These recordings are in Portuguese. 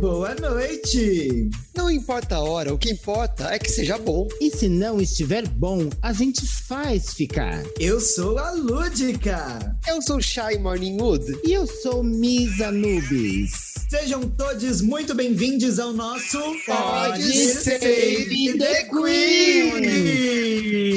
Boa noite! Não importa a hora, o que importa é que seja bom. E se não estiver bom, a gente faz ficar. Eu sou a Lúdica. Eu sou Shy Morningwood. E eu sou Miss Anubis. Sejam todos muito bem-vindos ao nosso Pode Save the Queen!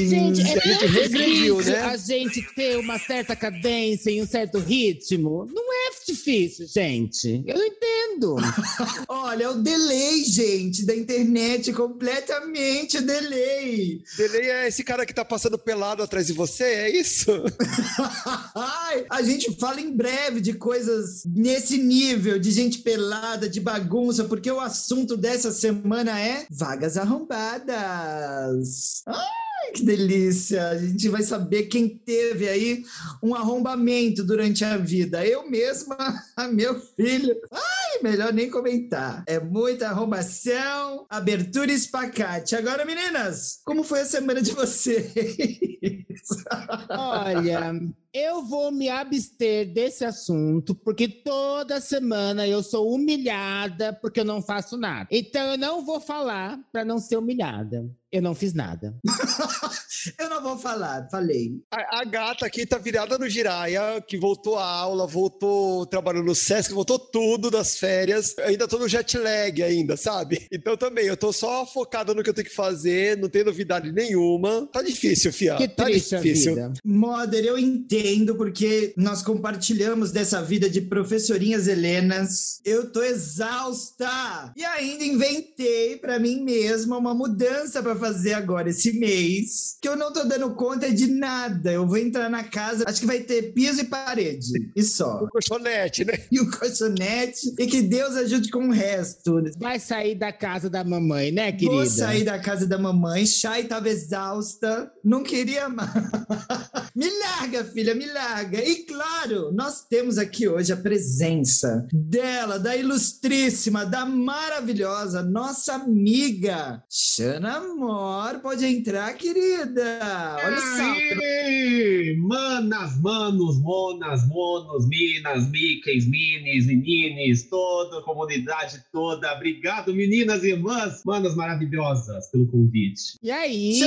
Gente, é A gente regrediu, difícil né? a gente ter uma certa cadência e um certo ritmo. Não é difícil, gente. Eu não entendo. Olha, é o delay, gente, da internet, completamente delay. Delay é esse cara que tá passando pelado atrás de você, é isso? Ai, a gente fala em breve de coisas nesse nível, de gente pelada, de bagunça, porque o assunto dessa semana é vagas arrombadas. Ai, que delícia! A gente vai saber quem teve aí um arrombamento durante a vida. Eu mesma, meu filho. Ai, melhor nem comentar. É muita arrombação, abertura e espacate. Agora, meninas, como foi a semana de vocês? Olha, eu vou me abster desse assunto, porque toda semana eu sou humilhada porque eu não faço nada. Então eu não vou falar para não ser humilhada. Eu não fiz nada. Eu não vou falar, falei. A, a gata aqui tá virada no Jiraya, que voltou à aula, voltou trabalhando no Sesc, voltou tudo das férias. Eu ainda tô no jet lag ainda, sabe? Então também, eu tô só focado no que eu tenho que fazer, não tem novidade nenhuma. Tá difícil, fia. Que tá difícil. Mother, eu entendo porque nós compartilhamos dessa vida de professorinhas helenas. Eu tô exausta e ainda inventei pra mim mesma uma mudança pra fazer agora esse mês, que eu não tô dando conta de nada. Eu vou entrar na casa, acho que vai ter piso e parede e só. O colchonete, né? E o colchonete e que Deus ajude com o resto. Vai sair da casa da mamãe, né, querida? Vou sair da casa da mamãe. Chay tava exausta, não queria mais. me larga, filha, me larga. E claro, nós temos aqui hoje a presença dela, da ilustríssima, da maravilhosa, nossa amiga, Xana Amor. Pode entrar, querida. Olha só. Aê! Manas, manos, monas, monos, minas, miquens, minis, menines, toda a comunidade toda. Obrigado, meninas e irmãs, manas maravilhosas, pelo convite. E aí?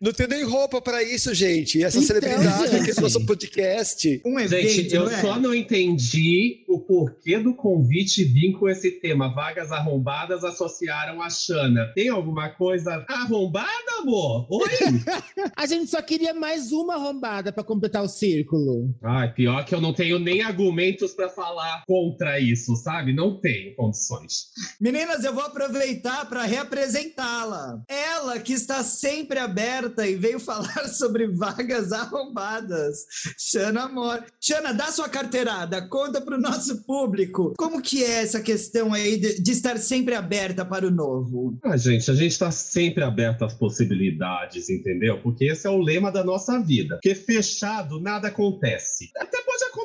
Não tem nem roupa pra isso, gente. Essa Então, celebridade aqui gente. do nosso podcast. Um evento, Gente, eu não é? só não entendi o porquê do convite vir com esse tema. Vagas arrombadas associaram a Xana. Tem alguma coisa arrombada, amor? Oi? A gente só queria mais uma arrombada pra completar o círculo. Ai, pior que eu não tenho nem argumentos pra falar contra isso, sabe? Não tenho condições. Meninas, eu vou aproveitar para reapresentá-la. Ela que está sempre aberta e veio falar sobre vagas arrombadas. Xana Amor. Xana, dá sua carteirada, conta para o nosso público. Como que é essa questão aí de, de estar sempre aberta para o novo? Ah, gente, a gente está sempre aberto às possibilidades, entendeu? Porque esse é o lema da nossa vida. Porque fechado, nada acontece. Até pode acontecer,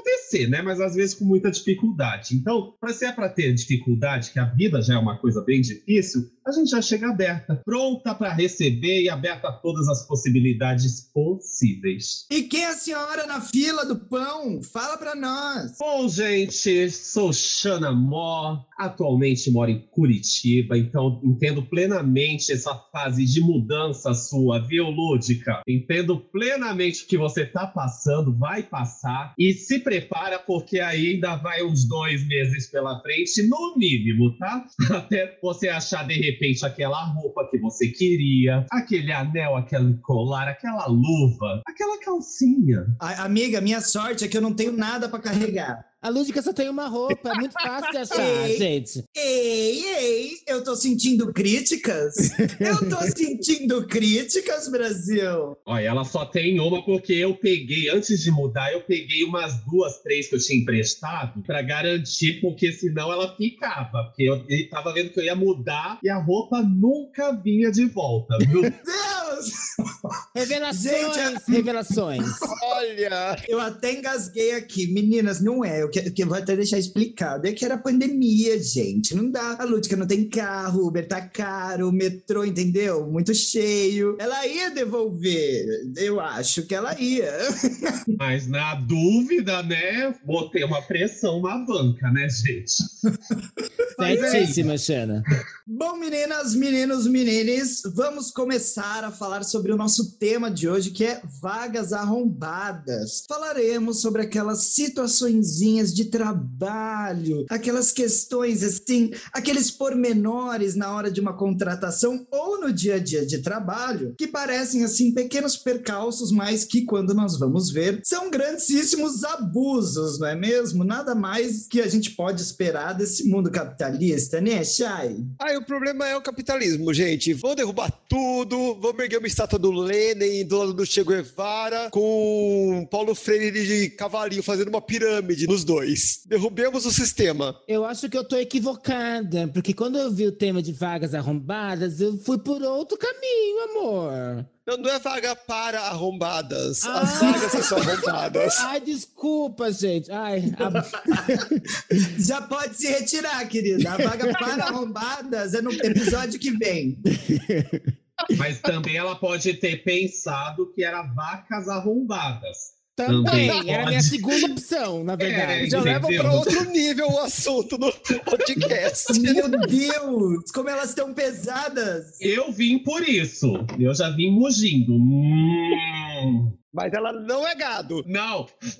né? Mas às vezes com muita dificuldade. Então, para se é para ter dificuldade, que a vida já é uma coisa bem difícil, a gente já chega aberta, pronta para receber e aberta a todas as possibilidades possíveis. E quem é a senhora na fila do pão? Fala para nós. Bom, gente, sou Xana Mó, atualmente moro em Curitiba, então entendo plenamente essa fase de mudança sua, viu, Lúdica? Entendo plenamente o que você tá passando, vai passar, e se prepara porque ainda vai uns dois meses pela frente, no mínimo, tá? Até você achar de repente aquela roupa que você queria, aquele anel, aquele colar, aquela luva, aquela calcinha. A- amiga, minha sorte é que eu não tenho nada para carregar. A Lúdica só tem uma roupa, é muito fácil de achar, Ei. gente. Ei, ei, eu tô sentindo críticas? Eu tô sentindo críticas, Brasil. Olha, ela só tem uma porque eu peguei, antes de mudar, eu peguei umas duas, três que eu tinha emprestado pra garantir, porque senão ela ficava. Porque eu, eu tava vendo que eu ia mudar e a roupa nunca vinha de volta, viu? Deus! Revelações, Gente, revelações. Olha! Eu até engasguei aqui. Meninas, não é. Eu, que, que eu vou até deixar explicado. É que era pandemia, gente. Não dá. A Lúdica não tem carro, Uber tá caro, o metrô, entendeu? Muito cheio. Ela ia devolver. Eu acho que ela ia. Mas na dúvida, né? Botei uma pressão na banca, né, gente? Certíssima, Xana. Bom, meninas, meninos, menines, vamos começar a falar sobre o nosso tema de hoje, que é vagas arrombadas. Falaremos sobre aquelas situaçõezinhas de trabalho, aquelas questões assim, aqueles pormenores na hora de uma contratação ou no dia a dia de trabalho, que parecem assim pequenos percalços, mas que quando nós vamos ver, são grandíssimos abusos, não é mesmo? Nada mais que a gente pode esperar desse mundo capitalista, né, Chay? Aí o problema é o capitalismo, gente. Vou derrubar tudo, vou erguer uma estátua do Lenin, do lado do Che Guevara, com Paulo Freire de cavalinho fazendo uma pirâmide nos dois. Derrubemos o sistema. Eu acho que eu tô equivocada, porque quando eu vi o tema de vagas arrombadas, eu fui por outro caminho, amor. Não, não é vaga para arrombadas. Ah. As vagas que são arrombadas. Ai, desculpa, gente. Ai, a- Já pode se retirar, querida. A vaga para arrombadas é no episódio que vem. Mas também ela pode ter pensado que era vacas arrombadas. também, Também era a minha segunda opção, na verdade. Já leva para outro nível o assunto no podcast. Meu Deus, como elas estão pesadas. Eu vim por isso. Eu já vim mugindo. Hum. Mas ela não é gado. Não.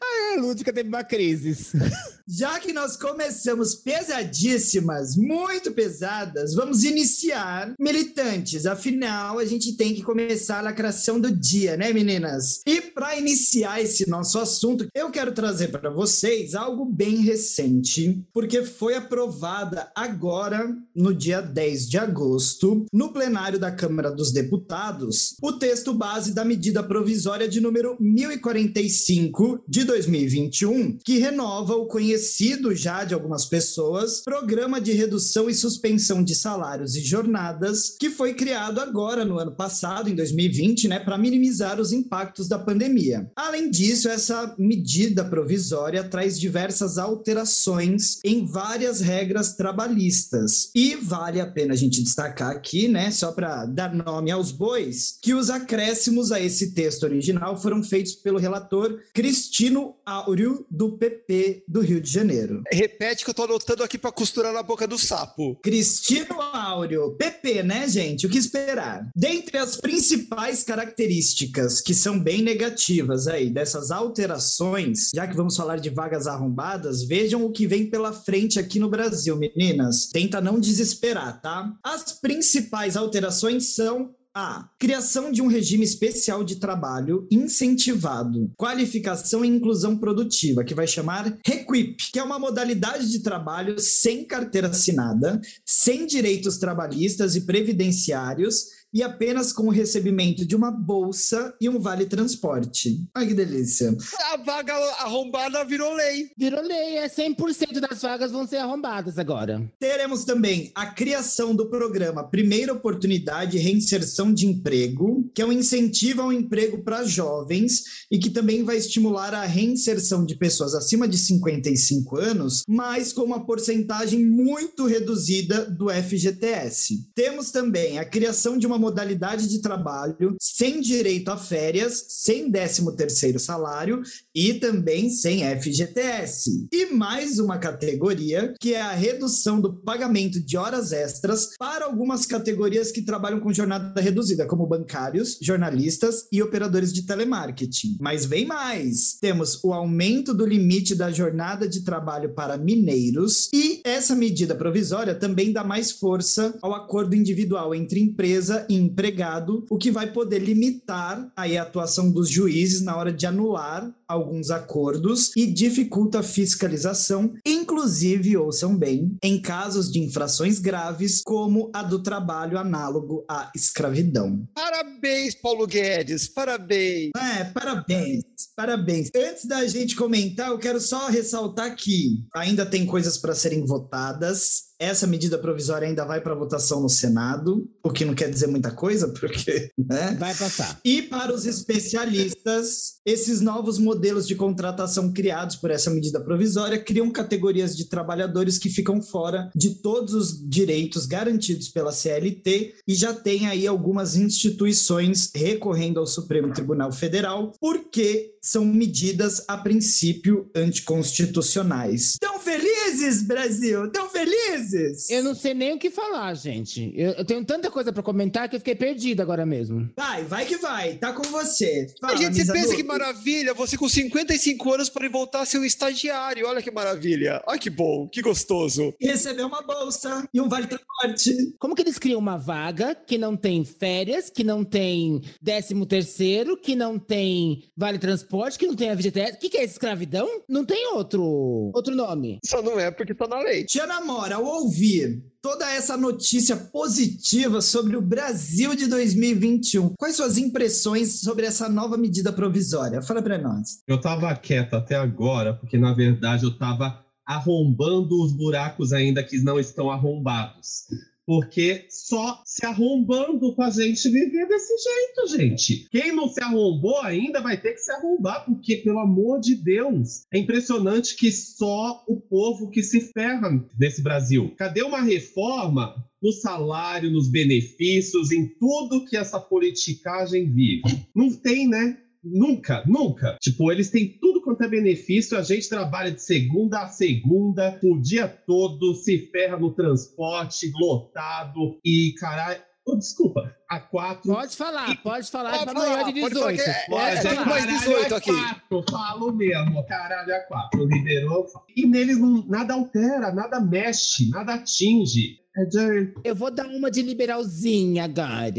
Ai, a Lúdica teve uma crise. Já que nós começamos pesadíssimas, muito pesadas, vamos iniciar militantes. Afinal, a gente tem que começar a lacração do dia, né, meninas? E para iniciar esse nosso assunto, eu quero trazer para vocês algo bem recente, porque foi aprovada agora, no dia 10 de agosto, no plenário da Câmara dos Deputados, o texto base da medida provisória de número 1045 de 2021, que renova o conhecido já de algumas pessoas Programa de Redução e Suspensão de Salários e Jornadas, que foi criado agora no ano passado, em 2020, né, para minimizar os impactos da pandemia. Além disso, essa medida provisória traz diversas alterações em várias regras trabalhistas. E vale a pena a gente destacar aqui, né, só para dar nome aos bois, que os acréscimos a esse texto original foram feitos pelo relator Cristino Áureo, do PP do Rio de Janeiro. Repete que eu tô anotando aqui para costurar na boca do sapo. Cristino Áureo, PP, né, gente? O que esperar? Dentre as principais características que são bem negativas aí dessas alterações, já que vamos falar de vagas arrombadas, vejam o que vem pela frente aqui no Brasil, meninas. Tenta não desesperar, tá? As principais alterações são a. Criação de um regime especial de trabalho incentivado, qualificação e inclusão produtiva, que vai chamar Requip, que é uma modalidade de trabalho sem carteira assinada, sem direitos trabalhistas e previdenciários e apenas com o recebimento de uma bolsa e um vale transporte. Ai que delícia. A vaga arrombada virou lei. Virou lei, é 100% das vagas vão ser arrombadas agora. Teremos também a criação do programa Primeira Oportunidade e Reinserção de Emprego, que é um incentivo ao emprego para jovens e que também vai estimular a reinserção de pessoas acima de 55 anos, mas com uma porcentagem muito reduzida do FGTS. Temos também a criação de uma modalidade de trabalho sem direito a férias, sem 13º salário e também sem FGTS. E mais uma categoria, que é a redução do pagamento de horas extras para algumas categorias que trabalham com jornada reduzida, como bancários, jornalistas e operadores de telemarketing. Mas vem mais! Temos o aumento do limite da jornada de trabalho para mineiros e essa medida provisória também dá mais força ao acordo individual entre empresa e empregado, o que vai poder limitar aí a atuação dos juízes na hora de anular alguns acordos e dificulta a fiscalização, inclusive, ouçam bem, em casos de infrações graves, como a do trabalho análogo à escravidão. Parabéns, Paulo Guedes, parabéns. É, parabéns, parabéns. Antes da gente comentar, eu quero só ressaltar que ainda tem coisas para serem votadas essa medida provisória ainda vai para votação no Senado, o que não quer dizer muita coisa, porque. Né? Vai passar. E para os especialistas, esses novos modelos de contratação criados por essa medida provisória criam categorias de trabalhadores que ficam fora de todos os direitos garantidos pela CLT e já tem aí algumas instituições recorrendo ao Supremo Tribunal Federal, porque são medidas, a princípio, anticonstitucionais. Estão felizes, Brasil? Estão felizes? Eu não sei nem o que falar, gente. Eu, eu tenho tanta coisa para comentar que eu fiquei perdido agora mesmo. Vai, vai que vai. Tá com você. Fala, gente, você pensa que maravilha, você com 55 anos pode voltar a ser um estagiário. Olha que maravilha. Olha que bom, que gostoso. E receber uma bolsa e um vale transporte. Como que eles criam uma vaga que não tem férias, que não tem décimo terceiro, que não tem vale transporte? transporte que não tem a FGTS. O que, que é escravidão? Não tem outro, outro nome. Só não é porque tá na lei. Tia Namora, ao ouvir toda essa notícia positiva sobre o Brasil de 2021, quais suas impressões sobre essa nova medida provisória? Fala para nós. Eu tava quieto até agora, porque na verdade eu tava arrombando os buracos ainda que não estão arrombados. Porque só se arrombando com a gente viver desse jeito, gente. Quem não se arrombou ainda vai ter que se arrombar, porque, pelo amor de Deus, é impressionante que só o povo que se ferra nesse Brasil. Cadê uma reforma no salário, nos benefícios, em tudo que essa politicagem vive? Não tem, né? Nunca, nunca. Tipo, eles têm tudo quanto é benefício. A gente trabalha de segunda a segunda, o dia todo, se ferra no transporte, lotado e caralho. Oh, desculpa, a 4. Pode falar, e... pode falar pode pra maior de 18. Pode, é, pode é, é, mais 18 aqui. 4, falo mesmo, caralho, é 4. Liberou. E neles não, nada altera, nada mexe, nada atinge. Eu vou dar uma de liberalzinha agora.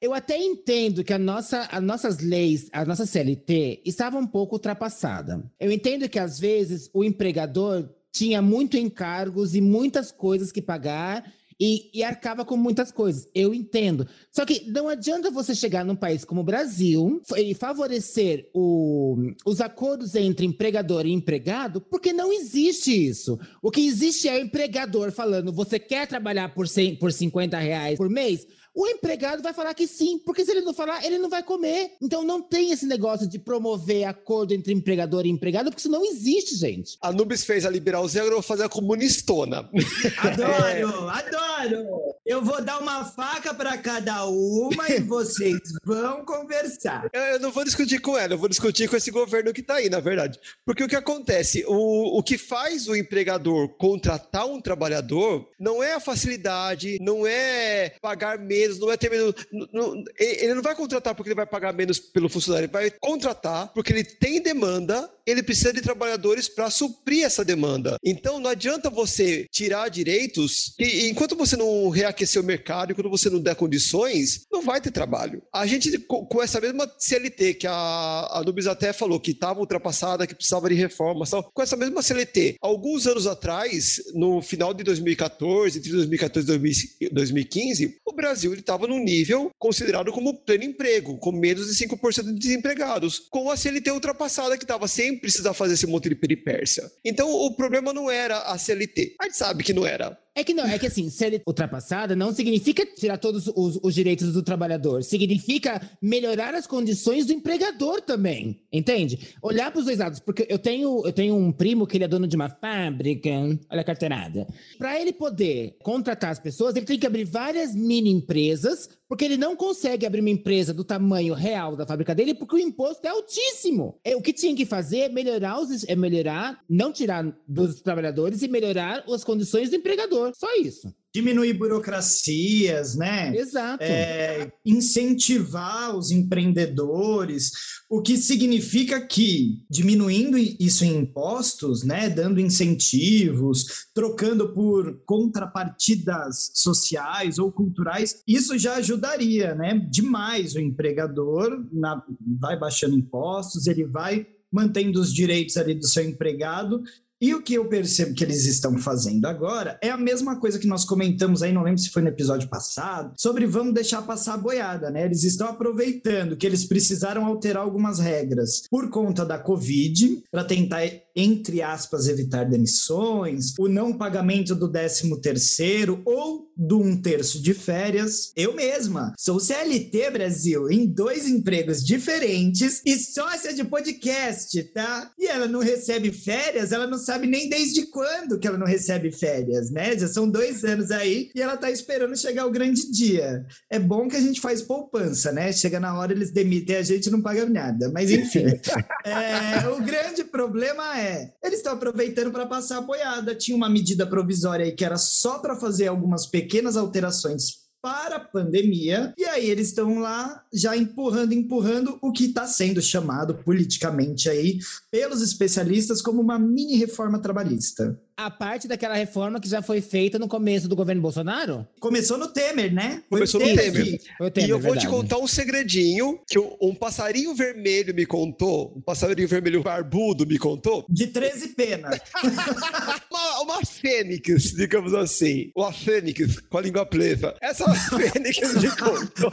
Eu até entendo que a nossa, as nossas leis, a nossa CLT, estava um pouco ultrapassada. Eu entendo que às vezes o empregador tinha muito encargos e muitas coisas que pagar e, e, arcava com muitas coisas. Eu entendo. Só que não adianta você chegar num país como o Brasil e favorecer o, os acordos entre empregador e empregado, porque não existe isso. O que existe é o empregador falando: você quer trabalhar por, 100, por 50 reais por mês? O empregado vai falar que sim, porque se ele não falar, ele não vai comer. Então não tem esse negócio de promover acordo entre empregador e empregado, porque isso não existe, gente. A Nubes fez a liberalzinha, agora eu vou fazer a comunistona. Adoro, é. adoro. Eu vou dar uma faca para cada uma e vocês vão conversar. Eu, eu, não vou discutir com ela, eu vou discutir com esse governo que está aí, na verdade. Porque o que acontece, o, o que faz o empregador contratar um trabalhador não é a facilidade, não é pagar menos menos, não é ter menos. Não, ele não vai contratar porque ele vai pagar menos pelo funcionário, ele vai contratar porque ele tem demanda, ele precisa de trabalhadores para suprir essa demanda. Então não adianta você tirar direitos e enquanto você não reaquecer o mercado, enquanto você não der condições, não vai ter trabalho. A gente, com essa mesma CLT que a, a Nubis até falou que estava ultrapassada, que precisava de reformas, tal, com essa mesma CLT, alguns anos atrás, no final de 2014, entre 2014 e 2015, o Brasil Brasil ele estava num nível considerado como pleno emprego, com menos de 5% de desempregados, com a CLT ultrapassada que estava sem precisar fazer esse monte de peripécia. Então o problema não era a CLT. A gente sabe que não era. É que não, é que assim, ser ultrapassada não significa tirar todos os, os, direitos do trabalhador, significa melhorar as condições do empregador também, entende? Olhar para os dois lados, porque eu tenho, eu tenho um primo que ele é dono de uma fábrica, olha a carteirada. Para ele poder contratar as pessoas, ele tem que abrir várias mini empresas porque ele não consegue abrir uma empresa do tamanho real da fábrica dele porque o imposto é altíssimo. É, o que tinha que fazer é melhorar, os, é melhorar, não tirar dos trabalhadores e melhorar as condições do empregador. Só isso diminuir burocracias, né? Exato. É, incentivar os empreendedores, o que significa que diminuindo isso em impostos, né, dando incentivos, trocando por contrapartidas sociais ou culturais, isso já ajudaria, né, demais o empregador, na, vai baixando impostos, ele vai mantendo os direitos ali do seu empregado. E o que eu percebo que eles estão fazendo agora é a mesma coisa que nós comentamos aí, não lembro se foi no episódio passado, sobre vamos deixar passar a boiada, né? Eles estão aproveitando que eles precisaram alterar algumas regras por conta da Covid, para tentar, entre aspas, evitar demissões, o não pagamento do 13 terceiro ou do um terço de férias. Eu mesma sou CLT Brasil em dois empregos diferentes e sócia de podcast, tá? E ela não recebe férias, ela não sabe nem desde quando que ela não recebe férias, né? Já são dois anos aí e ela tá esperando chegar o grande dia. É bom que a gente faz poupança, né? Chega na hora, eles demitem a gente não paga nada. Mas enfim, é, o grande problema é eles estão aproveitando para passar apoiada. Tinha uma medida provisória aí que era só para fazer algumas pequenas alterações para a pandemia, e aí eles estão lá já empurrando, empurrando o que está sendo chamado politicamente aí pelos especialistas como uma mini reforma trabalhista a parte daquela reforma que já foi feita no começo do governo Bolsonaro? Começou no Temer, né? Foi Começou no Temer. Temer. E eu vou verdade. te contar um segredinho que um passarinho vermelho me contou, um passarinho vermelho barbudo me contou. De 13 penas. uma, uma fênix, digamos assim. Uma fênix com a língua presa. Essa fênix me contou.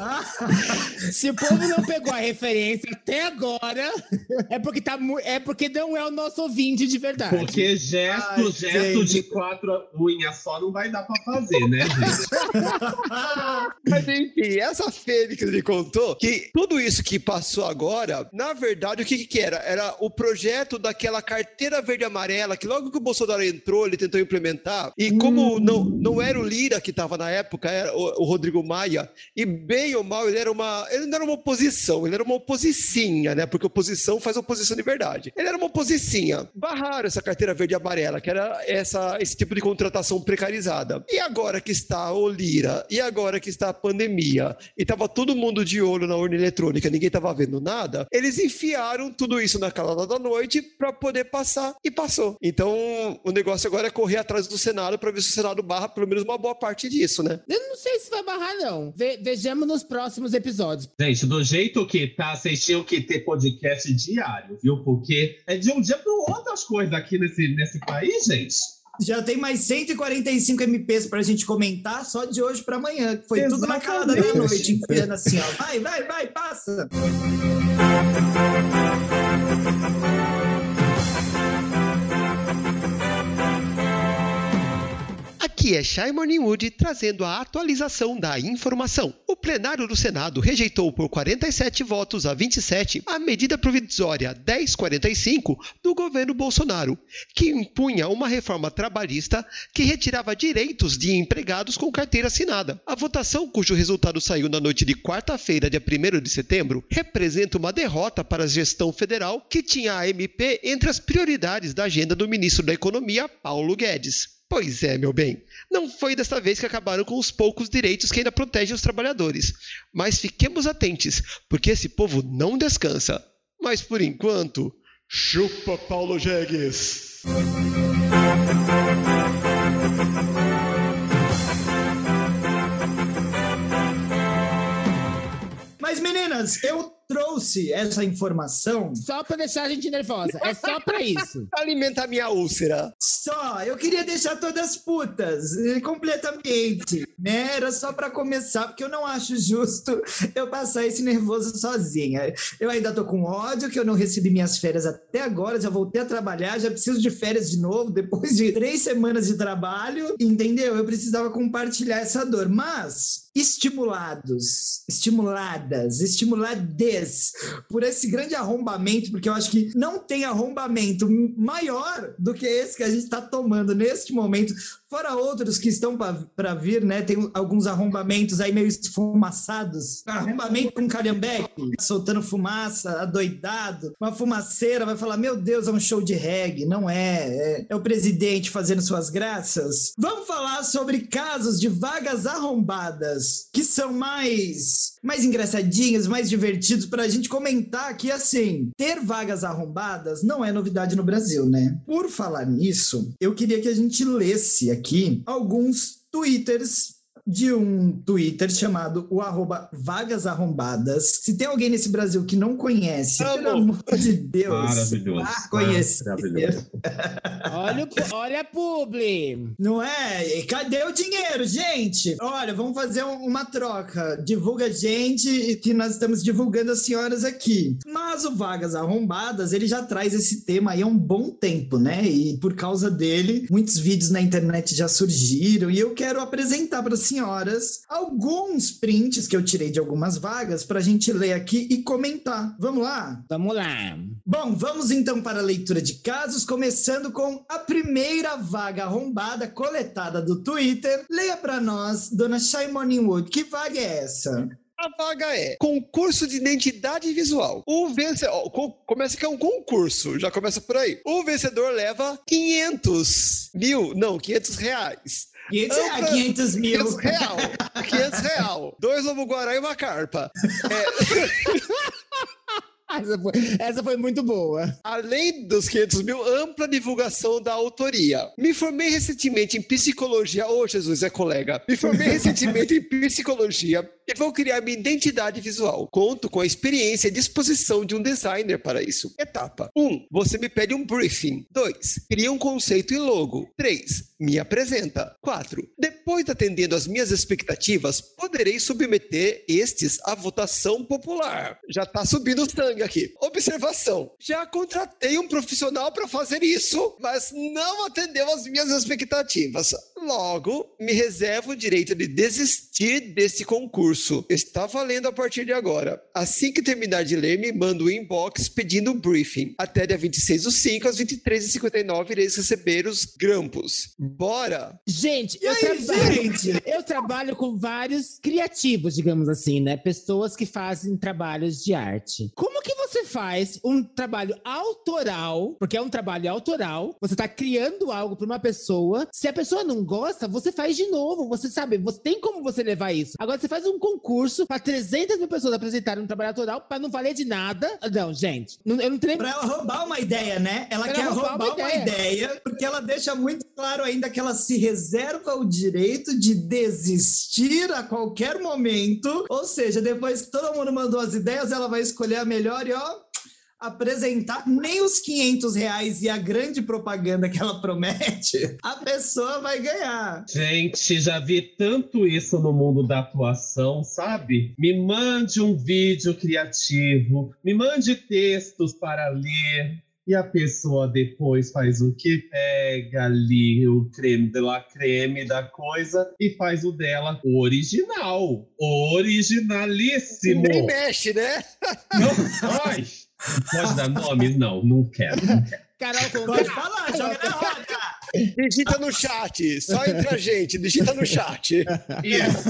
Se o povo não pegou a referência até agora, é porque, tá, é porque não é o nosso ouvinte de verdade. Porque gesto, Ai, gesto projeto de quatro unhas só não vai dar pra fazer, né, gente? Mas enfim, essa Fênix me contou que tudo isso que passou agora, na verdade, o que que era? Era o projeto daquela carteira verde amarela que logo que o Bolsonaro entrou, ele tentou implementar. E como hum. não, não era o Lira que estava na época, era o, o, Rodrigo Maia, e bem ou mal, ele era uma. Ele não era uma oposição, ele era uma oposicinha, né? Porque oposição faz oposição de verdade. Ele era uma oposicinha. Barraram essa carteira verde amarela, que era essa, esse tipo de contratação precarizada. E agora que está o Lira, e agora que está a pandemia, e estava todo mundo de olho na urna eletrônica, ninguém estava vendo nada, eles enfiaram tudo isso na calada da noite para poder passar, e passou. Então, o negócio agora é correr atrás do Senado para ver se o Senado barra pelo menos uma boa parte disso, né? Eu não sei se vai barrar, não. Ve vejamos nos próximos episódios. Gente, do jeito que tá, vocês tinham que ter podcast diário, viu? Porque é de um dia para o outro as coisas aqui nesse, nesse país, gente. Já tem mais 145 MPs pra gente comentar só de hoje para amanhã. Foi Exatamente. tudo na calada da noite, enfiando assim, ó. Vai, vai, vai, passa! Aqui é Shai Morningwood trazendo a atualização da informação. O plenário do Senado rejeitou por 47 votos a 27 a medida provisória 1045 do governo Bolsonaro, que impunha uma reforma trabalhista que retirava direitos de empregados com carteira assinada. A votação, cujo resultado saiu na noite de quarta-feira, dia 1 de setembro, representa uma derrota para a gestão federal que tinha a MP entre as prioridades da agenda do ministro da Economia, Paulo Guedes. Pois é, meu bem. Não foi desta vez que acabaram com os poucos direitos que ainda protegem os trabalhadores. Mas fiquemos atentos, porque esse povo não descansa. Mas por enquanto, chupa Paulo Jegues! Mas meninas, eu trouxe essa informação. Só para deixar a gente nervosa. É só para isso. Alimentar minha úlcera. Só. Eu queria deixar todas putas, eh, completamente. Né? Era só para começar, porque eu não acho justo eu passar esse nervoso sozinha. Eu ainda tô com ódio, que eu não recebi minhas férias até agora. Já voltei a trabalhar, já preciso de férias de novo, depois de três semanas de trabalho. Entendeu? Eu precisava compartilhar essa dor. Mas, estimulados, estimuladas, por esse grande arrombamento, porque eu acho que não tem arrombamento maior do que esse que a gente está tomando neste momento Fora outros que estão para vir, né? Tem alguns arrombamentos aí meio esfumaçados. Arrombamento com calhambeque, soltando fumaça, adoidado. Uma fumaceira vai falar: Meu Deus, é um show de reggae. Não é. É, é o presidente fazendo suas graças. Vamos falar sobre casos de vagas arrombadas que são mais, mais engraçadinhos, mais divertidos para a gente comentar aqui assim. Ter vagas arrombadas não é novidade no Brasil, né? Por falar nisso, eu queria que a gente lesse aqui alguns twitters de um Twitter chamado o arroba Vagas Arrombadas. Se tem alguém nesse Brasil que não conhece, Amo. pelo amor de Deus, Maravilhoso. vá conhecer. Maravilhoso. Olha, olha a publi. Não é? E cadê o dinheiro, gente? Olha, vamos fazer um- uma troca. Divulga a gente que nós estamos divulgando as senhoras aqui. Mas o Vagas Arrombadas, ele já traz esse tema aí há um bom tempo, né? E por causa dele, muitos vídeos na internet já surgiram e eu quero apresentar para as senhoras alguns prints que eu tirei de algumas vagas para a gente ler aqui e comentar. Vamos lá? Vamos lá. Bom, vamos então para a leitura de casos, começando com a primeira vaga arrombada coletada do Twitter. Leia para nós, dona Shay Morningwood, que vaga é essa? A vaga é concurso de identidade visual. O vencedor. Começa que é um concurso, já começa por aí. O vencedor leva 500 mil, não, 500 reais. 500, Ampla- ah, 500 mil. 500 real. 500 real. Dois lobo guará e uma carpa. Essa foi, essa foi muito boa. Além dos 500 mil, ampla divulgação da autoria. Me formei recentemente em psicologia. Ô, Jesus, é colega. Me formei recentemente em psicologia e vou criar minha identidade visual. Conto com a experiência e disposição de um designer para isso. Etapa 1. Um, você me pede um briefing. 2. Cria um conceito e logo. 3. Me apresenta. 4. Depois de atendendo às minhas expectativas, poderei submeter estes à votação popular. Já tá subindo o sangue aqui. Observação: já contratei um profissional para fazer isso, mas não atendeu às minhas expectativas. Logo, me reservo o direito de desistir desse concurso. Está valendo a partir de agora. Assim que terminar de ler, me manda um inbox pedindo um briefing. Até dia 26 do 5 às 23h59 ireis receber os grampos. Bora! Gente, eu, aí, trabalho, gente? eu trabalho com vários criativos, digamos assim, né? Pessoas que fazem trabalhos de arte. Como que você faz um trabalho autoral? Porque é um trabalho autoral. Você tá criando algo para uma pessoa. Se a pessoa não gosta, você faz de novo. Você sabe, você tem como você levar isso. Agora você faz um concurso para 300 mil pessoas apresentarem um trabalho autoral para não valer de nada. Não, gente, não- eu não tenho Pra ela roubar uma ideia, né? Ela Pra quer ela roubar, roubar uma, uma ideia. porque ela deixa muito claro ainda que ela se reserva o direito de desistir a qualquer momento. Ou seja, depois que todo mundo mandou as ideias, ela vai escolher a melhor e ó. Apresentar nem os 500 reais e a grande propaganda que ela promete, a pessoa vai ganhar. Gente, já vi tanto isso no mundo da atuação, sabe? Me mande um vídeo criativo, me mande textos para ler. E a pessoa depois faz o que? Pega ali o creme de la creme da coisa e faz o dela original. Originalíssimo. Nem mexe, né? Não, ai, pode dar nomes? Não, não quero. Não quero. Carol com Pode falar, joga na roda. Digita no chat. Só entre a gente. Digita no chat. Isso.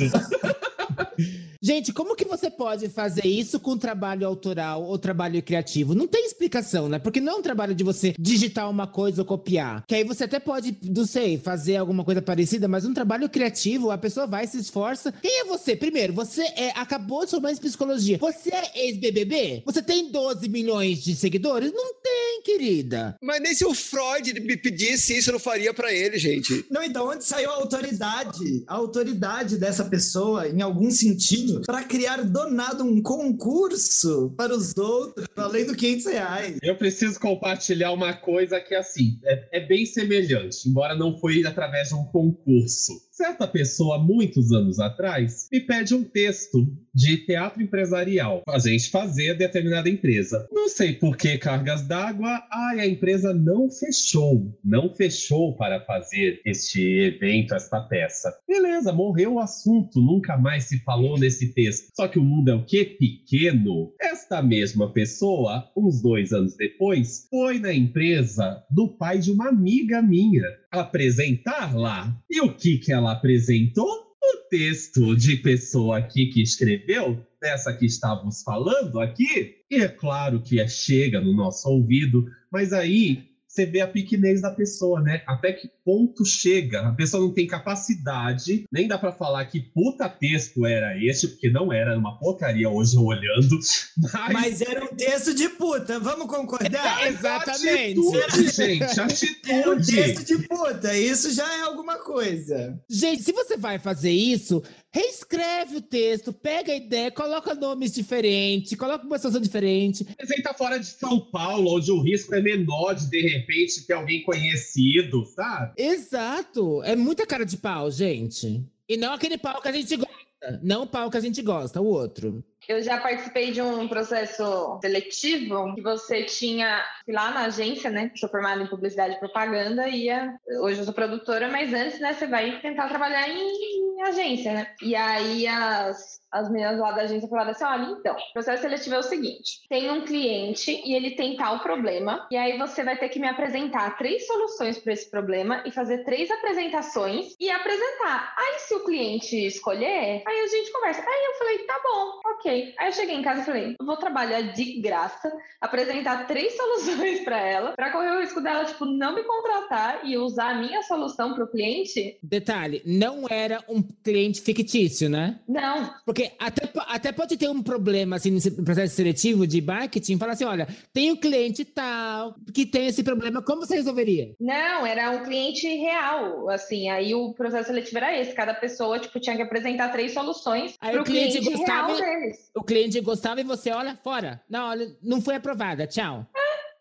Gente, como que você pode fazer isso com trabalho autoral ou trabalho criativo? Não tem explicação, né? Porque não é um trabalho de você digitar uma coisa ou copiar. Que aí você até pode, não sei, fazer alguma coisa parecida, mas um trabalho criativo, a pessoa vai, se esforça. Quem é você? Primeiro, você é, acabou de formar em psicologia. Você é ex-BBB? Você tem 12 milhões de seguidores? Não tem, querida. Mas nem se o Freud me pedisse isso, eu não faria pra ele, gente. Não, então, onde saiu a autoridade? A autoridade dessa pessoa, em algum sentido, para criar donado um concurso para os outros, além do 500 reais. Eu preciso compartilhar uma coisa que, assim, é, é bem semelhante, embora não foi através de um concurso. Certa pessoa, muitos anos atrás, me pede um texto de teatro empresarial a gente fazer determinada empresa. Não sei por que cargas d'água, ai, a empresa não fechou, não fechou para fazer este evento, esta peça. Beleza, morreu o assunto, nunca mais se falou nesse texto. Só que o mundo é o quê? Pequeno. Esta mesma pessoa, uns dois anos depois, foi na empresa do pai de uma amiga minha apresentar lá. E o que que ela apresentou? O texto de pessoa aqui que escreveu, dessa que estávamos falando aqui. E é claro que é, chega no nosso ouvido, mas aí você vê a pequenez da pessoa, né? Até que ponto chega? A pessoa não tem capacidade, nem dá para falar que puta texto era esse, porque não era uma porcaria hoje olhando. Mas, mas era um texto de puta, vamos concordar? É, exatamente. Atitude, gente, atitude. Era um texto de puta, isso já é alguma coisa. Gente, se você vai fazer isso, reescreve o texto, pega a ideia, coloca nomes diferentes, coloca uma situação diferente. Apresenta fora de São Paulo, onde o risco é menor de de repente ter alguém conhecido, sabe? Exato. É muita cara de pau, gente. E não aquele pau que a gente gosta. Não o pau que a gente gosta, o outro. Eu já participei de um processo seletivo que você tinha lá na agência, né? Sou formada em publicidade e propaganda e ia, hoje eu sou produtora, mas antes, né, você vai tentar trabalhar em, em agência, né? E aí as, as meninas lá da agência falaram assim: olha, então, o processo seletivo é o seguinte: tem um cliente e ele tem tal problema, e aí você vai ter que me apresentar três soluções para esse problema e fazer três apresentações e apresentar. Aí, se o cliente escolher, aí a gente conversa. Aí eu falei: tá bom, ok. Aí eu cheguei em casa e falei: vou trabalhar de graça, apresentar três soluções para ela, para correr o risco dela, tipo, não me contratar e usar a minha solução para o cliente. Detalhe: não era um cliente fictício, né? Não. Porque até, até pode ter um problema assim nesse processo seletivo de marketing, falar assim: olha, tem um cliente tal que tem esse problema, como você resolveria? Não, era um cliente real, assim, aí o processo seletivo era esse, cada pessoa, tipo, tinha que apresentar três soluções para o cliente, cliente gostava, real deles. O cliente gostava e você, olha, fora. Não, olha, não foi aprovada, tchau. É,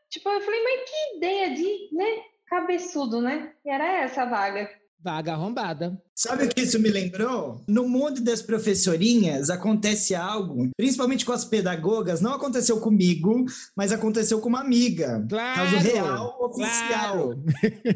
tipo, eu falei, mas que ideia de, né, cabeçudo, né? E era essa a vaga. Vaga arrombada. Sabe o que isso me lembrou? No mundo das professorinhas acontece algo, principalmente com as pedagogas, não aconteceu comigo, mas aconteceu com uma amiga. Claro, caso real, oficial. Claro.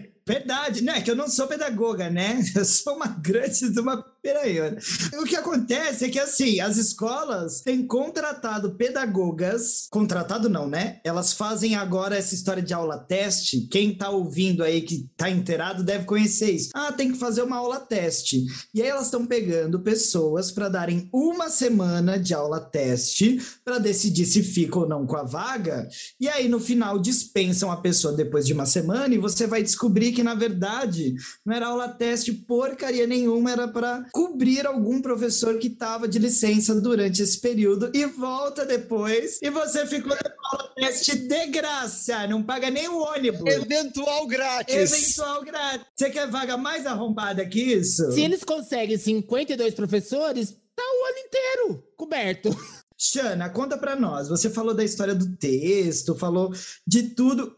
Verdade, né? Que eu não sou pedagoga, né? Eu sou uma grande de uma piranhona. O que acontece é que, assim, as escolas têm contratado pedagogas. Contratado não, né? Elas fazem agora essa história de aula teste. Quem tá ouvindo aí que tá inteirado deve conhecer isso. Ah, tem que fazer uma aula teste. E aí elas estão pegando pessoas para darem uma semana de aula teste para decidir se fica ou não com a vaga. E aí, no final, dispensam a pessoa depois de uma semana e você vai descobrir que, na verdade, não era aula teste porcaria nenhuma, era para cobrir algum professor que estava de licença durante esse período e volta depois e você ficou na aula teste de graça, não paga nem o ônibus. Eventual grátis. Eventual grátis. Você quer vaga mais arrombada que isso? Se eles conseguem 52 professores, tá o ano inteiro coberto. Xana, conta para nós. Você falou da história do texto, falou de tudo.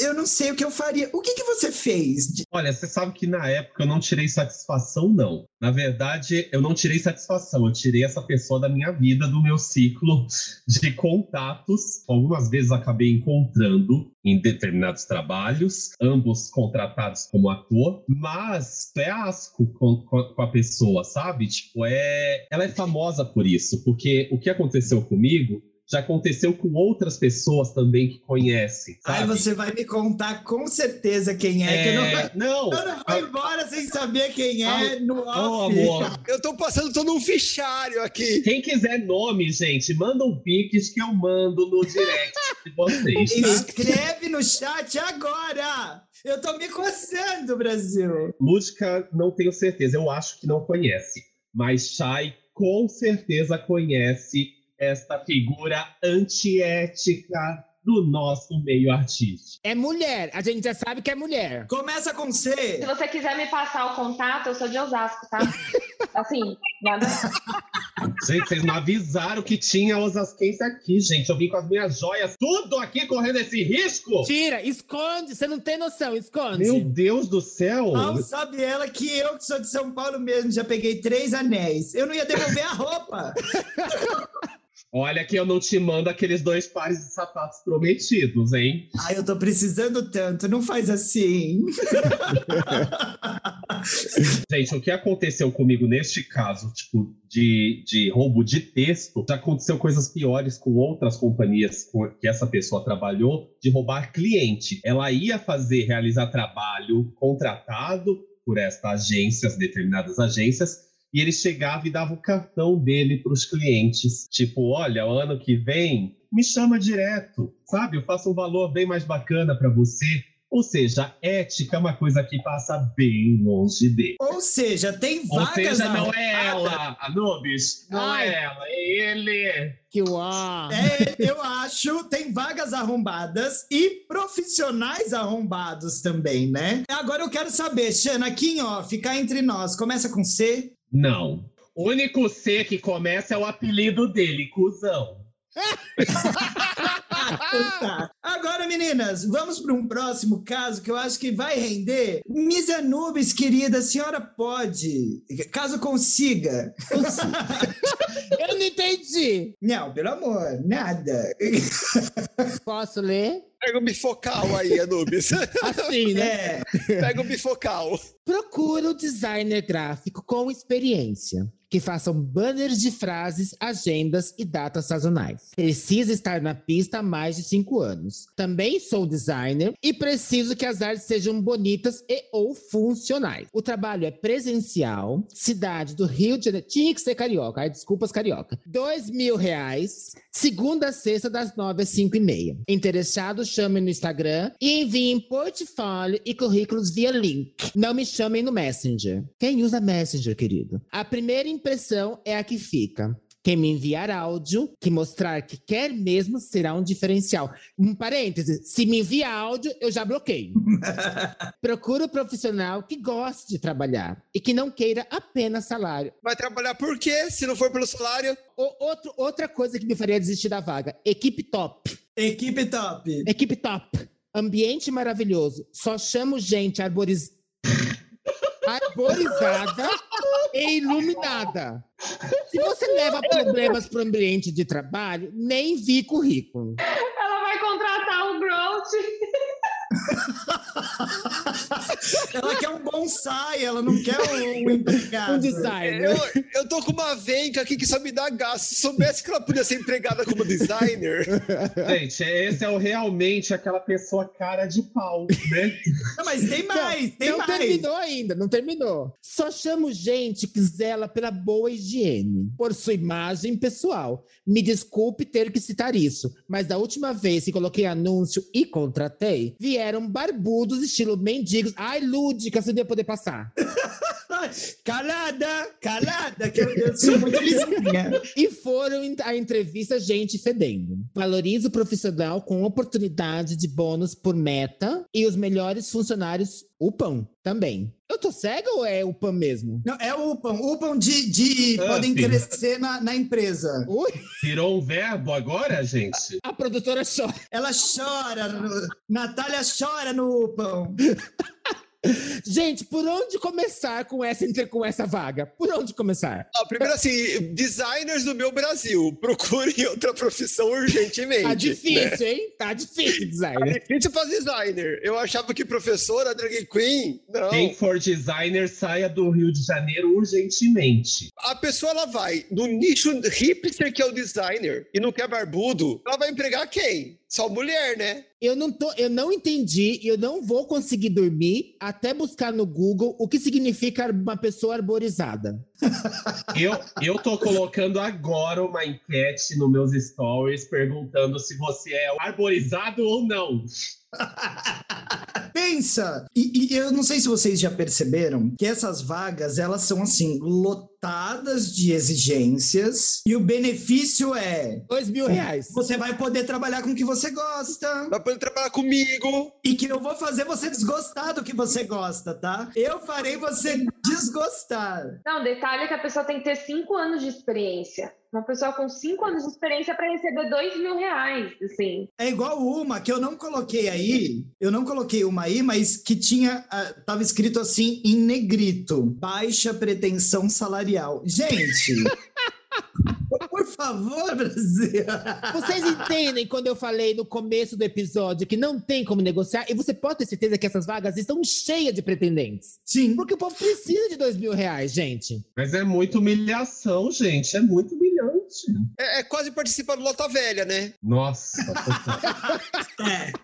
Eu, não sei o que eu faria. O que, que você fez? Olha, você sabe que na época eu não tirei satisfação, não. Na verdade, eu não tirei satisfação. Eu tirei essa pessoa da minha vida, do meu ciclo de contatos. Algumas vezes acabei encontrando em determinados trabalhos, ambos contratados como ator, mas é asco com, com, a pessoa, sabe? Tipo, é, ela é famosa por isso, porque o que aconteceu comigo já aconteceu com outras pessoas também que conhecem. Sabe? Aí você vai me contar com certeza quem é, é... que eu não vai, não, eu não vou embora sem saber quem é ah, no off. amor. Eu tô passando todo um fichário aqui. Quem quiser nome, gente, manda um piques que eu mando no direct de vocês. Tá? Escreve no chat agora. Eu tô me coçando, Brasil. Música, não tenho certeza. Eu acho que não conhece. Mas Shai com certeza conhece esta figura antiética do nosso meio artístico. É mulher, a gente já sabe que é mulher. Começa com C. Se você quiser me passar o contato, eu sou de Osasco, tá? assim, nada. Gente, vocês não avisaram que tinha osasquense aqui, gente. Eu vim com as minhas joias, tudo aqui correndo esse risco. Tira, esconde, você não tem noção, esconde. Meu Deus do céu. Não sabe ela que eu, que sou de São Paulo mesmo, já peguei três anéis. Eu não ia devolver a roupa. Olha que eu não te mando aqueles dois pares de sapatos prometidos, hein? Ai, eu tô precisando tanto, não faz assim. Gente, o que aconteceu comigo neste caso, tipo, de, de roubo de texto, já aconteceu coisas piores com outras companhias que essa pessoa trabalhou, de roubar cliente. Ela ia fazer, realizar trabalho contratado por estas agências, determinadas agências, e ele chegava e dava o cartão dele para os clientes. Tipo, olha, o ano que vem, me chama direto, sabe? Eu faço um valor bem mais bacana para você. Ou seja, ética é uma coisa que passa bem longe dele. Ou seja, tem Ou vagas seja, não é ela, Anubis. Não Ai. é ela, é ele. Que uau! É, eu acho, tem vagas arrombadas e profissionais arrombados também, né? Agora eu quero saber, Xana, aqui off, cá entre nós, começa com C? Não. O único C que começa é o apelido dele, cuzão. Tá. Agora, meninas, vamos para um próximo caso que eu acho que vai render. Miss Anubis, querida, a senhora pode, caso consiga. Eu não entendi. Não, pelo amor, nada. Posso ler? Pega o bifocal aí, Anubis. Assim, né? É, Pega o bifocal. Procura o designer gráfico com experiência, que façam banners de frases, agendas e datas sazonais. Precisa estar na pista há mais de cinco anos. Também sou designer e preciso que as artes sejam bonitas e ou funcionais. O trabalho é presencial, cidade do Rio de Janeiro. Tinha que ser carioca, ai, desculpas, carioca. Dois mil reais, segunda a sexta, das nove às cinco e meia. Interessados, chamem no Instagram e enviem portfólio e currículos via link. Não me chamem no Messenger. Quem usa Messenger, querido? A primeira impressão é a que fica. Quem me enviar áudio que mostrar que quer mesmo será um diferencial. Um parêntese, se me envia áudio, eu já bloqueio. Procura um profissional que goste de trabalhar e que não queira apenas salário. Vai trabalhar por quê? Se não for pelo salário? O- outro, outra coisa que me faria desistir da vaga: equipe top. equipe top. Equipe top. Ambiente maravilhoso. Só chamo gente arboriz... arborizada e iluminada. Se você leva problemas para o ambiente de trabalho, nem vi currículo. Ela vai contratar o Growth. Ela quer um bonsai, ela não quer um, um empregado. Um designer. Eu, eu tô com uma venca aqui que só me dá gasto. Se soubesse que ela podia ser empregada como designer. Gente, esse é o, realmente aquela pessoa cara de pau, né? Não, mas tem mais, tem não mais. terminou ainda, não terminou. Só chamo gente que zela pela boa higiene, por sua imagem pessoal. Me desculpe ter que citar isso, mas da última vez que coloquei anúncio e contratei, vieram barbudos estilo mendigos. Ai, lúdica, você devia poder passar. Calada, calada, que eu, eu sou muito lisinha. E foram a entrevista gente fedendo. Valoriza o profissional com oportunidade de bônus por meta e os melhores funcionários upam também. Eu tô cega ou é upam mesmo? Não, é upam, upam de, de Ah, podem sim. crescer na, na empresa. Ui, Virou um verbo agora, gente? a produtora chora. Ela chora, Natália chora no upam. Gente, por onde começar com essa, com essa vaga? Por onde começar? Ah, primeiro assim, designers do meu Brasil, procurem outra profissão urgentemente. Tá né? difícil, hein? Tá difícil, Tá designer. difícil pra designer. Eu achava que professora, drag queen, não. Quem for designer, saia do Rio de Janeiro urgentemente. A pessoa ela vai no nicho hipster que é o designer e não quer barbudo, ela vai empregar quem? Só mulher, né? Eu não, tô, eu não entendi eu não vou conseguir dormir até buscar no Google o que significa uma pessoa arborizada. Eu, eu tô colocando agora uma enquete nos meus stories perguntando se você é arborizado ou não. Pensa! E, e eu não sei se vocês já perceberam que essas vagas, elas são assim, lotadas de exigências e o benefício é Dois mil reais. você vai poder trabalhar com o que você gosta Vai poder trabalhar comigo. e que eu vou fazer você desgostar do que você gosta, tá? Eu farei você desgostar. Não, detalhe é que a pessoa tem que ter cinco anos de experiência. Uma pessoa com cinco anos de experiência para receber dois mil reais, assim. É igual uma que eu não coloquei aí, eu não coloquei uma aí, mas que tinha, ah, tava escrito assim em negrito, baixa pretensão salarial. Gente, favor, Brasil. Vocês entendem quando eu falei no começo do episódio que não tem como negociar? E você pode ter certeza que essas vagas estão cheias de pretendentes. Sim. Porque o povo precisa de dois mil reais, gente. Mas é muita humilhação, gente. É muito humilhante. É, é quase participar do Lota Velha, né? Nossa.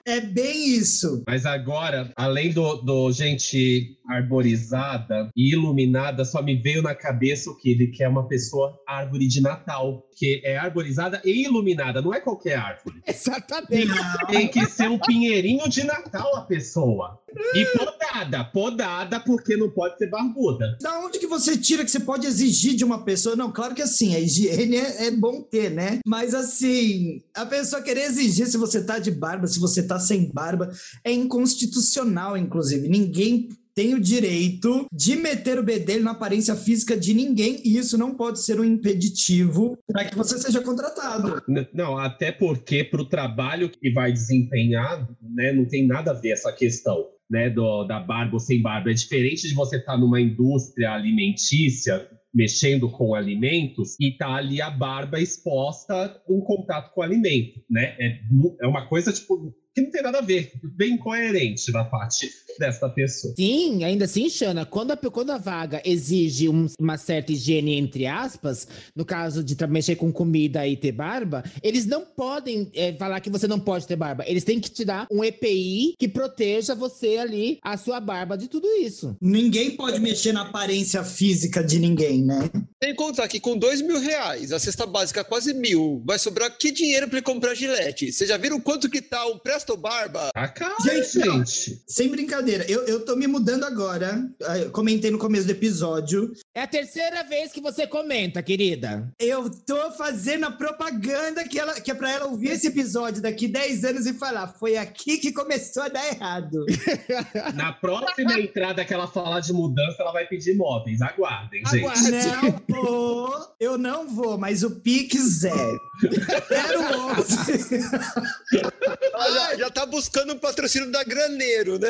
É, é bem isso. Mas agora, além do, do gente arborizada e iluminada, só me veio na cabeça o que ele quer uma pessoa árvore de Natal, que é arborizada e iluminada, não é qualquer árvore. Exatamente. Tem que ser um pinheirinho de Natal a pessoa. E podada, podada, porque não pode ser barbuda. Da onde que você tira que você pode exigir de uma pessoa? Não, claro que assim, a higiene é, é bom ter, né? Mas assim, a pessoa querer exigir se você tá de barba, se você tá sem barba, é inconstitucional, inclusive. Ninguém tem o direito de meter o bedelho na aparência física de ninguém e isso não pode ser um impeditivo para que você seja contratado. Não, até porque para o trabalho que vai desempenhar, né, não tem nada a ver essa questão. Né, do, da barba ou sem barba. É diferente de você estar numa indústria alimentícia mexendo com alimentos e tá ali a barba exposta em contato com o alimento, né? É, é uma coisa, tipo, que não tem nada a ver, bem coerente da parte dessa pessoa. Sim, ainda assim, Xana, quando a, quando a vaga exige um- uma certa higiene, entre aspas, no caso de mexer com comida e ter barba, eles não podem eh, falar que você não pode ter barba. Eles têm que te dar um EPI que proteja você ali, a sua barba, de tudo isso. Ninguém pode mexer na aparência física de ninguém, né? Tem que contar que com dois mil reais, a cesta básica é quase mil, vai sobrar que dinheiro pra ele comprar gilete? Vocês já viram quanto que tá um Presto Barba? Tá caro, Gente. Sem brincadeira, eu, eu tô me mudando agora. Ah, eu comentei no começo do episódio. É a terceira vez que você comenta, querida. Eu tô fazendo a propaganda que, ela, que é pra ela ouvir esse episódio daqui 10 anos e falar: foi aqui que começou a dar errado. Na próxima entrada que ela falar de mudança, ela vai pedir móveis. Aguardem, gente. Aguardem. Não vou, eu não vou, mas o Pix é. Quero 11. Ah, já, já tá buscando um patrocínio da Graneiro, né?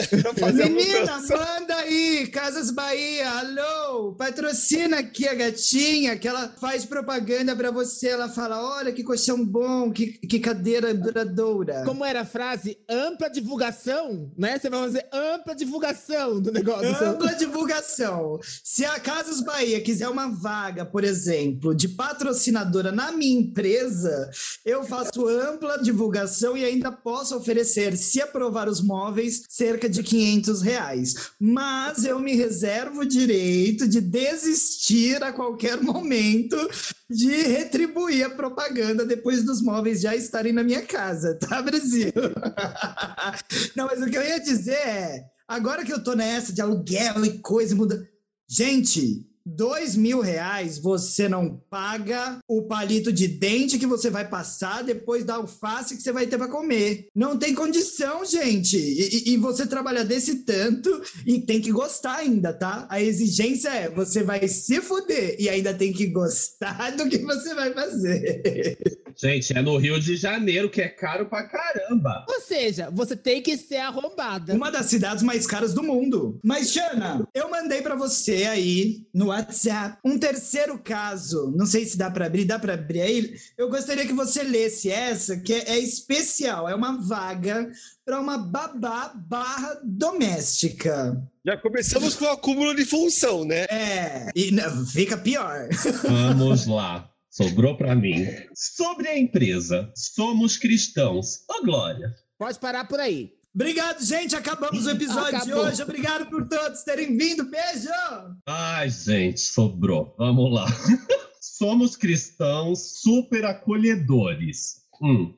Menina, manda aí, Casas Bahia, alô, patrocina aqui a gatinha, que ela faz propaganda pra você. Ela fala: olha que colchão bom, que, que cadeira duradoura. Como era a frase? Ampla divulgação, né? Você vai fazer ampla divulgação do negócio. Ampla divulgação. Se a Casas Bahia quiser uma vaga, por exemplo, de patrocinadora na minha empresa, eu faço ampla divulgação e ainda posso oferecer, se aprovar os móveis, cerca de 500 reais. Mas eu me reservo o direito de desistir a qualquer momento de retribuir a propaganda depois dos móveis já estarem na minha casa, tá, Brasil? Não, mas o que eu ia dizer é, agora que eu tô nessa de aluguel e coisa, muda. Gente, dois mil reais você não paga o palito de dente que você vai passar depois da alface que você vai ter para comer. Não tem condição, gente. E, e- você trabalha desse tanto e tem que gostar ainda, tá? A exigência é você vai se fuder e ainda tem que gostar do que você vai fazer. Gente, é no Rio de Janeiro, que é caro pra caramba. Ou seja, você tem que ser arrombada. Uma das cidades mais caras do mundo. Mas, Xana, eu mandei pra você aí no WhatsApp um terceiro caso. Não sei se dá pra abrir, dá pra abrir aí. Eu gostaria que você lesse essa, que é, é especial. É uma vaga para uma babá barra doméstica. Já começamos com o acúmulo de função, né? É, e não, fica pior. Vamos lá. Sobrou pra mim. Sobre a empresa, somos cristãos. Ô, Glória. Pode parar por aí. Obrigado, gente. Acabamos o episódio de hoje. Obrigado por todos terem vindo. Beijo! Ai, gente, sobrou. Vamos lá. Somos cristãos super acolhedores. Hum.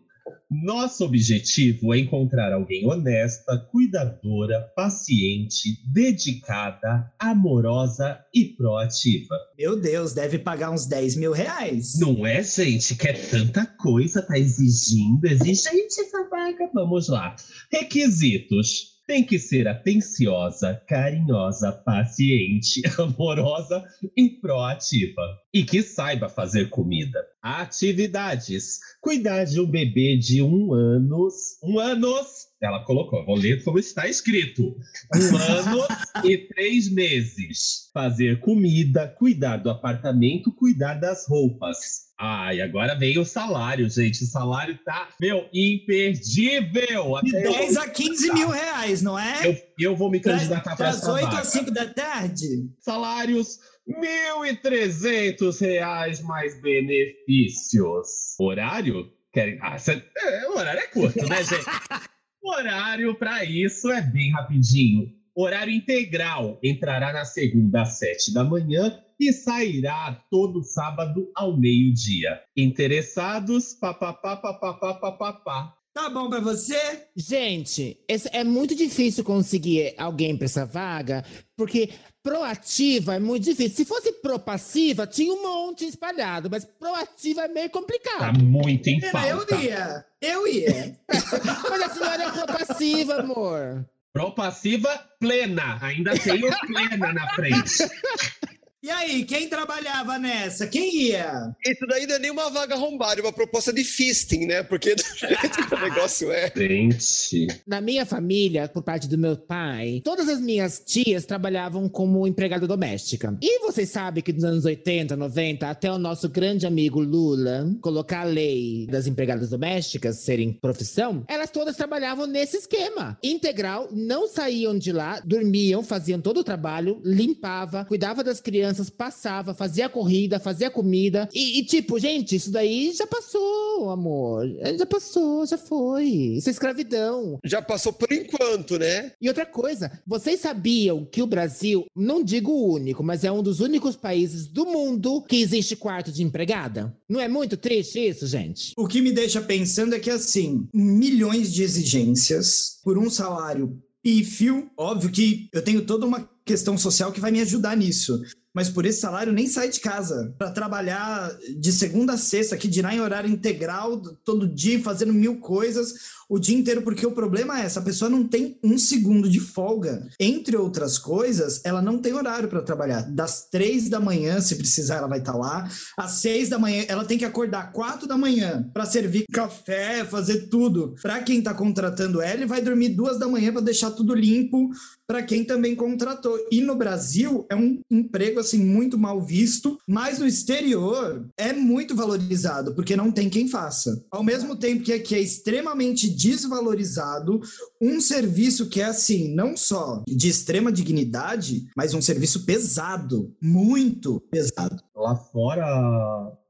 Nosso objetivo é encontrar alguém honesta, cuidadora, paciente, dedicada, amorosa e proativa. Meu Deus, deve pagar uns 10 mil reais. Não é, gente? Que é tanta coisa, tá exigindo, exigente essa vaga. Vamos lá. Requisitos. Tem que ser atenciosa, carinhosa, paciente, amorosa e proativa. E que saiba fazer comida. Atividades. Cuidar de um bebê de um ano. Um anos. Ela colocou, vou ler como está escrito. Um ano e três meses. Fazer comida, cuidar do apartamento, cuidar das roupas. Ai, agora vem o salário, gente. O salário tá, meu, imperdível. De Até eu, 10 a 15 mil reais, não é? eu, eu vou me candidatar para essa 8 vaga. às 5 da tarde? Salários 1.300 reais mais benefícios. Horário? Querem... Ah, cê... é, o horário é curto, né, gente? horário para isso é bem rapidinho. Horário integral entrará na segunda às sete da manhã e sairá todo sábado ao meio-dia. Interessados, papapá, papapá, papapá. Tá bom pra você? Gente, esse- é muito difícil conseguir alguém pra essa vaga, porque proativa é muito difícil. Se fosse propassiva, tinha um monte espalhado, mas proativa é meio Tá complicado. muito em Pera, eu falta. ia. Eu ia. Mas a senhora é propassiva, amor. Propassiva plena. Ainda tem o plena na frente. E aí, quem trabalhava nessa? Quem ia? Isso daí não é nem uma vaga arrombada, é uma proposta de fisting, né? Porque do jeito que o negócio é. Gente. Na minha família, por parte do meu pai, todas as minhas tias trabalhavam como empregada doméstica. E vocês sabem que nos anos 80, 90, até o nosso grande amigo Lula colocar a lei das empregadas domésticas serem profissão, elas todas trabalhavam nesse esquema. Integral, não saíam de lá, dormiam, faziam todo o trabalho, limpava, cuidava das crianças, passava, fazia corrida, fazia comida. E, e, tipo, gente, isso daí já passou, amor. Já passou, já foi. Isso é escravidão. Já passou por enquanto, né? E outra coisa, vocês sabiam que o Brasil, não digo o único, mas é um dos únicos países do mundo que existe quarto de empregada? Não é muito triste isso, gente? O que me deixa pensando é que, assim, milhões de exigências por um salário pífio. Óbvio que eu tenho toda uma questão social que vai me ajudar nisso. Mas por esse salário nem sai de casa para trabalhar de segunda a sexta, que dirá em horário integral, todo dia, fazendo mil coisas o dia inteiro, porque o problema é essa pessoa não tem um segundo de folga. Entre outras coisas, ela não tem horário para trabalhar. Das três da manhã, se precisar, ela vai estar lá. Às seis da manhã, ela tem que acordar quatro da manhã para servir café, fazer tudo. Para quem está contratando ela, ele vai dormir duas da manhã para deixar tudo limpo para quem também contratou. E no Brasil é um emprego assim muito mal visto, mas no exterior é muito valorizado, porque não tem quem faça. Ao mesmo tempo que aqui é extremamente desvalorizado, um serviço que é assim, não só de extrema dignidade, mas um serviço pesado, muito pesado. Lá fora,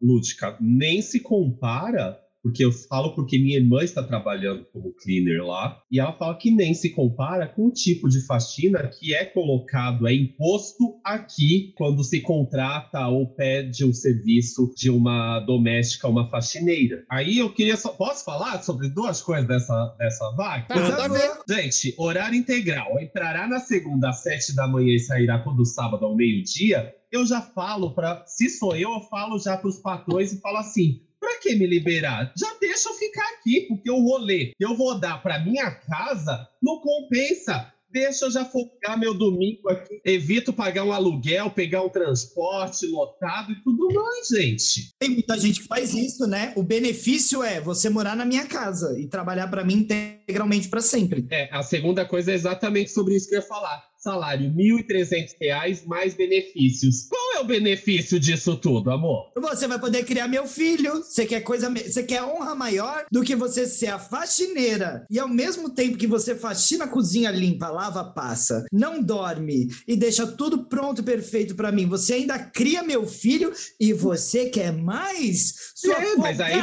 Lúdica, nem se compara, porque eu falo porque minha irmã está trabalhando como cleaner lá, e ela fala que nem se compara com o tipo de faxina que é colocado, é imposto aqui quando se contrata ou pede o serviço de uma doméstica, uma faxineira. Aí eu queria só. Posso falar sobre duas coisas dessa, dessa vaga? Manda favor. ver. Gente, horário integral. Entrará na segunda às sete da manhã e sairá todo sábado ao meio-dia. Eu já falo para, se sou eu, eu falo já para os patrões e falo assim: que me liberar? Já deixa eu ficar aqui, porque o rolê que eu vou dar para minha casa não compensa. Deixa eu já focar meu domingo aqui. Evito pagar um aluguel, pegar um transporte lotado e tudo mais, gente. Tem muita gente que faz isso, né? O benefício é você morar na minha casa e trabalhar para mim integralmente para sempre. É, a segunda coisa é exatamente sobre isso que eu ia falar. Salário R$ 1.300 mais benefícios. Qual é o benefício disso tudo, amor? Você vai poder criar meu filho. Você quer coisa, você quer honra maior do que você ser a faxineira e ao mesmo tempo que você faxina a cozinha limpa, lava, passa, não dorme e deixa tudo pronto e perfeito pra mim. Você ainda cria meu filho e você quer mais? Sua É, mas aí-!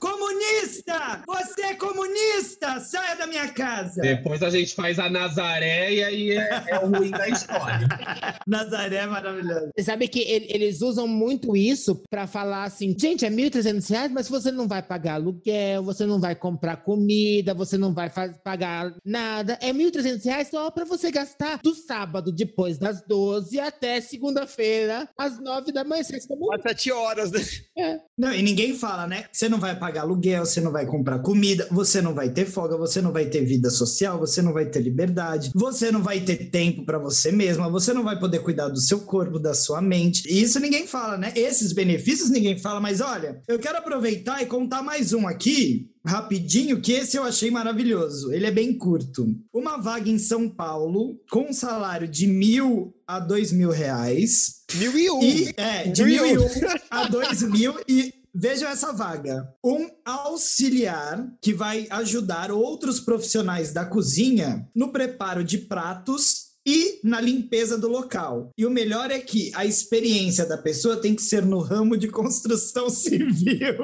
Comunista! Você é comunista! Saia da minha casa! Depois a gente faz a Nazaré e aí é, é o ruim da história. Nazaré é maravilhoso. Você sabe que ele- eles usam muito isso pra falar assim, gente, é 1.300 reais, mas você não vai pagar aluguel, você não vai comprar comida, você não vai pagar nada. É 1.300 reais só pra você gastar do sábado, depois das 12 até segunda-feira, às 9 da manhã. Como- Às sete horas, né? Não, e ninguém fala, né? Você não vai pagar aluguel, você não vai comprar comida, você não vai ter folga, você não vai ter vida social, você não vai ter liberdade, você não vai ter tempo pra você mesma, você não vai poder cuidar do seu corpo, da sua mente. E isso ninguém fala, né? Esses benefícios ninguém fala, mas olha, eu quero aproveitar e contar mais um aqui. Rapidinho, que esse eu achei maravilhoso. Ele é bem curto. Uma vaga em São Paulo, com um salário de mil a dois mil reais. Mil e um. E, é, de Mil. mil e um a dois mil. E vejam essa vaga. Um auxiliar que vai ajudar outros profissionais da cozinha no preparo de pratos e na limpeza do local. E o melhor é que a experiência da pessoa tem que ser no ramo de construção civil.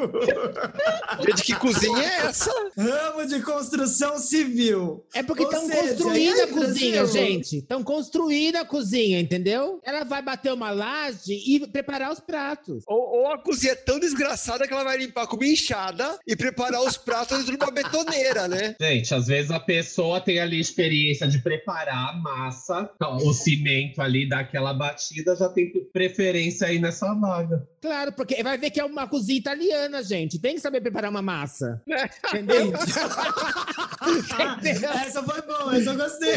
Gente, que cozinha é essa? ramo de construção civil. É porque estão construindo aí, a cozinha, Brasil? gente. Estão construindo a cozinha, entendeu? Ela vai bater uma laje e preparar os pratos. Ou, ou a cozinha é tão desgraçada que ela vai limpar com uma enxada e preparar os pratos dentro de uma betoneira, né? Gente, às vezes a pessoa tem ali experiência de preparar a massa, o cimento ali, dar aquela batida, já tem preferência aí nessa vaga. Claro, porque vai ver que é uma cozinha italiana, gente. Tem que saber preparar uma massa. É. Entendeu? essa foi boa, essa eu gostei.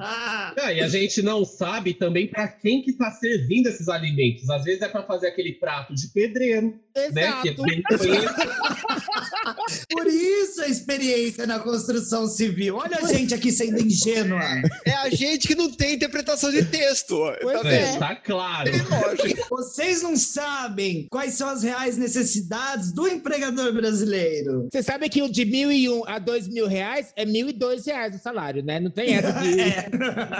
Ah, e a gente não sabe também para quem que tá servindo esses alimentos. Às vezes é para fazer aquele prato de pedreiro, é Exato. bem conhecido. Por isso a experiência na construção civil. Olha a gente aqui sendo ingênua. É a gente que não tem interpretação de texto. Pois tá é. vendo? Tá claro. Lógica. Vocês não sabem quais são as reais necessidades do empregador brasileiro. Você sabe que o de mil e um a dois mil reais é mil e dois reais o salário, né? Não tem essa de... É.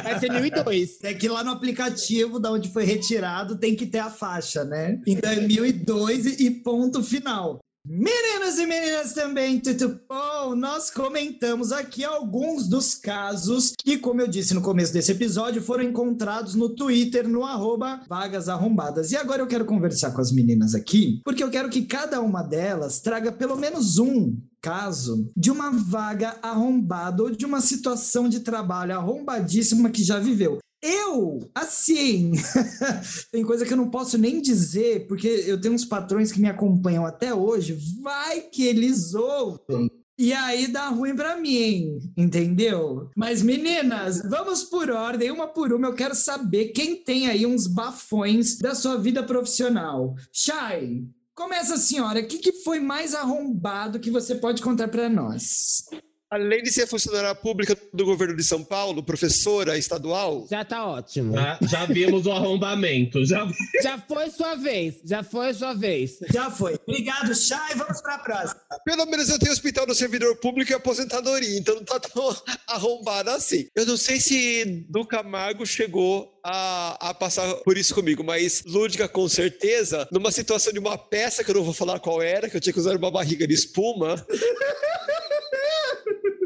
Vai ser mil e dois. É que lá no aplicativo, da onde foi retirado, tem que ter a faixa, né? Então é 1002 e e ponto final. Meninos e meninas também, tudo bom? Nós comentamos aqui alguns dos casos que, como eu disse no começo desse episódio, foram encontrados no Twitter, no arroba vagas arrombadas. E agora eu quero conversar com as meninas aqui, porque eu quero que cada uma delas traga pelo menos um caso de uma vaga arrombada ou de uma situação de trabalho arrombadíssima que já viveu. Eu, assim, tem coisa que eu não posso nem dizer, porque eu tenho uns patrões que me acompanham até hoje, vai que eles ouvem. E aí dá ruim pra mim, entendeu? Mas meninas, vamos por ordem, uma por uma. Eu quero saber quem tem aí uns bafões da sua vida profissional. Chay, começa a senhora. O que, que foi mais arrombado que você pode contar pra nós? Além de ser funcionária pública do governo de São Paulo, professora estadual, Já tá ótimo. Já, já vimos o arrombamento. Já... Já foi sua vez. Já foi sua vez. Já foi. Obrigado, Chay. Vamos pra próxima. pelo menos eu tenho hospital do servidor público e aposentadoria, então não tá tão arrombada assim. Eu não sei se do Camargo chegou a, a passar por isso comigo, mas Lúdica com certeza, numa situação de uma peça que eu não vou falar qual era, que eu tinha que usar uma barriga de espuma,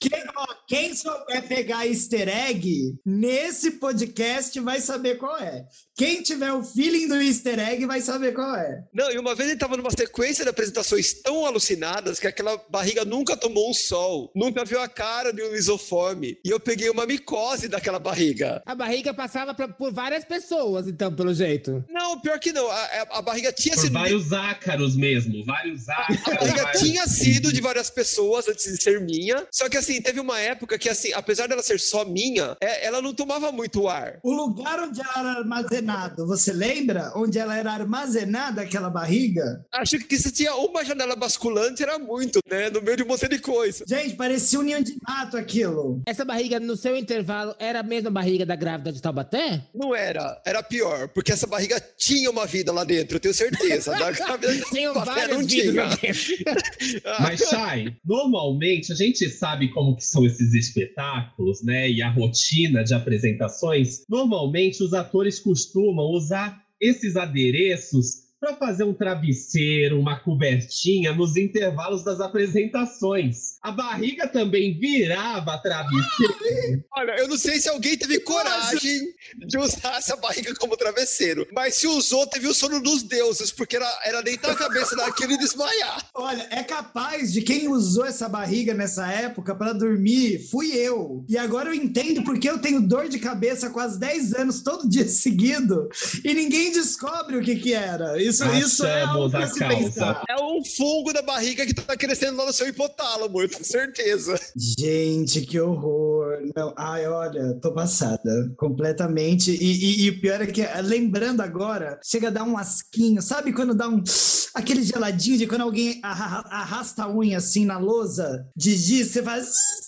Quem, ó, quem souber pegar easter egg, nesse podcast vai saber qual é. Quem tiver o feeling do easter egg vai saber qual é. Não, e uma vez ele tava numa sequência de apresentações tão alucinadas que aquela barriga nunca tomou um sol, nunca viu a cara de um isoforme. E eu peguei uma micose daquela barriga. A barriga passava pra- por várias pessoas, então, pelo jeito. Não, pior que não. A, a- a barriga tinha Por sido. vários ácaros mesmo. Vários ácaros. A barriga vários- tinha sido de várias pessoas antes de ser minha. Só que assim, teve uma época que, assim, apesar dela ser só minha, é- ela não tomava muito ar. O lugar onde ela era armazenado, você lembra? Onde ela era armazenada, aquela barriga? Acho que se tinha uma janela basculante era muito, né? No meio de um monte de coisa. Gente, parecia um ninho de mato aquilo. Essa barriga, no seu intervalo, era a mesma barriga da grávida de Taubaté? Não era, era pior, porque essa barriga tinha uma vida lá dentro, eu tenho certeza. Da grávida de Taubaté várias não tinha. Mas, Chay, normalmente a gente sabe como que são esses espetáculos, né? E a rotina de apresentações. Normalmente os atores costumam usar esses adereços para fazer um travesseiro, uma cobertinha nos intervalos das apresentações. A barriga também virava travesseiro. Olha, eu não sei se alguém teve coragem de usar essa barriga como travesseiro, mas se usou, teve o sono dos deuses, porque era, era deitar a cabeça naquilo e desmaiar. Olha, é capaz de quem usou essa barriga nessa época para dormir, fui eu. E agora eu entendo porque eu tenho dor de cabeça há quase 10 anos, todo dia seguido, e ninguém descobre o que que era. Isso, isso é algo Achamos pra a se causa. pensar. É um fungo da barriga que tá crescendo lá no seu hipotálamo, eu tenho certeza. Gente, que horror. Não, ai, olha, tô passada completamente. E, e- e o pior é que, lembrando agora, chega a dar um asquinho. Sabe quando dá um. aquele geladinho de quando alguém arra- arrasta a unha assim na lousa de giz, você faz.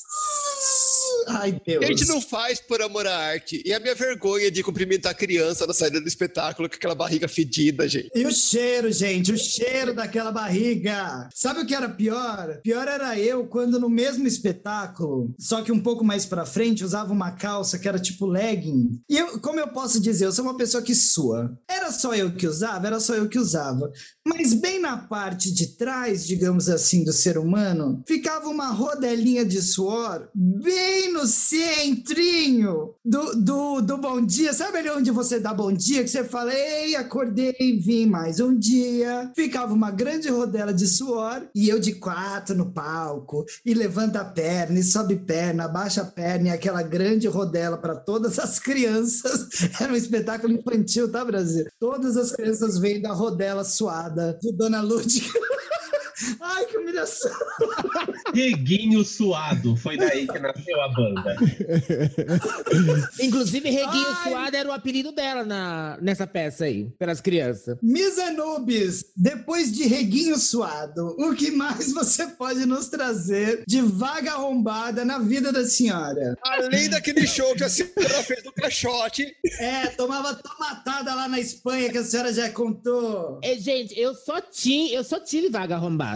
Ai, Deus. A gente não faz por amor à arte. E a minha vergonha de cumprimentar a criança na saída do espetáculo com aquela barriga fedida, gente. E o cheiro, gente, o cheiro daquela barriga. Sabe o que era pior? Pior era eu quando no mesmo espetáculo, só que um pouco mais pra frente, usava uma calça que era tipo legging. E eu, como eu posso dizer, eu sou uma pessoa que sua. Era só eu que usava, era só eu que usava. Mas bem na parte de trás, digamos assim, do ser humano, ficava uma rodelinha de suor bem centrinho do, do, do bom dia. Sabe ali onde você dá bom dia? Que você fala, ei, acordei, vim mais um dia. Ficava uma grande rodela de suor e eu de quatro no palco. E levanta a perna, e sobe perna, abaixa a perna, e aquela grande rodela para todas as crianças. Era um espetáculo infantil, tá, Brasil? Todas as crianças vêm da rodela suada de Dona Lúdica. Ai, que humilhação! Reguinho Suado, foi daí que nasceu a banda. Inclusive, Reguinho Ai. Suado era o apelido dela na, nessa peça aí, pelas crianças. Miss Anubis, depois de Reguinho Suado, o que mais você pode nos trazer de vaga arrombada na vida da senhora? Além daquele show que a senhora fez do caixote. É, tomava tomatada lá na Espanha, que a senhora já contou. É, gente, eu só, tinha, eu só tive vaga arrombada.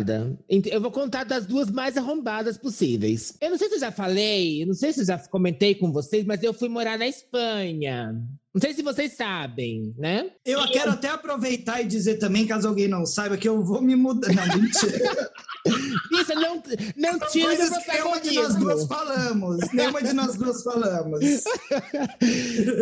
Ent- Eu vou contar das duas mais arrombadas possíveis. Eu não sei se eu já falei, não sei se eu já comentei com vocês, mas eu fui morar na Espanha. Não sei se vocês sabem, né? Eu quero até aproveitar e dizer também, caso alguém não saiba, que eu vou me mudar. Não, mentira. Isso não, não São tira coisas que nenhuma de nós duas falamos. Nenhuma de nós duas falamos.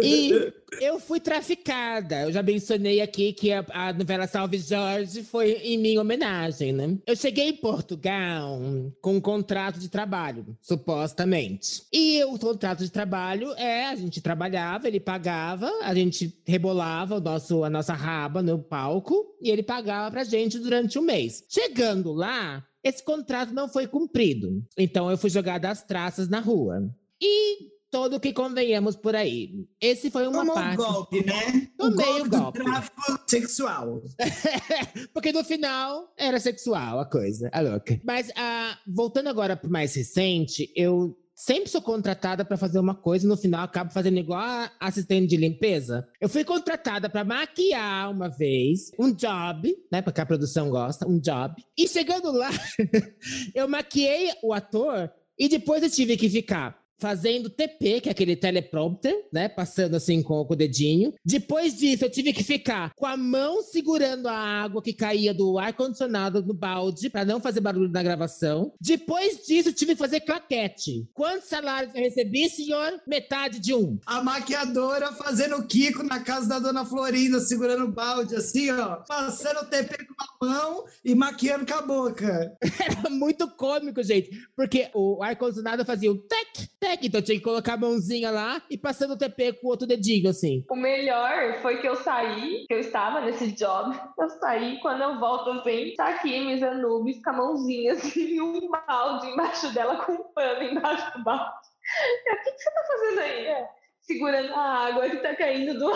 E eu fui traficada. Eu já mencionei aqui que a, a novela Salve Jorge foi em minha homenagem, né? Eu cheguei em Portugal com um contrato de trabalho, supostamente. E o contrato de trabalho é: a gente trabalhava, ele pagava, a gente rebolava o nosso, a nossa raba no palco e ele pagava pra gente durante um mês. Chegando lá, esse contrato não foi cumprido. Então eu fui jogada às traças na rua. E todo o que convenhamos por aí. Esse foi uma Tomou um parte. golpe, né? O Tomei golpe o do golpe. tráfico sexual. Porque no final era sexual a coisa, a louca. Mas ah, voltando agora pro mais recente, eu sempre sou contratada para fazer uma coisa e no final acabo fazendo igual a assistente de limpeza. Eu fui contratada para maquiar uma vez, um job, né, porque a produção gosta, um job. E chegando lá, eu maquiei o ator e depois eu tive que ficar fazendo TP, que é aquele teleprompter, né? Passando assim com, com o dedinho. Depois disso, eu tive que ficar com a mão segurando a água que caía do ar-condicionado no balde, para não fazer barulho na gravação. Depois disso, eu tive que fazer claquete. Quantos salários eu recebi, senhor? Metade de um. A maquiadora fazendo o Kiko na casa da dona Florinda, segurando o balde, assim, ó. Passando o TP com uma mão e maquiando com a boca. Era muito cômico, gente. Porque o ar-condicionado fazia o tec, tec. Então tinha que colocar a mãozinha lá e passando o TP com o outro dedinho, assim. O melhor foi que eu saí, que eu estava nesse job. Eu saí, quando eu volto assim, tá aqui Miss Anubis com a mãozinha assim, e um balde embaixo dela com um pano embaixo do balde. O que, que você tá fazendo aí? É, segurando a água que tá caindo do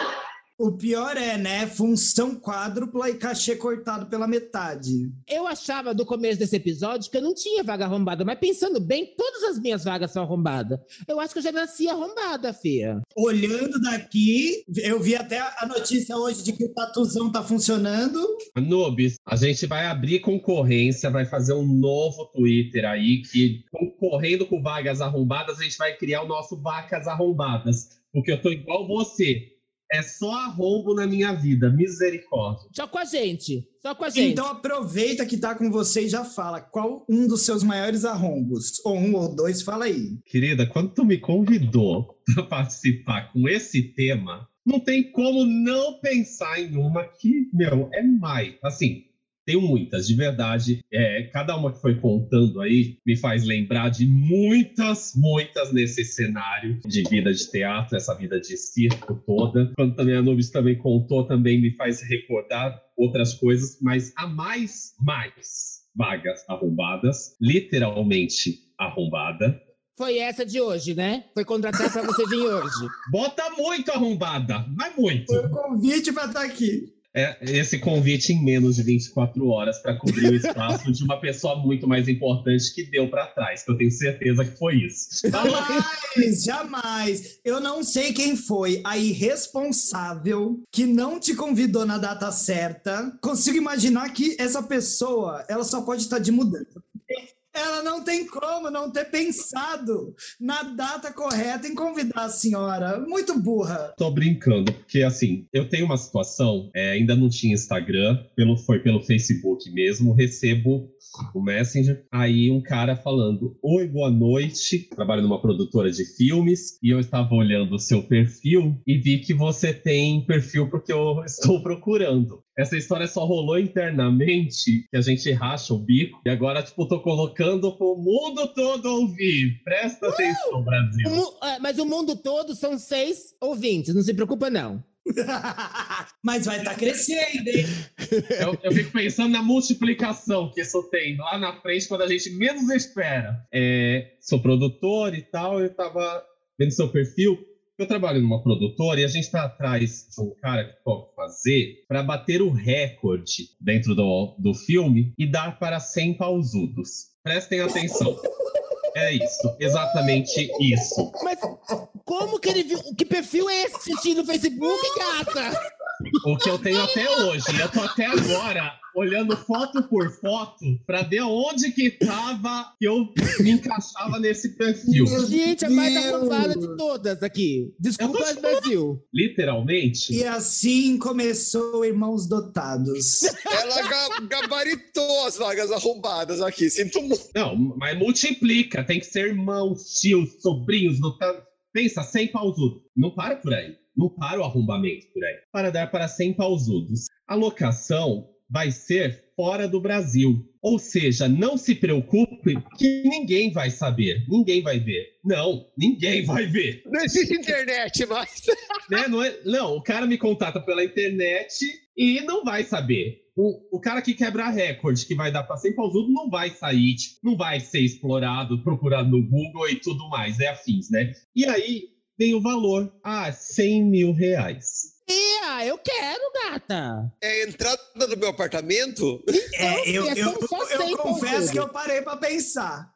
O pior é, né? Função quádrupla e cachê cortado pela metade. Eu achava no começo desse episódio que eu não tinha vaga arrombada, mas pensando bem, todas as minhas vagas são arrombadas. Eu acho que eu já nasci arrombada, Fia. Olhando daqui, eu vi até a notícia hoje de que o tatuzão tá funcionando. Nubes, a gente vai abrir concorrência, vai fazer um novo Twitter aí, que concorrendo com vagas arrombadas, a gente vai criar o nosso Vacas Arrombadas. Porque eu tô igual você. É só arrombo na minha vida, misericórdia. Só com a gente. Só com a gente. Então aproveita que tá com você e já fala qual um dos seus maiores arrombos. Ou um ou dois, fala aí. Querida, quando tu me convidou para participar com esse tema, não tem como não pensar em uma que, meu, é mais. Assim, tenho muitas, de verdade. É, cada uma que foi contando aí me faz lembrar de muitas, muitas nesse cenário de vida de teatro, essa vida de circo toda. Quando também a Nubis também contou, também me faz recordar outras coisas, mas a mais, mais vagas arrombadas, literalmente arrombada, Foi essa de hoje, né? Foi contratar pra você vir hoje. Bota muito arrombada, mas muito. Foi o convite para estar aqui. É, esse convite em menos de 24 horas para cobrir o espaço de uma pessoa muito mais importante que deu para trás, que eu tenho certeza que foi isso. Jamais, jamais. Eu não sei quem foi a irresponsável que não te convidou na data certa. Consigo imaginar que essa pessoa, ela só pode estar de mudança. Ela não tem como não ter pensado na data correta em convidar a senhora. Muito burra. Tô brincando, porque assim, eu tenho uma situação, é, ainda não tinha Instagram, pelo, foi pelo Facebook mesmo, recebo o Messenger, aí um cara falando: Oi, boa noite, trabalho numa produtora de filmes, e eu estava olhando o seu perfil e vi que você tem perfil porque eu estou procurando. Essa história só rolou internamente, que a gente racha o bico, e agora, tipo, tô colocando pro mundo todo ouvir. Presta atenção, Brasil. O é, mas o mundo todo são seis ouvintes, não se preocupa, não. Mas vai estar crescendo, hein? Eu, eu fico pensando na multiplicação que isso tem lá na frente, quando a gente menos espera. É, sou produtor e tal, eu tava vendo seu perfil. Eu trabalho numa produtora e a gente tá atrás de um cara que pode fazer para bater o recorde dentro do, do filme e dar para 100 pausudos. Prestem atenção. É isso, exatamente isso. Mas como que ele viu? Que perfil é esse no Facebook, gata? O que eu tenho até hoje. Eu tô até agora olhando foto por foto para ver onde que tava que eu me encaixava nesse perfil. Gente, a mais arrombada de todas aqui. Desculpa, Brasil. Literalmente. E assim começou Irmãos Dotados. Ela ga- gabaritou as vagas arrombadas aqui. Sinto muito. Não, mas multiplica. Tem que ser irmãos, tios, sobrinhos. Não tá... Pensa, 100 pausudos. Não para por aí. Não para o arrombamento por aí. Para dar para 100 pausudos. A locação vai ser fora do Brasil. Ou seja, não se preocupe que ninguém vai saber. Ninguém vai ver. Não, ninguém vai ver. Não existe internet mais. né? Não, é- não, o cara me contata pela internet e não vai saber. O, o cara que quebra recorde, que vai dar para 100 pausudo, não vai sair, não vai ser explorado, procurado no Google e tudo mais, é afins, né? E aí vem o valor. Ah, 100 mil reais. E, ah, eu quero, gata. É a entrada do meu apartamento. É, eu, é eu, eu cem confesso que eu parei pra pensar.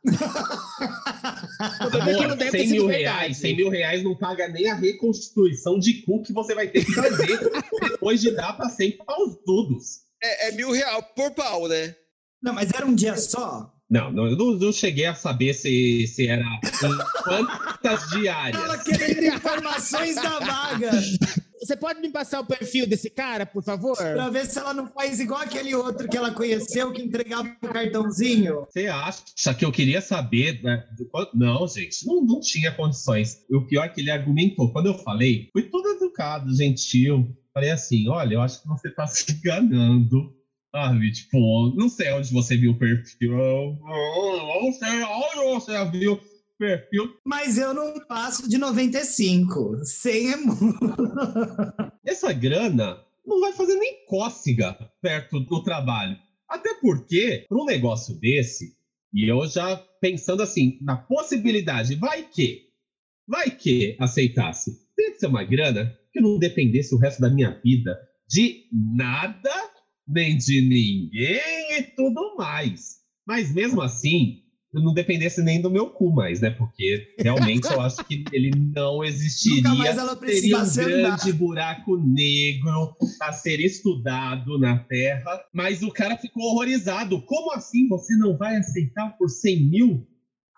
Também que não Amor, deve ter 100 sido mil reais, 100 mil reais não paga nem a reconstituição de cu que você vai ter que fazer depois de dar para 100 pausudos. É, é mil real por pau, né? Não, mas era um dia só? Não, não, eu não, não cheguei a saber se, se era quantas diárias. Ela querendo informações da vaga. Você pode me passar o perfil desse cara, por favor? Pra ver se ela não faz igual aquele outro que ela conheceu que entregava o cartãozinho. Você acha que eu queria saber? né, do quanto- Não, gente, não, não tinha condições. O pior é que ele argumentou. Quando eu falei, fui todo educado, gentil. Falei assim: olha, eu acho que você tá se enganando. Sabe, tipo, não sei onde você viu o perfil. Não sei onde você viu o perfil. Mas eu não passo de 95. Sem emo. Essa grana não vai fazer nem cócega perto do trabalho. Até porque, para um negócio desse, e eu já pensando assim, na possibilidade, vai que, vai que aceitasse. Tem que ser uma grana que não dependesse o resto da minha vida de nada, nem de ninguém e tudo mais. Mas mesmo assim, eu não dependesse nem do meu cu mais, né? Porque realmente eu acho que ele não existiria. Nunca mais ela Seria um precisasse andar. grande buraco negro a ser estudado na Terra. Mas o cara ficou horrorizado. Como assim você não vai aceitar por 100 mil?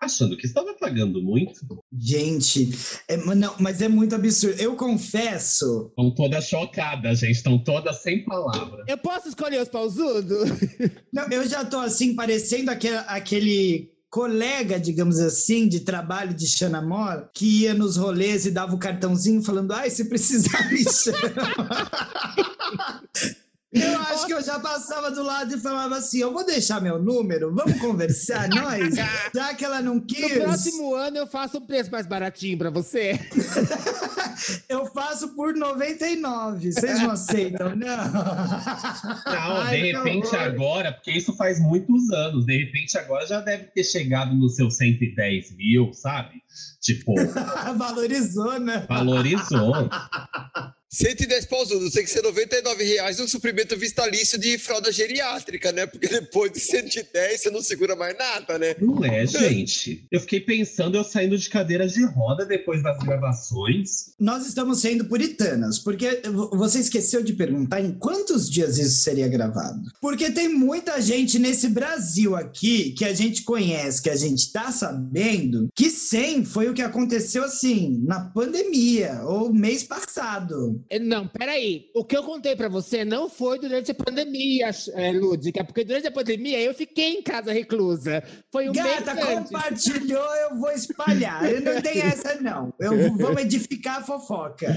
Achando que estava pagando muito. Gente, é- não, mas é muito absurdo. Eu confesso. Estão todas chocadas, gente. Estão todas sem palavras. Eu posso escolher os pausudos? Não, eu já tô assim, parecendo aquele, aquele colega, digamos assim, de trabalho de Xanamor, que ia nos rolês e dava o cartãozinho falando, ai, se precisar me chama. Que eu já passava do lado e falava assim: eu vou deixar meu número, vamos conversar, nós? Já que ela não No quis, próximo ano eu faço um preço mais baratinho pra você. eu faço por 99. Vocês não aceitam, não? Não, Ai, de repente horror. agora, porque isso faz muitos anos, de repente agora já deve ter chegado nos seus 110 mil, sabe? Tipo, Valorizou, né? valorizou. 110 pausudos, tem que ser 99 reais um suprimento vistalício de fralda geriátrica, né? Porque depois de 110 você não segura mais nada, né? Não é, gente. Eu fiquei pensando eu saindo de cadeira de roda depois das gravações. Nós estamos sendo puritanas, porque você esqueceu de perguntar em quantos dias isso seria gravado. Porque tem muita gente nesse Brasil aqui que a gente conhece, que a gente tá sabendo, que 100 foi o que aconteceu assim, na pandemia, ou mês passado. É, Não, peraí. O que eu contei pra você não foi durante a pandemia, é, Lúdica, porque durante a pandemia eu fiquei em casa reclusa. Foi um Gata, mês antes. compartilhou, eu vou espalhar. Eu não tenho essa, não. Eu, vamos edificar a fofoca.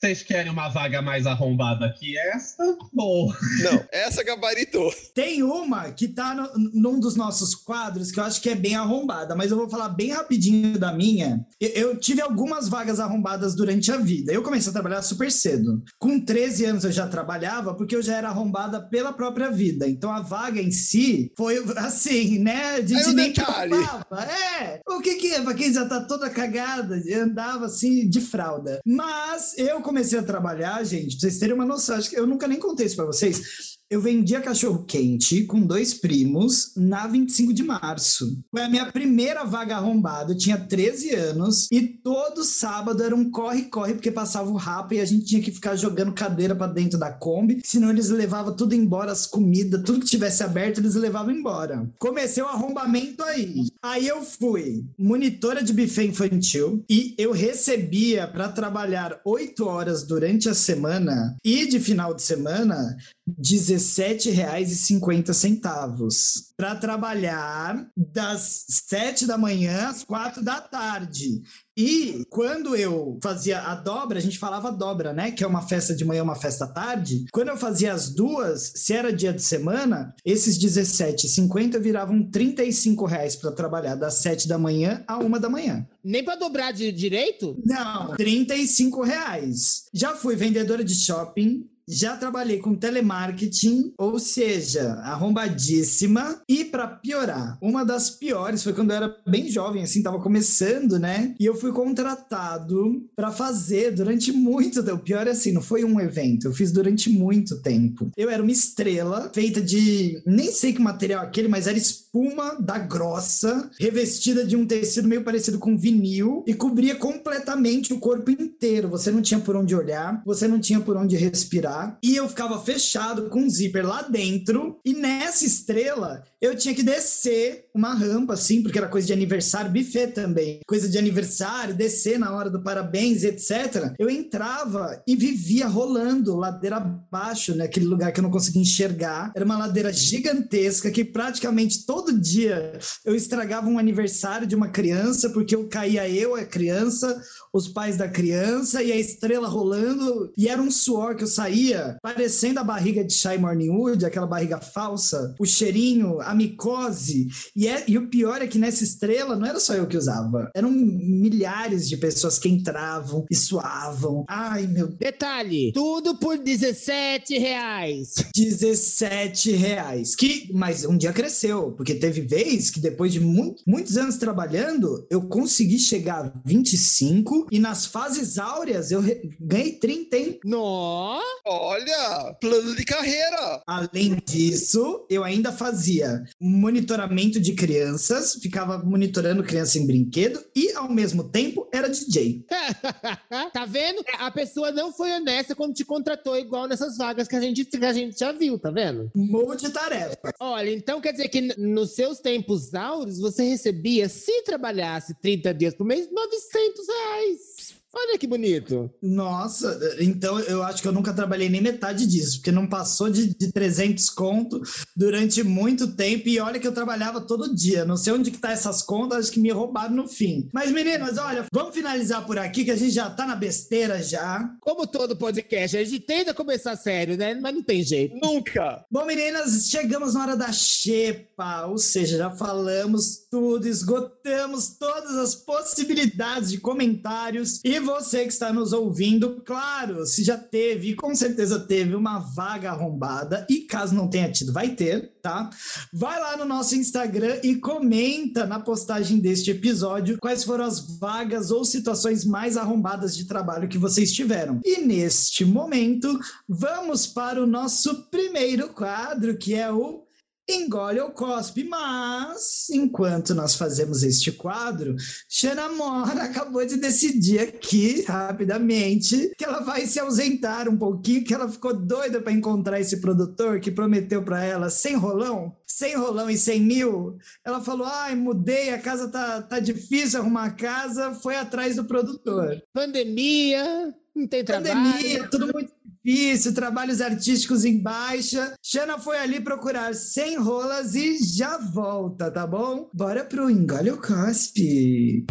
Vocês querem uma vaga mais arrombada que esta? Bom, Não, essa gabaritou. Tem uma que tá no- num dos nossos quadros que eu acho que é bem arrombada, mas eu vou falar bem rapidinho da minha. Eu, eu tive algumas vagas arrombadas durante a vida. Eu comecei a trabalhar super cedo. Com 13 anos eu já trabalhava porque eu já era arrombada pela própria vida. Então a vaga em si foi assim, né? A gente Aí um nem preocupava. É, o que que é? Pra quem já tá toda cagada, andava assim de fralda. Mas eu comecei a trabalhar, gente, pra vocês terem uma noção, acho que eu nunca nem contei isso pra vocês. Eu vendia cachorro quente com dois primos na 25 de março. Foi a minha primeira vaga arrombada. Eu tinha 13 anos e todo sábado era um corre-corre, porque passava o rapa e a gente tinha que ficar jogando cadeira pra dentro da Kombi. Senão eles levavam tudo embora, as comidas, tudo que tivesse aberto, eles levavam embora. Comecei o arrombamento aí. Aí eu fui monitora de buffet infantil e eu recebia para trabalhar 8 horas durante a semana e de final de semana R$17,50 para trabalhar das 7 da manhã às 4 da tarde. E quando eu fazia a dobra, a gente falava dobra, né? Que é uma festa de manhã, uma festa à tarde. Quando eu fazia as duas, se era dia de semana, esses 17,50 viravam 35 reais para trabalhar das 7 da manhã à 1 da manhã. Nem pra dobrar de direito? Não, 35 reais. Já fui vendedora de shopping, já trabalhei com telemarketing, ou seja, arrombadíssima. E para piorar, uma das piores foi quando eu era bem jovem, assim, tava começando, né? E eu fui contratado para fazer durante muito tempo. O pior é assim, não foi um evento, eu fiz durante muito tempo. Eu era uma estrela feita de nem sei que material é aquele, mas era espuma da grossa, revestida de um tecido meio parecido com vinil e cobria completamente o corpo inteiro. Você não tinha por onde olhar, você não tinha por onde respirar. E eu ficava fechado com um zíper lá dentro. E nessa estrela, eu tinha que descer uma rampa, assim, porque era coisa de aniversário, buffet também. Coisa de aniversário, descer na hora do parabéns, etc. Eu entrava e vivia rolando ladeira abaixo, naquele lugar que eu não conseguia enxergar. Era uma ladeira gigantesca que praticamente todo dia eu estragava um aniversário de uma criança, porque eu caía eu, a criança, os pais da criança e a estrela rolando. E era um suor que eu saía parecendo a barriga de Shy Morning Wood, aquela barriga falsa, o cheirinho, a micose. E, é, e o pior é que nessa estrela não era só eu que usava, eram milhares de pessoas que entravam e suavam. Ai, meu Deus. Detalhe, tudo por 17 reais. 17 reais. Que, mas um dia cresceu, porque teve vez que depois de mu- muitos anos trabalhando, eu consegui chegar a 25 e nas fases áureas eu ganhei 30, hein? Nó! Olha, plano de carreira. Além disso, eu ainda fazia monitoramento de crianças, ficava monitorando criança em brinquedo e, ao mesmo tempo, era DJ. tá vendo? A pessoa não foi honesta quando te contratou igual nessas vagas que a gente, que a gente já viu, tá vendo? Multitarefa. Olha, então quer dizer que nos seus tempos áureos você recebia, se trabalhasse 30 dias por mês, 900 reais. Olha que bonito. Nossa, então eu acho que eu nunca trabalhei nem metade disso, porque não passou de, de 300 conto durante muito tempo. E olha que eu trabalhava todo dia. Não sei onde que tá essas contas, acho que me roubaram no fim. Mas meninas, olha, vamos finalizar por aqui, que a gente já tá na besteira já. Como todo podcast, a gente tenta começar sério, né? Mas não tem jeito. Nunca. Bom, meninas, chegamos na hora da xepa, ou seja, já falamos tudo, esgotamos todas as possibilidades de comentários e você que está nos ouvindo, claro, se já teve, com certeza teve uma vaga arrombada, e caso não tenha tido, vai ter, tá? Vai lá no nosso Instagram e comenta na postagem deste episódio quais foram as vagas ou situações mais arrombadas de trabalho que vocês tiveram. E neste momento, vamos para o nosso primeiro quadro, que é o engole ou cospe. Mas, enquanto nós fazemos este quadro, Xana Mora acabou de decidir aqui, rapidamente, que ela vai se ausentar um pouquinho, que ela ficou doida para encontrar esse produtor que prometeu para ela sem rolão, sem rolão e 100 mil. Ela falou, ai, mudei, a casa tá, tá difícil arrumar a casa, foi atrás do produtor. Pandemia, não tem trabalho. Pandemia, tudo muito difícil, trabalhos artísticos em baixa. Xana foi ali procurar 100 rolas e já volta, tá bom? Bora pro Engole o Cospe.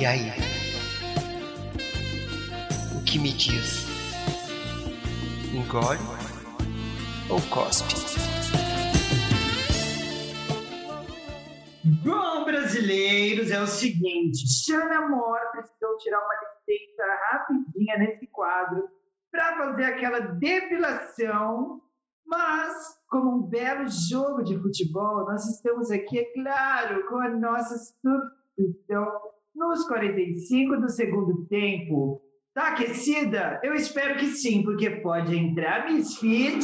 E aí? O que me diz? Engole ou cospe? Bom, brasileiros, é o seguinte: Xana Mor precisou tirar uma licença rapidinha nesse quadro para fazer aquela depilação, mas, como um belo jogo de futebol, nós estamos aqui, é claro, com a nossa substituição nos 45 do segundo tempo. Tá aquecida? Eu espero que sim, porque pode entrar Misfit.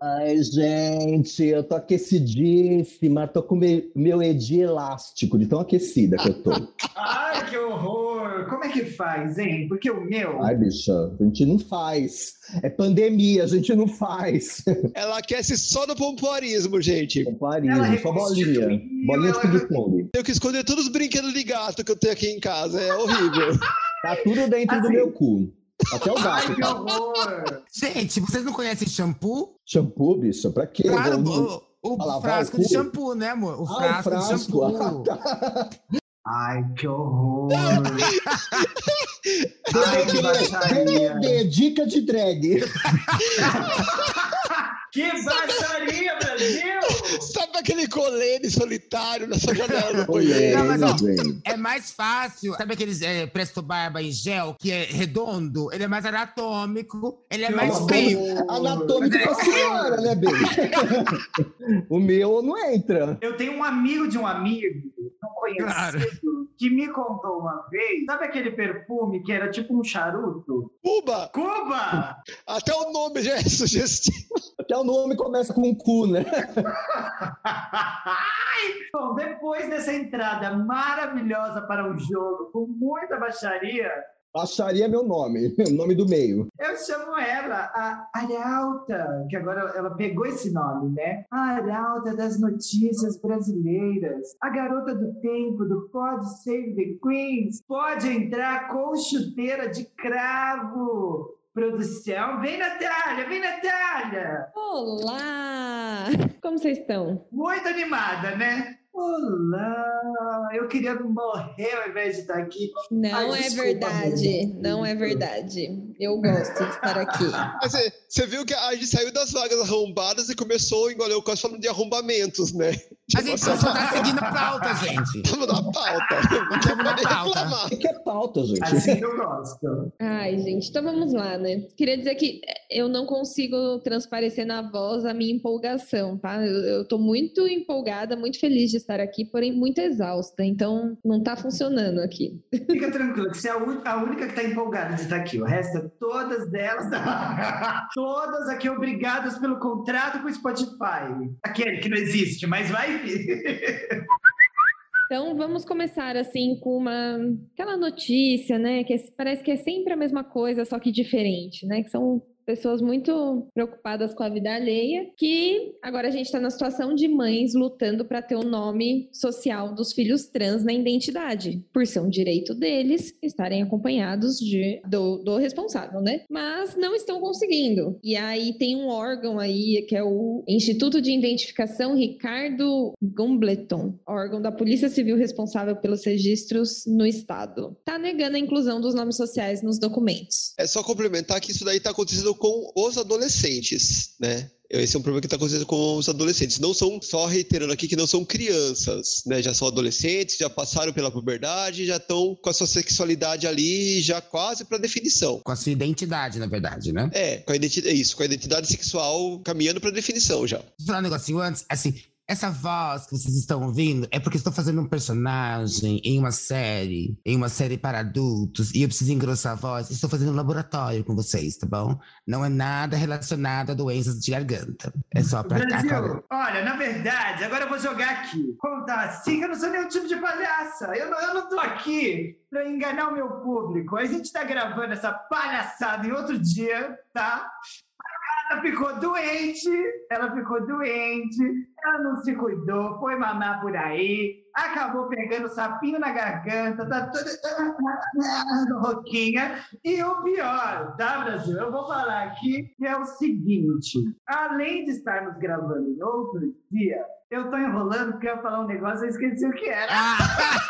Ai, gente, eu tô aquecidíssima, tô com meu, meu edi elástico, de tão aquecida que eu tô. Ai, que horror! Como é que faz, hein? Porque o meu. Ai, bicha, a gente não faz. É pandemia, a gente não faz. Ela aquece só no pompoarismo, gente. Pompoarismo, Ela só bolinha. Bolinha de ela- ping-pong. Tenho que esconder todos os brinquedos de gato que eu tenho aqui em casa. É horrível. Tá tudo dentro do Assim. meu cu. Até o Ai, gato, que tá? horror! Gente, vocês não conhecem shampoo? Shampoo, bicha, pra quê? Claro, Vamos- o, o frasco o de shampoo, né, amor? O Ah, o frasco, de frasco. Ah, shampoo. tá. Ai, que horror! Ai, que baixaria! Dica de drag. Que baixaria, Brasil! Sabe aquele colene solitário na sua janela do banheiro? Não, mas, ó. É mais fácil. Sabe aqueles é, presto barba em gel, que é redondo? Ele é mais anatômico, ele é mais frio. Anatômico pra senhora, né, bem? o meu não entra. Eu tenho um amigo de um amigo, não conhecido, Claro. que me contou uma vez. Sabe aquele perfume que era tipo um charuto? Cuba! Cuba! Até o nome já é sugestivo. Até o nome começa com cu, né? Bom, depois dessa entrada maravilhosa para o jogo, com muita baixaria, Acharia meu nome, o nome do meio. eu chamo ela a Arauta, que agora ela pegou esse nome, né? A Arauta das notícias brasileiras. A garota do tempo, do Pod Save the Queens. Pode entrar com chuteira de cravo. Produção, vem Natália, vem Natália! Olá! Como vocês estão? Muito animada, né? Olá! Eu queria morrer ao invés de estar aqui. Não Ai, é desculpa, verdade, amigo. não é verdade. Eu gosto de estar aqui. Mas você, você viu que a gente saiu das vagas arrombadas e começou a engolir o cos falando de arrombamentos, né? A gente só tá seguindo a pauta, gente. Tamo na pauta. Não Tamo na pauta. reclamar. O que é pauta, gente? Assim que eu gosto. Ai, gente, então vamos lá, né? Queria dizer que eu não consigo transparecer na voz a minha empolgação, tá? Eu, eu tô muito empolgada, muito feliz de estar aqui, porém muito exausta, então não tá funcionando aqui. Fica tranquilo, que você é a única que está empolgada de estar aqui. O resto, é todas delas, todas aqui obrigadas pelo contrato com o Spotify. Aquele que não existe, mas vai vir. Então vamos começar assim com uma aquela notícia, né? Que é- parece que é sempre a mesma coisa, só que diferente, né? Que são pessoas muito preocupadas com a vida alheia, que agora a gente está na situação de mães lutando para ter o nome social dos filhos trans na identidade, por ser um direito deles estarem acompanhados de, do, do responsável, né? Mas não estão conseguindo. E aí tem um órgão aí que é o Instituto de Identificação Ricardo Gumbleton, órgão da Polícia Civil responsável pelos registros no estado. Tá negando a inclusão dos nomes sociais nos documentos. É só complementar que isso daí tá acontecendo com os adolescentes, né? Esse é um problema que está acontecendo com os adolescentes. Não são, só reiterando aqui, que não são crianças, né? Já são adolescentes, já passaram pela puberdade, já estão com a sua sexualidade ali, já quase para definição. Com a sua identidade, na verdade, né? É, com a identidade, isso, com a identidade sexual caminhando para definição já. Vou falar um negocinho antes, assim, essa voz que vocês estão ouvindo é porque estou fazendo um personagem em uma série, em uma série para adultos, e eu preciso engrossar a voz. Estou fazendo um laboratório com vocês, tá bom? Não é nada relacionado a doenças de garganta. É só para Brasil, olha, na verdade, agora eu vou jogar aqui. Contar assim que eu não sou nenhum tipo de palhaça. Eu não, eu não tô aqui para enganar o meu público. A gente tá gravando essa palhaçada em outro dia, tá? Ela ficou doente, ela ficou doente, ela não se cuidou, foi mamar por aí, acabou pegando sapinho na garganta, tá toda roquinha. E o pior, tá, Brasil? Eu vou falar aqui que é o seguinte: além de estarmos gravando outro dia, eu tô enrolando porque eu ia falar um negócio e esqueci o que era.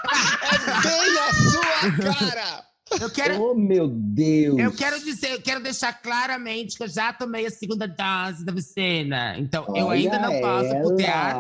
É bem a sua cara! Eu quero, Oh, meu Deus! eu quero dizer, eu quero deixar claramente que eu já tomei a segunda dose da vacina. Então, eu Olha ainda não posso ela. putear,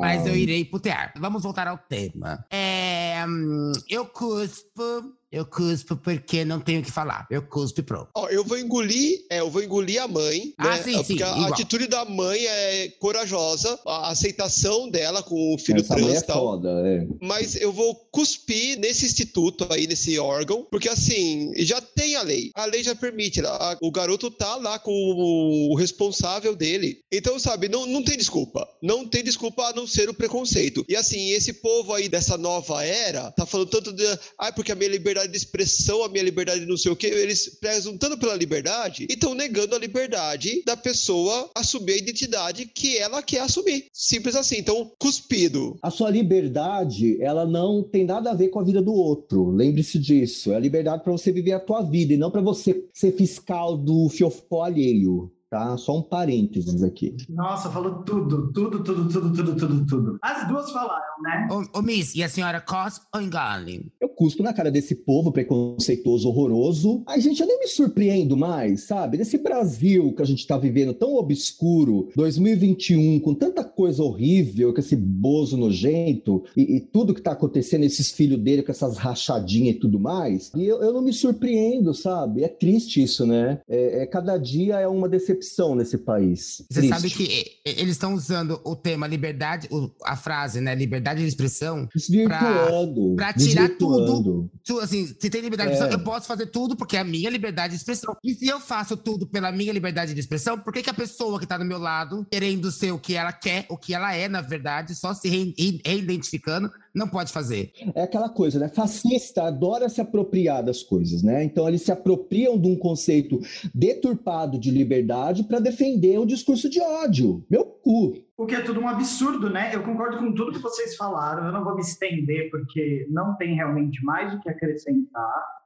mas eu irei putear. Vamos voltar ao tema. É, hum, eu cuspo, eu cuspo porque não tenho o que falar. Eu cuspo e pronto. Ó, eu vou engolir, é, eu vou engolir a mãe, Ah, né? sim, Porque sim, a igual. atitude da mãe é corajosa, a aceitação dela com o filho Essa trans é e tal. foda, é. Mas eu vou cuspir nesse instituto aí, nesse órgão, porque assim, já tem a lei. A lei já permite. a- o garoto tá lá com o, o responsável dele. Então, sabe, não, não tem desculpa. Não tem desculpa a não ser o preconceito. E assim, esse povo aí dessa nova era tá falando tanto de. Ai, porque a minha liberdade de expressão, a minha liberdade de não sei o quê. Eles prezam tanto pela liberdade e estão negando a liberdade da pessoa assumir a identidade que ela quer assumir. Simples assim. Então, cuspido. A sua liberdade, ela não tem nada a ver com a vida do outro. Lembre-se disso. É a liberdade para você viver a tua vida e não para você ser fiscal do fiofó alheio, tá? Só um parênteses aqui. Nossa, falou tudo, tudo, tudo, tudo, tudo, tudo, tudo. As duas falaram, né? Ô, ô, Miss, e a senhora cospe ou engole? Eu cuspo na cara desse povo preconceituoso, horroroso. Ai, gente, eu nem me surpreendo mais, sabe? Nesse Brasil que a gente tá vivendo tão obscuro, 2021, com tanta coisa horrível, com esse bozo nojento e, e tudo que tá acontecendo, esses filhos dele com essas rachadinhas e tudo mais. E eu, eu não me surpreendo, sabe? É triste isso, né? É, é- cada dia é uma decepção nesse país. Você Triste. sabe que eles estão usando o tema liberdade, a frase, né? Liberdade de expressão. Desvirtuando. pra tirar desvirtuando. Tu, assim, se tem liberdade de É. expressão, eu posso fazer tudo porque é a minha liberdade de expressão. E se eu faço tudo pela minha liberdade de expressão, por que, que a pessoa que tá do meu lado, querendo ser o que ela quer, o que ela é, na verdade, só se re- re- reidentificando, não pode fazer? É aquela coisa, né? Fascista adora se apropriar das coisas, né? Então eles se apropriam de um conceito deturpado de liberdade para defender o discurso de ódio. Meu cu. O que é tudo um absurdo, né? Eu concordo com tudo que vocês falaram. Eu não vou me estender porque não tem realmente mais o que acrescentar.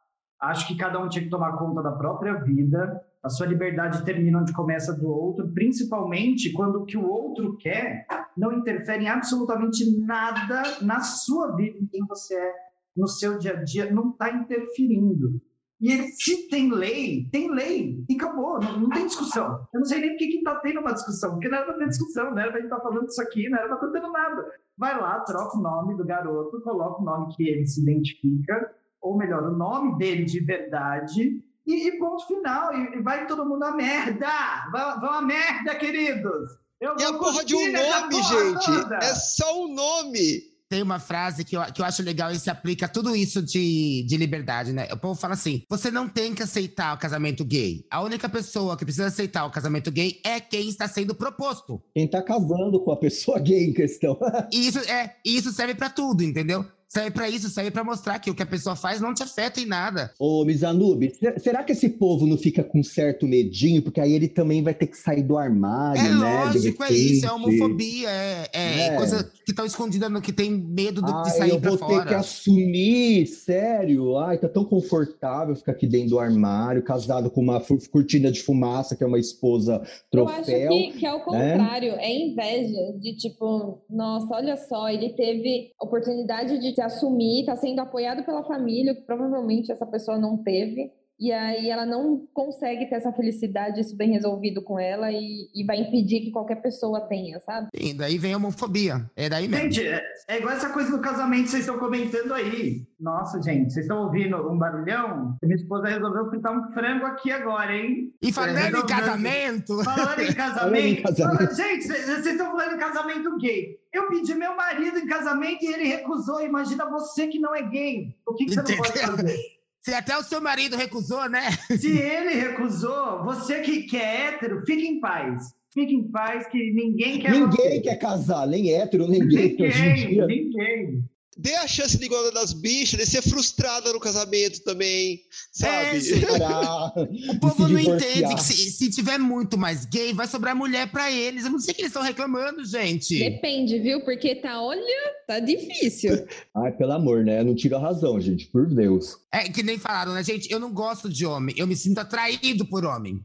Acho que cada um tinha que tomar conta da própria vida. A sua liberdade termina onde começa a do outro, principalmente quando o que o outro quer não interfere em absolutamente nada na sua vida, em quem você é, no seu dia a dia, não está interferindo. E se tem lei, tem lei. E acabou, não, não tem discussão. Eu não sei nem por que que tá tendo uma discussão, porque não era pra ter discussão, não era pra gente estar falando isso aqui, não era pra estar tendo nada. Vai lá, troca o nome do garoto, coloca o nome que ele se identifica, ou melhor, o nome dele de verdade, e, e ponto final. E, e vai todo mundo a merda! Vão, vão a merda, queridos! Eu E a porra de um nome, gente. toda! É só um nome. Tem uma frase que eu, que eu acho legal e se aplica a tudo isso de, de liberdade, né? O povo fala assim: você não tem que aceitar o casamento gay. A única pessoa que precisa aceitar o casamento gay é quem está sendo proposto. Quem tá casando com a pessoa gay em questão. E isso, é, e isso serve pra tudo, entendeu? Serve pra isso, serve pra mostrar que o que a pessoa faz não te afeta em nada. Ô, Mizanube, ser- será que esse povo não fica com certo medinho? Porque aí ele também vai ter que sair do armário, É né? lógico, é isso, é homofobia, é, é É. coisa que estão escondida no que tem medo do- Ai, de sair eu pra vou ter que fora. assumir, sério. Ai, tá tão confortável ficar aqui dentro do armário, casado com uma cortina de fumaça, que é uma esposa Eu acho troféu. que, que é o né? contrário, é inveja de tipo, nossa, olha só, ele teve oportunidade de se assumir, tá sendo apoiado pela família, que provavelmente essa pessoa não teve. E aí ela não consegue ter essa felicidade, isso bem resolvido com ela e, e vai impedir que qualquer pessoa tenha, sabe? E daí vem a homofobia. É daí mesmo. Gente, é, é igual essa coisa do casamento que vocês estão comentando aí. Nossa, gente, vocês estão ouvindo um barulhão? Minha esposa resolveu fritar um frango aqui agora, hein? E falando É, em casamento, Falando em casamento. Gente, vocês estão falando em casamento gay. Eu pedi meu marido em casamento e ele recusou. Imagina você que não é gay. O que, que você não pode fazer? Se até o seu marido recusou, né? Se ele recusou, você que, que é hétero, fique em paz. Fique em paz, que ninguém quer Ninguém você. quer casar, nem hétero, nem gay hoje em Ninguém, dia. ninguém. Dê a chance de igualdade das bichas, de ser frustrada no casamento também, É, sabe? Parar O de povo não entende que se, se tiver muito mais gay, vai sobrar mulher pra eles. Eu não sei o que eles estão reclamando, gente. Depende, viu? Porque tá, olha, tá difícil. Ai, pelo amor, né? Não tira a razão, gente, por Deus. É que nem falaram, né, gente? Eu não gosto de homem, eu me sinto atraído por homem.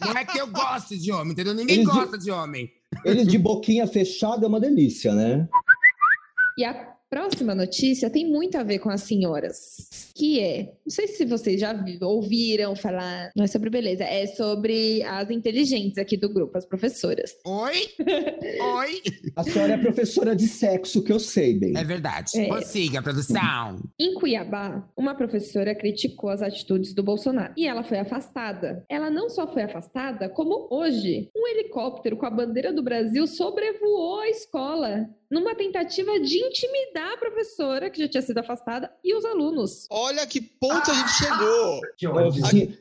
Não é que eu gosto de homem, entendeu? Ninguém Eles- gosta de homem. Eles de boquinha fechada é uma delícia, né? E a próxima notícia tem muito a ver com as senhoras, que é, não sei se vocês já vi- ouviram falar, não é sobre beleza, é sobre as inteligentes aqui do grupo, as professoras. Oi? Oi? A senhora é professora de sexo, que eu sei bem. É verdade. É. Prossiga, produção. Em Cuiabá, uma professora criticou as atitudes do Bolsonaro e ela foi afastada. Ela não só foi afastada, como hoje, um helicóptero com a bandeira do Brasil sobrevoou a escola numa tentativa de intimidar a professora, que já tinha sido afastada, e os alunos. Olha que ponto a gente chegou. Que Eu,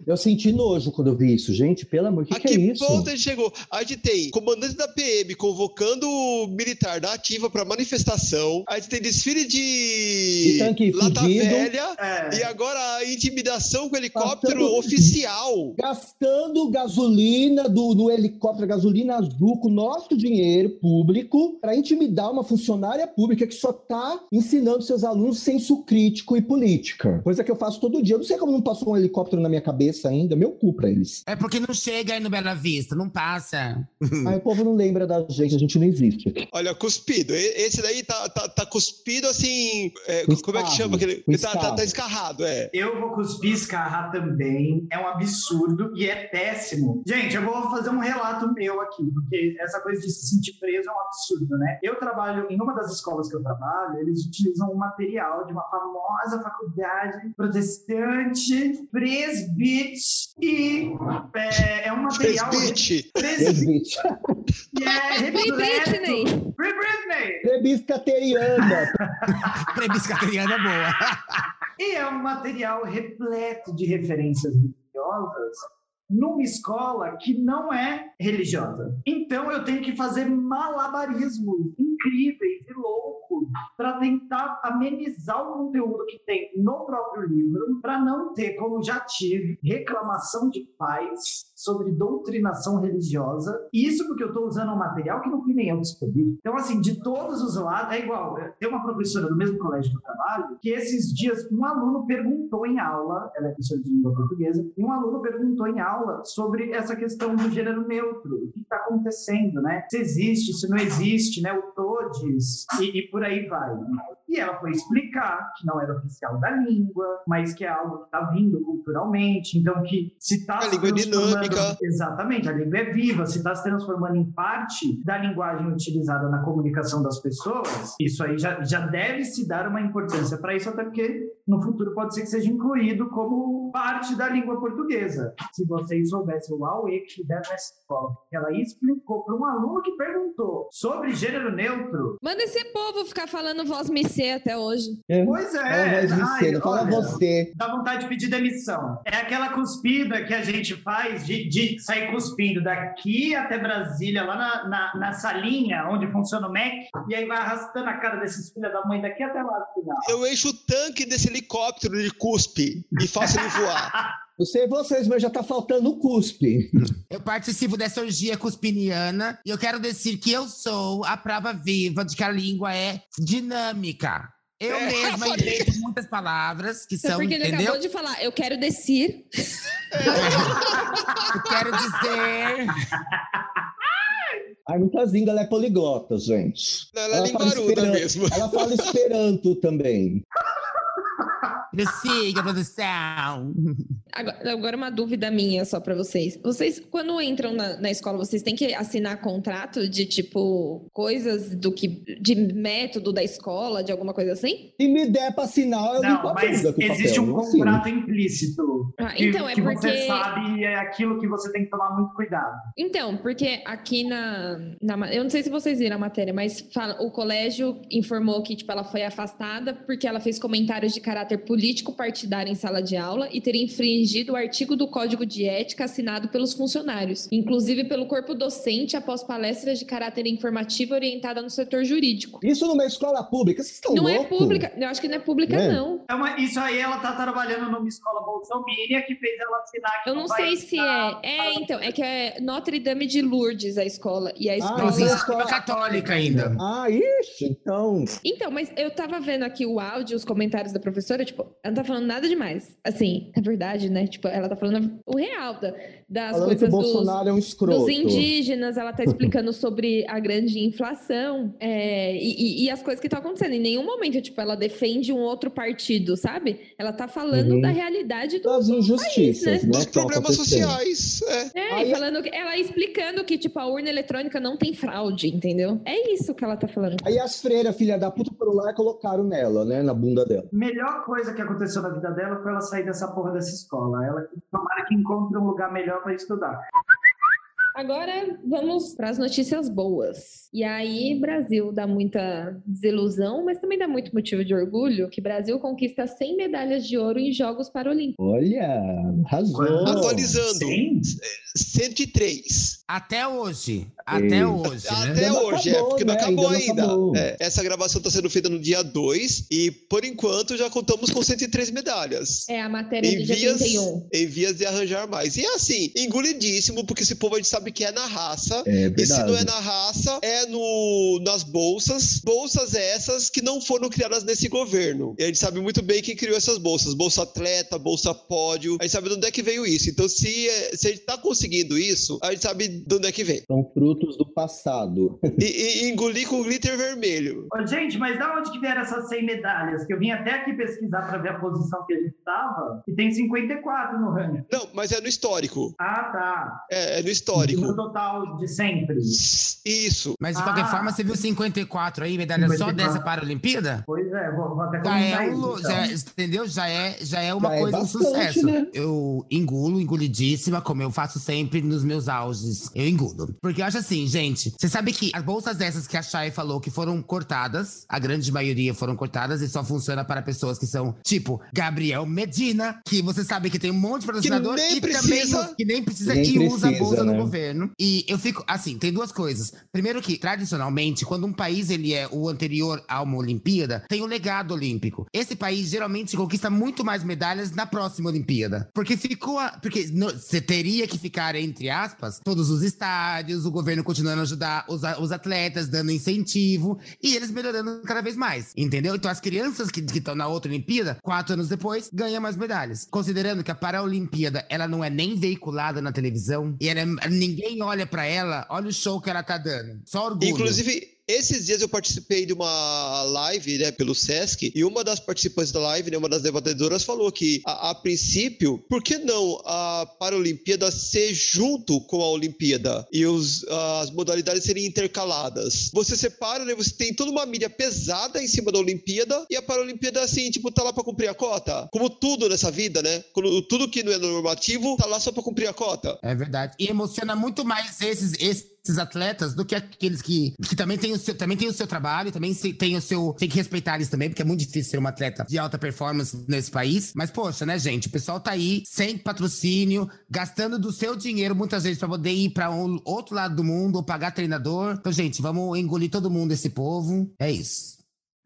eu senti nojo quando eu vi isso. Gente, pelo amor, o que, a que que é isso? ponto a gente chegou? A gente tem comandante da PM convocando o militar da ativa para manifestação. A gente tem desfile de De tanque lata fudido. velha. É. E agora a intimidação com helicóptero Passando- oficial. Gastando gasolina do, do helicóptero, gasolina azul, com nosso dinheiro público, para intimidar uma funcionária pública que só está ensinando seus alunos senso crítico e política. Coisa que eu faço todo dia. Eu não sei como não passou um helicóptero na minha cabeça ainda. Meu cu pra eles. É porque não chega aí no Bela Vista, não passa. Aí o povo não lembra da gente, a gente não existe aqui. Olha, cuspido. Esse daí tá, tá, tá cuspido assim. é, Com como é que chama? Aquele, tá, tá, tá escarrado, é. Eu vou cuspir escarrar também. É um absurdo e é péssimo. Gente, eu vou fazer um relato meu aqui, porque essa coisa de se sentir preso é um absurdo, né? Eu trabalho em uma das escolas que eu trabalho, eles utilizam um material de uma famosa faculdade protestante, presbite, e é, é um material. Presbite. Presbite, Presbite. que é Free repleto. Britney! Free Britney! Prebiscateriana. Prebiscateriana é boa. E é um material repleto de referências religiosas numa escola que não é religiosa. Então eu tenho que fazer malabarismos incríveis e loucos para tentar amenizar o conteúdo que tem no próprio livro, para não ter, como já tive, reclamação de pais sobre doutrinação religiosa. Isso porque eu estou usando um material que não fui nem eu escolhi. Então, assim, de todos os lados, é igual. Tem uma professora do mesmo colégio que eu trabalho, que esses dias um aluno perguntou em aula, ela é professora de língua portuguesa, e um aluno perguntou em aula sobre essa questão do gênero neutro, o que está acontecendo, né? Se existe, se não existe, né? O todes, e, e por aí vai. E ela foi explicar que não era oficial da língua, mas que é algo que está vindo culturalmente, então que se está A língua é dinâmica. Exatamente, a língua é viva, se está se transformando em parte da linguagem utilizada na comunicação das pessoas, isso aí já, já deve se dar uma importância para isso, até porque no futuro pode ser que seja incluído como parte da língua portuguesa. Se vocês soubessem o auê que fizeram nessa escola, ela explicou para um aluno que perguntou sobre gênero neutro. Manda esse povo ficar falando voz missê até hoje. Pois Fala é, voz ai, cedo, fala olha, você. dá vontade de pedir demissão. É aquela cuspida que a gente faz de, de sair cuspindo daqui até Brasília, lá na, na, na salinha onde funciona o MEC, e aí vai arrastando a cara desses filhos da mãe daqui até lá no final. Eu encho o tanque desse helicóptero de cuspe e faço ele voar. Não sei vocês, mas já tá faltando o cuspe. Eu participo dessa orgia cuspiniana e eu quero dizer que eu sou a prova viva de que a língua é dinâmica. Eu É, mesma Faria. invento muitas palavras que Só são, porque ele entendeu? acabou de falar, eu quero descer. Eu quero dizer. Ai, muita zinga, ela é poliglota, gente. Ela é fala linguaruda esperan- mesmo. Ela fala esperanto também. Prossiga, produção. Agora, agora uma dúvida minha só pra vocês. Vocês, quando entram na, na escola, vocês têm que assinar contrato de tipo coisas do que de método da escola, de alguma coisa assim? Se me der pra assinar, eu Não, a mas existe papel, um não assino. contrato implícito. Ah, que, então, é que porque- você sabe e é aquilo que você tem que tomar muito cuidado. Então, porque aqui na, na eu não sei se vocês viram a matéria, mas fala- o colégio informou que tipo ela foi afastada porque ela fez comentários de caráter político partidário em sala de aula e teria infringido o artigo do Código de Ética assinado pelos funcionários, inclusive pelo corpo docente após palestras de caráter informativo orientada no setor jurídico. Isso numa escola pública, vocês estão não é pública, eu acho que não é pública É. não. É uma- isso aí ela tá trabalhando numa escola bolsomínia que fez ela assinar que Eu não vai sei se é. É, então, é que é Notre Dame de Lourdes a escola. E a Ah, escola. mas é Escola escola- católica ainda. Ah, ixi, então. Então, mas eu tava vendo aqui o áudio, os comentários da professora, tipo, ela não tá falando nada demais. Assim, é verdade, né? Tipo, ela tá falando o real da, das Falando que o coisas dos, é um escroto. dos indígenas, ela tá explicando sobre a grande inflação é, e, e- e as coisas que estão acontecendo. Em nenhum momento, tipo, ela defende um outro partido, sabe? Ela tá falando Uhum. da realidade do. Das injustiças, país, né? Dos que tão problemas sociais. É. É, Aí- e falando que, ela explicando que, tipo, a urna eletrônica não tem fraude, entendeu? É isso que ela tá falando. Aí as freiras, filha da puta, foram lá e colocaram nela, né? Na bunda dela. Melhor coisa que aconteceu na vida dela foi ela sair dessa porra dessa escola. Ela tomara que encontre um lugar melhor para estudar. Agora vamos para as notícias boas. E aí, Brasil dá muita desilusão, mas também dá muito motivo de orgulho que Brasil conquista 100 medalhas de ouro em Jogos Paralímpicos. Olha, arrasou. Atualizando. Sim. 103. Até hoje. Até hoje, né? Até não hoje, é, acabou, porque não né? acabou Ainda não ainda. acabou. É, essa gravação está sendo feita no dia 2 e, por enquanto, já contamos com 103 medalhas. É a matéria Em do dia vias, 31. em vias de arranjar mais. E é assim, engolidíssimo, porque esse povo a gente sabe que é na raça. É E se não é na raça, é no, nas bolsas. Bolsas essas que não foram criadas nesse governo. E a gente sabe muito bem quem criou essas bolsas. Bolsa atleta, bolsa pódio. A gente sabe de onde é que veio isso. Então, se, é- se a gente tá conseguindo isso, a gente sabe de onde é que vem. São frutos do passado. E, e engolir com glitter vermelho. Ô, gente, mas da onde que vieram essas 100 medalhas? Que eu vim até aqui pesquisar para ver a posição que a gente estava e tem 54 no ranking. Não, mas é no histórico. Ah, tá. É, é no No histórico. total de sempre. Isso. Mas de qualquer Ah. forma, você viu 54 aí, medalha só 54. dessa Paralimpíada? Pois é, vou, vou até Já é, isso. um, então. já, entendeu? Já é, já é uma Já é coisa, um bastante, sucesso. né? Eu engulo, engolidíssima, como eu faço sempre nos meus auges. Eu engulo. Porque eu acho assim, gente, você sabe que as bolsas dessas que a Chay falou que foram cortadas, a grande maioria foram cortadas e só funciona para pessoas que são tipo Gabriel Medina, que você sabe que tem um monte de patrocinador nem e precisa. também que nem precisa Nem e usa a precisa, bolsa né? do governo. E eu fico assim, tem duas coisas. Primeiro que tradicionalmente, quando um país ele é o anterior a uma Olimpíada, tem o legado olímpico. Esse país geralmente conquista muito mais medalhas na próxima Olimpíada, porque ficou a, porque no- você teria que ficar entre aspas todos os estádios, o governo continuando a ajudar os, os atletas, dando incentivo e eles melhorando cada vez mais, entendeu? Então as crianças que estão na outra Olimpíada, quatro anos depois, ganham mais medalhas. Considerando que a Paralimpíada ela não é nem veiculada na televisão e ela é- ninguém olha pra ela, olha o show que ela tá dando. Só orgulho. Inclusive, esses dias eu participei de uma live, né, pelo Sesc, e uma das participantes da live, né, uma das debatedoras, falou que, a, a princípio, por que não a Paralimpíada ser junto com a Olimpíada e os, as modalidades serem intercaladas? Você separa, né, você tem toda uma mídia pesada em cima da Olimpíada e a Paralimpíada, assim, tipo, tá lá pra cumprir a cota. Como tudo nessa vida, né? Quando- Tudo que não é normativo, tá lá só pra cumprir a cota. É verdade. E emociona muito mais esses, esses atletas do que aqueles que, que também têm o seu, também tem o seu trabalho, também tem o seu. Tem que respeitar eles também, porque é muito difícil ser um atleta de alta performance nesse país. Mas, poxa, né, gente? O pessoal tá aí sem patrocínio, gastando do seu dinheiro muitas vezes pra poder ir pra um outro lado do mundo ou pagar treinador. Então, gente, vamos engolir todo mundo esse povo. É isso.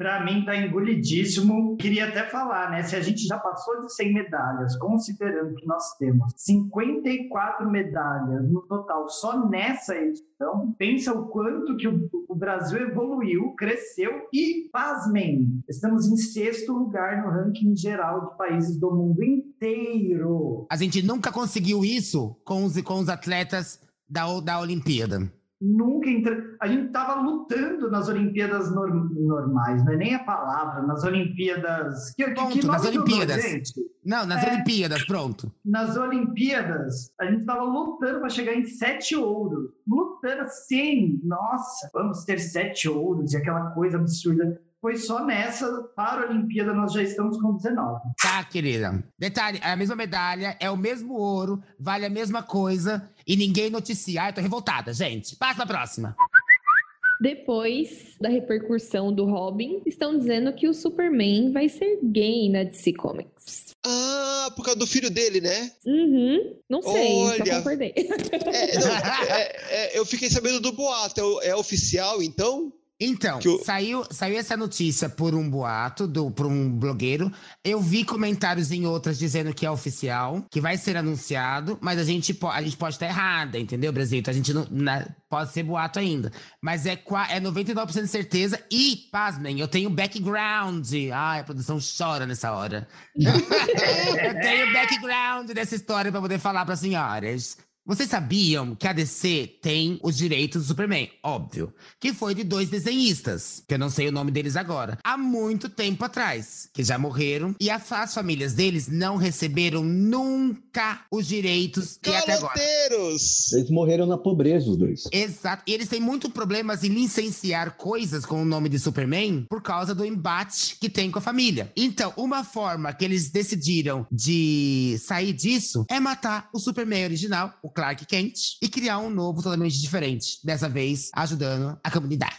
Para mim tá engolidíssimo. Queria até falar, né? Se a gente já passou de 100 medalhas, considerando que nós temos 54 medalhas no total só nessa edição, pensa o quanto que o, o Brasil evoluiu, cresceu e, pasmem, estamos em sexto lugar no ranking geral de países do mundo inteiro. A gente nunca conseguiu isso com os, com os atletas da, da Olimpíada. Nunca entra. A gente tava lutando nas Olimpíadas nor- normais, não é nem a palavra, nas Olimpíadas. Que, Ponto, que nas Olimpíadas. Não, nas É. Olimpíadas, pronto. Nas Olimpíadas, a gente tava lutando para chegar em sete ouros. Lutando assim, nossa, vamos ter sete ouros e aquela coisa absurda. Foi só nessa para a Olimpíada nós já estamos com 19. Tá, querida. Detalhe, é a mesma medalha, é o mesmo ouro, vale a mesma coisa e ninguém noticia. Ai, eu tô revoltada, gente. Passa pra próxima. Depois da repercussão do Robin, estão dizendo que o Superman vai ser gay na DC Comics. Ah, por causa do filho dele, né? Uhum. Não sei, Olha. só concordei. É, não, é- é, eu fiquei sabendo do boato. É, é oficial, então? Então, o- saiu, saiu essa notícia por um boato, do, por um blogueiro. Eu vi comentários em outras dizendo que é oficial, que vai ser anunciado, mas a gente, a gente pode estar errada, entendeu, Brasil? Então a gente não. na- pode ser boato ainda. Mas é, é 99% de certeza. E, pasmem, eu tenho background. Ai, a produção chora nessa hora. eu tenho background dessa história pra poder falar para senhoras. Vocês sabiam que a DC tem os direitos do Superman? Óbvio. Que foi de dois desenhistas, que eu não sei o nome deles agora, há muito tempo atrás, que já morreram. E as famílias deles não receberam nunca os direitos e até agora. Caloteiros! Eles morreram na pobreza, os dois. Exato. E eles têm muito problemas em licenciar coisas com o nome de Superman por causa do embate que tem com a família. Então, uma forma que eles decidiram de sair disso é matar o Superman original, o Clark Kent, e criar um novo totalmente diferente. Dessa vez, ajudando a comunidade.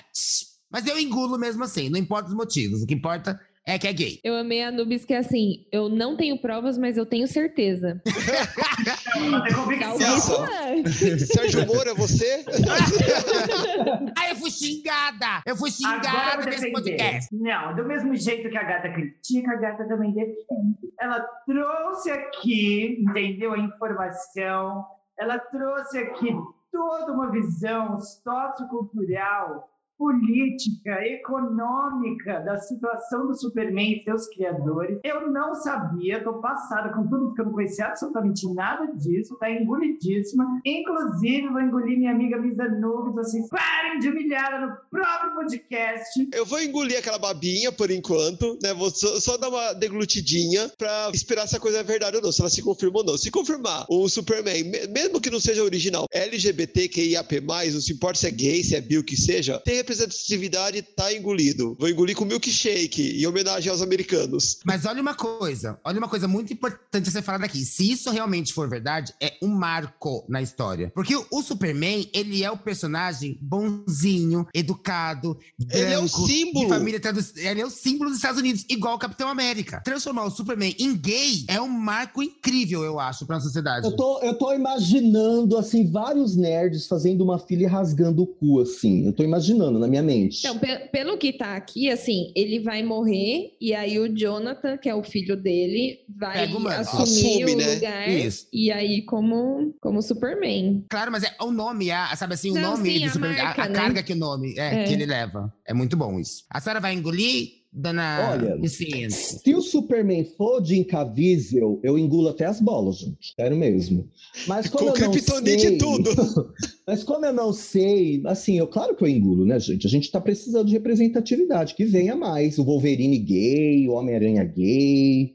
Mas eu engulo mesmo assim, não importa os motivos. O que importa é que é gay. Eu amei a Nubis que é assim, eu não tenho provas, mas eu tenho certeza. É. Sérgio Moro, é você? Ai, eu fui xingada! Eu fui xingada nesse podcast. Não, do mesmo jeito que a gata critica, a gata também defende. Ela trouxe aqui, entendeu, a informação, ela trouxe aqui toda uma visão sociocultural, política, econômica da situação do Superman e seus criadores. Eu não sabia, tô passada com tudo, porque eu não conhecia absolutamente nada disso, tá engolidíssima. Inclusive, vou engolir minha amiga Misa Nubes, assim, parem de humilhar no próprio podcast. Eu vou engolir aquela babinha por enquanto, né? Vou só, só dar uma deglutidinha pra esperar se a coisa é verdade ou não, se ela se confirma ou não. Se confirmar o Superman, me- mesmo que não seja original, LGBTQIAP+, não se importa se é gay, se é bi, o que seja, tem representatividade, tá engolido. Vou engolir com milkshake, em homenagem aos americanos. Mas olha uma coisa, olha uma coisa muito importante a ser falada aqui. Se isso realmente for verdade, é um marco na história. Porque o, Superman, ele é o personagem bonzinho, educado, branco, Ele é o símbolo. de família tradu- Ele é o símbolo dos Estados Unidos, igual o Capitão América. Transformar o Superman em gay é um marco incrível, eu acho, pra sociedade. Eu tô, eu tô imaginando, assim, vários nerds fazendo uma filha e rasgando o cu, assim. Eu tô imaginando na minha mente. Então, pe- pelo que tá aqui, assim, ele vai morrer e aí o Jonathan, que é o filho dele, vai Pega assumir Assume, o né? lugar. Isso. E aí, como, como Superman. Claro, mas é o nome, a, sabe assim, o Não, nome sim, do a Superman, a, marca, a né? carga que o nome é, É. que ele leva. É muito bom isso. A senhora vai engolir, dona Olha, Vicente? Se o Superman for de Incavível, eu engulo até as bolas, gente. Sério mesmo. Mas como Com eu não sei... tudo. Mas como eu não sei, assim, eu, claro que eu engulo, né, gente? A gente tá precisando de representatividade, que venha mais. O Wolverine gay, o Homem-Aranha gay.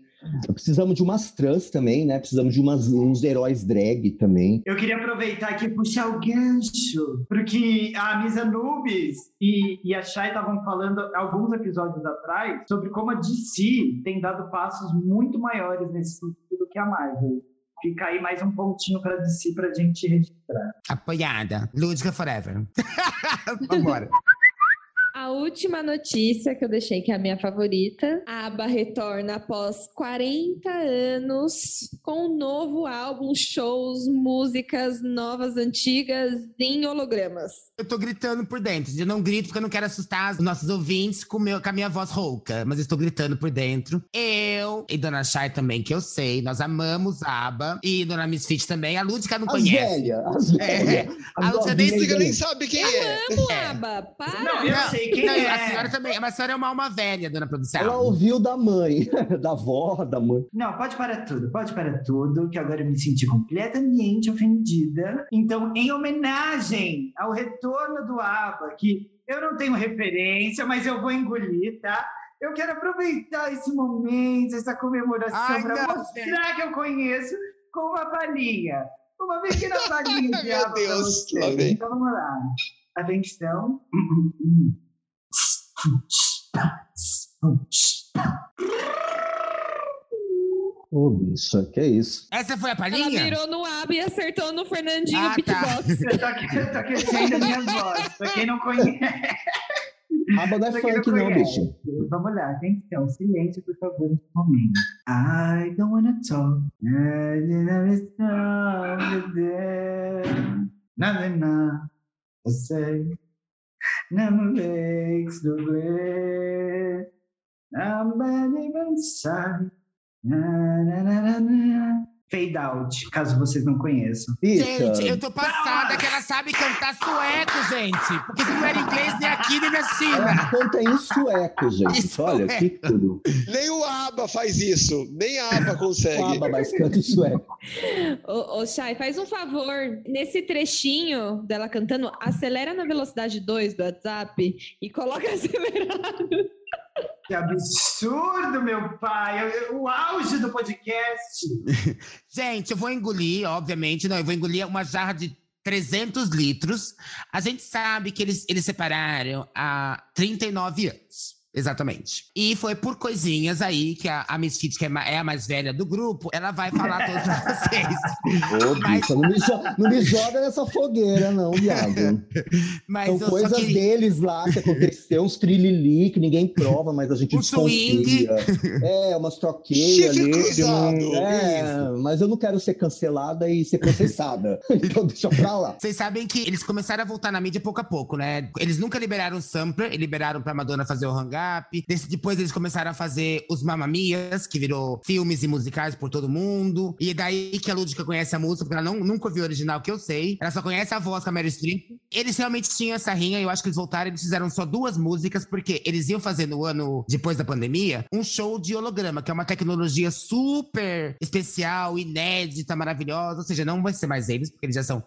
Precisamos de umas trans também, né? Precisamos de umas, uns heróis drag também. Eu queria aproveitar aqui e puxar o gancho, porque a Misa Nubes e, e a Shai estavam falando alguns episódios atrás sobre como a DC tem dado passos muito maiores nesse sentido do que a Marvel. Fica aí mais um pontinho para DC para a gente registrar. Apoiada. Lúdica Forever. Vambora. A última notícia que eu deixei, que é a minha favorita, a ABBA retorna após 40 anos com um novo álbum, shows, músicas novas, antigas, em hologramas. Eu tô gritando por dentro. Eu não grito porque eu não quero assustar os nossos ouvintes com, meu, com a minha voz rouca. Mas eu estou gritando por dentro. Eu e Dona Chay também, que eu sei. Nós amamos a ABBA. E Dona Misfit também. A Lúdica não As conhece. velhas, as É. velhas. A Lúcia nem nem sabe quem é. Amo É. ABBA, para! Não, eu Não. sei quem é. A senhora também, mas a senhora é uma alma velha, dona produção. Ela ouviu da mãe, da avó, da mãe. Não, pode parar tudo, pode parar tudo, que agora eu me senti completamente ofendida. Então, em homenagem ao retorno do ABBA, que eu não tenho referência, mas eu vou engolir, tá? Eu quero aproveitar esse momento, essa comemoração, para mostrar que eu conheço com uma palhinha. Uma pequena palhinha de Meu Deus. Então, vamos lá. Atenção. Ô, bicha, que isso? Essa foi a Ela palhinha? virou no AB e acertou no Fernandinho Ah, tá. Beatbox. Eu tô, tô aquecendo a minha voz. Pra quem não conhece. Aba não é funk, não, bicho. Vamos lá, atenção, silêncio, por favor, nesse momento. I don't wanna talk. I never stop with them. Nada, nada, eu sei. Não makes no way. Nobody but inside. Na, na, na, na, na. Fade out, caso vocês não conheçam. Bicha, Gente, eu tô passada que ela sabe cantar sueco, gente. Porque se não era inglês nem aqui, nem na China. ela canta em sueco, gente. Isso Olha, é. que tudo. Nem o ABBA faz isso. Nem a ABBA consegue. Aba, mas canta em sueco. Ô, ô Chay, faz um favor. Nesse trechinho dela cantando, acelera na velocidade 2 do WhatsApp e coloca acelerado. Que absurdo, meu pai! O auge do podcast. Gente, eu vou engolir, obviamente, não, eu vou engolir uma jarra de 300 litros. A gente sabe que eles, eles separaram há 39 anos. Exatamente. E foi por coisinhas aí que a, a Misfit, que é, é a mais velha do grupo, ela vai falar tudo pra vocês. Ô, Mas- bicha, não me, jo- não me joga nessa fogueira, não, viado. Mas São coisas queria... deles lá que aconteceu, uns trilili que ninguém prova, mas a gente O swing. É, umas troqueias ali. não- É, mas eu não quero ser cancelada e ser processada. então deixa pra lá. Vocês sabem que eles começaram a voltar na mídia pouco a pouco, né? Eles nunca liberaram o sampler, liberaram pra Madonna fazer o hang up. Desse- Depois eles começaram a fazer os Mamamias, que virou filmes e musicais por todo mundo. E daí que a Lúdica conhece a música, porque ela não, nunca ouviu o original que eu sei. Ela só conhece a voz com a Mary Streep. Eles realmente tinham essa rinha, eu acho que eles voltaram, eles fizeram só duas músicas, porque eles iam fazer no ano depois da pandemia um show de holograma, que é uma tecnologia super especial, inédita, maravilhosa. Ou seja, não vai ser mais eles, porque eles já são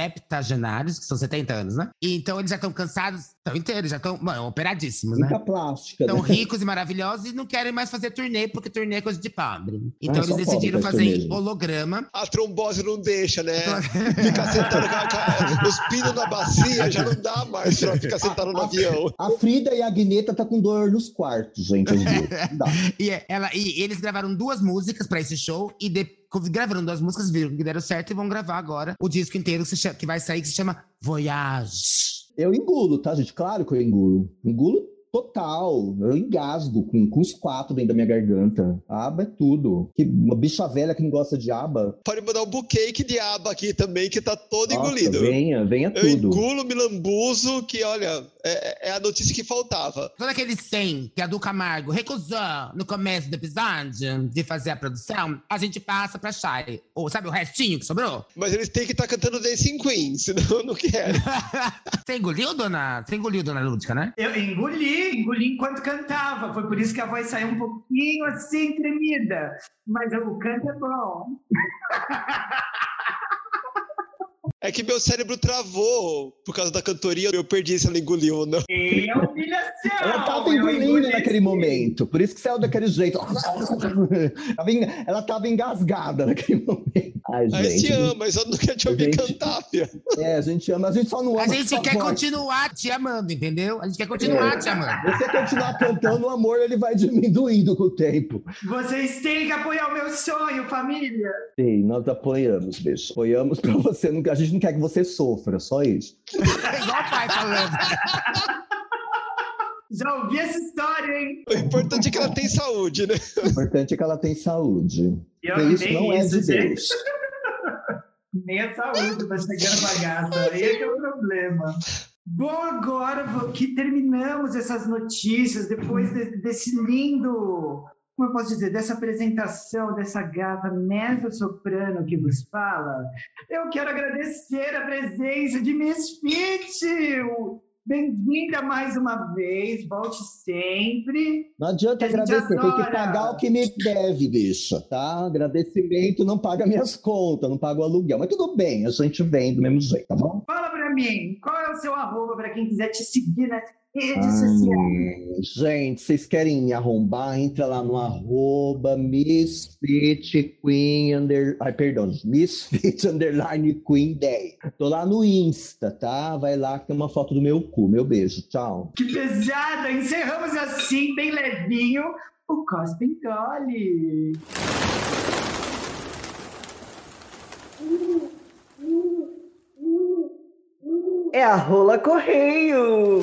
septagenários, que são 70 anos, né? E então eles já estão cansados, estão inteiros, já estão, mano, operadíssimos, né? Muita plástica, Estão né? ricos e maravilhosos e não querem mais fazer turnê, porque turnê é coisa de pobre. Então Ah, eles decidiram faz fazer em holograma. A trombose não deixa, né? Ficar sentado com, a- a- os pinos na bacia já não dá mais pra ficar sentado no avião. A Frida e a Guineta tá com dor nos quartos, gente. E, ela, e eles gravaram duas músicas pra esse show e de, gravaram duas músicas, viram que deram certo e vão gravar agora o disco inteiro que, se chama- que vai sair, que se chama Voyage. Eu engulo, tá, gente? Claro que eu engulo. Engulo total. Eu engasgo com, com os quatro dentro da minha garganta. Aba é tudo. Que uma bicha velha que não gosta de aba. Pode mandar um buquê de aba aqui também, que tá todo Nossa, engolido. venha, venha Eu tudo. engulo, me lambuzo, que olha, é, é a notícia que faltava. Todo aquele 100 que a Du Camargo recusou no começo do episódio de fazer a produção, a gente passa pra Shai. Ou sabe o restinho que sobrou? Mas eles têm que estar cantando Dancing Queen, senão eu não quero. Você engoliu, dona? Você engoliu, dona Lúdica, né? Eu engoli, engoli enquanto cantava. Foi por isso que a voz saiu um pouquinho assim, tremida. Mas o canto é bom. É que meu cérebro travou por causa da cantoria, eu perdi se ela engoliu ou não. É humilhação! Ela tava engolindo engoli naquele momento, por isso que saiu daquele jeito. Ela tava engasgada naquele momento. Ai, A gente gente. ama, mas eu não quero te ouvir Gente. cantar, Fia. É, a gente ama, a gente só não ama. A gente quer voz. continuar te amando, entendeu? A gente quer continuar É. te amando. Você continuar cantando, o amor ele vai diminuindo com o tempo. Vocês têm que apoiar o meu sonho, família! Sim, nós apoiamos, bicho. Apoiamos pra você. não- A gente não quer que você sofra, só isso. É igual o pai falando. Já ouvi essa história, hein? O importante é que ela tem saúde, né? O importante é que ela tem saúde. Eu Porque isso não é isso, de gente. Deus. Nem a saúde tá chegando bagaça. Aí é que é o problema. Bom, agora que terminamos essas notícias, depois de- desse lindo, como eu posso dizer, dessa apresentação dessa gata mezzo-soprano que vos fala, eu quero agradecer a presença de Miss Fit, o, Bem-vinda mais uma vez, volte sempre. Não adianta agradecer, tem que pagar o que me deve, bicha, tá? Agradecimento não paga minhas contas, não paga o aluguel. Mas tudo bem, a gente vem do mesmo jeito, tá bom? Fala pra mim, qual é o seu arroba para quem quiser te seguir Ai, sociais? gente, vocês querem me arrombar? Entra lá no arroba Misfit Queen under... Ai, perdão, Misfit Underline Queen 10. Tô lá no Insta, tá? Vai lá que tem uma foto do meu cu. Meu beijo, tchau. Que pesada! Encerramos assim, bem levinho, o Cospe Engole. É a Rola Correio.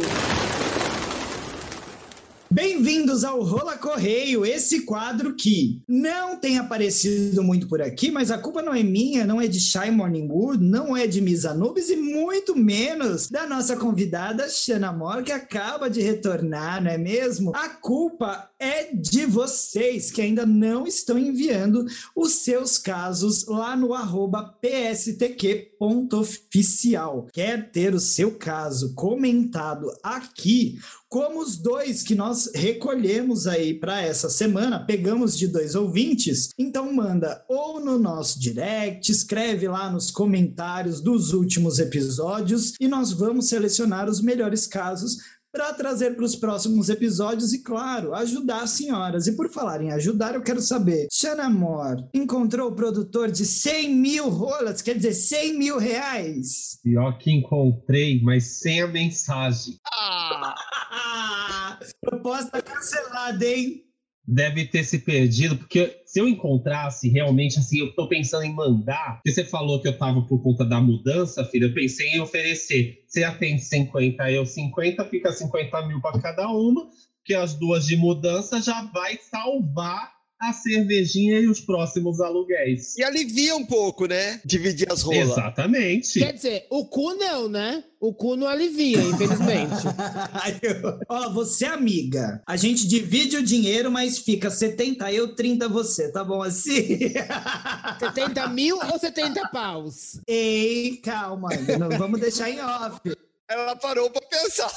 Bem-vindos ao Rola Correio, esse quadro que não tem aparecido muito por aqui, mas a culpa não é minha, não é de Shy Morning Wood, não é de Miss Anubis e muito menos da nossa convidada Shana Moore, que acaba de retornar, não é mesmo? A culpa é de vocês que ainda não estão enviando os seus casos lá no arroba pstq.oficial. Quer ter o seu caso comentado aqui? Como os dois que nós recolhemos aí para essa semana, pegamos de dois ouvintes, então manda ou no nosso direct, escreve lá nos comentários dos últimos episódios e nós vamos selecionar os melhores casos para trazer para os próximos episódios e, claro, ajudar as senhoras. E por falar em ajudar, eu quero saber, Shana Moore encontrou o produtor de 100 mil rolas, quer dizer, 100 mil reais? Pior que encontrei, mas sem a mensagem. Proposta cancelada, hein? Deve ter se perdido, porque se eu encontrasse realmente, assim, eu tô pensando em mandar, porque você falou que eu tava por conta da mudança, filha, eu pensei em oferecer. Você atende 50, eu 50, fica 50 mil para cada uma, que as duas de mudança já vai salvar a cervejinha e os próximos aluguéis. E alivia um pouco, né? Dividir as rolas. Exatamente. Quer dizer, o cu não, né? O cu não alivia, infelizmente. Ó, você é amiga. A gente divide o dinheiro, mas fica 70 eu, 30 você. Tá bom assim? 70 mil ou 70 paus? Ei, calma. Não vamos deixar em off. Ela parou pra pensar.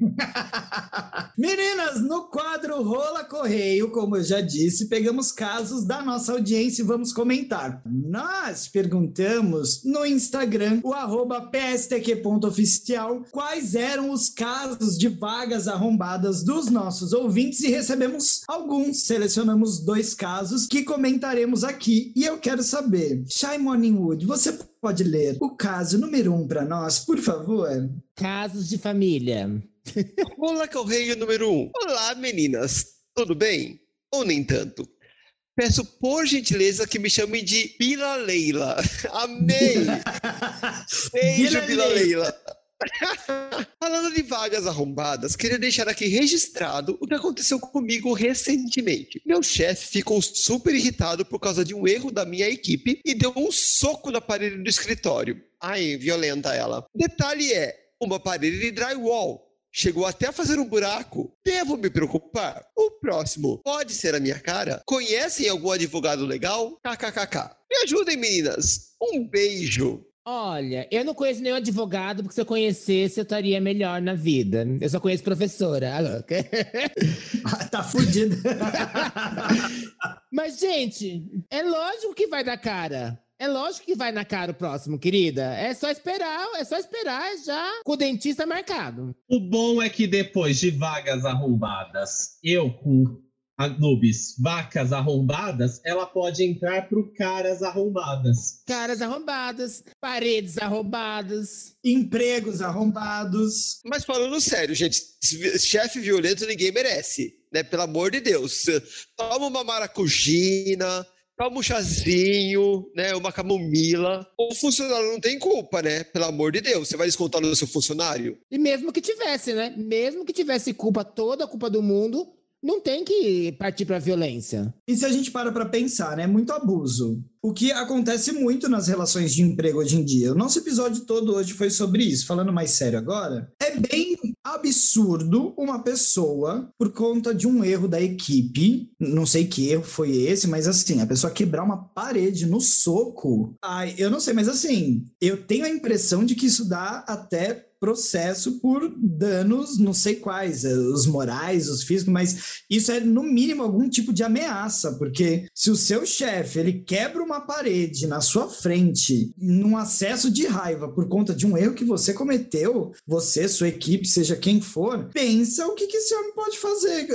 Meninas, no quadro Rola Correio, como eu já disse, pegamos casos da nossa audiência e vamos comentar. Nós perguntamos no Instagram, o arroba pstq.oficial, quais eram os casos de vagas arrombadas dos nossos ouvintes e recebemos alguns. Selecionamos dois casos que comentaremos aqui. E eu quero saber, Shy Morningwood, você pode ler o caso número um para nós, por favor? Casos de família. Rola Correio número 1. Um. Olá, meninas. Tudo bem? Ou nem tanto? Peço por gentileza que me chamem de Bila Leila. Amei! Beijo, Bila Leila. Falando de vagas arrombadas, queria deixar aqui registrado o que aconteceu comigo recentemente. Meu chefe ficou super irritado por causa de um erro da minha equipe e deu um soco na parede do escritório. Ai, violenta ela. Detalhe é, uma parede de drywall. Chegou até a fazer um buraco. Devo me preocupar? O próximo pode ser a minha cara? Conhecem algum advogado legal? KKKK. Me ajudem, meninas. Um beijo. Olha, eu não conheço nenhum advogado, porque se eu conhecesse, eu estaria melhor na vida. Eu só conheço professora. Alô. tá fudido. Mas, gente, é lógico que vai dar cara. É lógico que vai na cara o próximo, querida. É só esperar, é só esperar já com o dentista marcado. O bom é que depois de vagas arrombadas, eu com Anubis, vacas arrombadas, ela pode entrar pro caras arrombadas. Caras arrombadas, paredes arrombadas. Empregos arrombados. Mas falando sério, gente, chefe violento ninguém merece, né? Pelo amor de Deus. Toma uma maracujina, toma um chazinho, né? Uma camomila. O funcionário não tem culpa, né? Pelo amor de Deus. Você vai descontar no seu funcionário? E mesmo que tivesse, né? Mesmo que tivesse culpa, toda a culpa do mundo, não tem que partir para violência. E se a gente para para pensar, né? Muito abuso. O que acontece muito nas relações de emprego hoje em dia. O nosso episódio todo hoje foi sobre isso. Falando mais sério agora, é bem absurdo uma pessoa, por conta de um erro da equipe, não sei que erro foi esse, mas assim, a pessoa quebrar uma parede no soco. Ai, eu não sei, mas assim, eu tenho a impressão de que isso dá até processo por danos, não sei quais, eh, os morais, os físicos, mas isso é no mínimo algum tipo de ameaça, porque se o seu chefe ele quebra uma parede na sua frente num acesso de raiva por conta de um erro que você cometeu, você, sua equipe, seja quem for, pensa o que, que esse homem pode fazer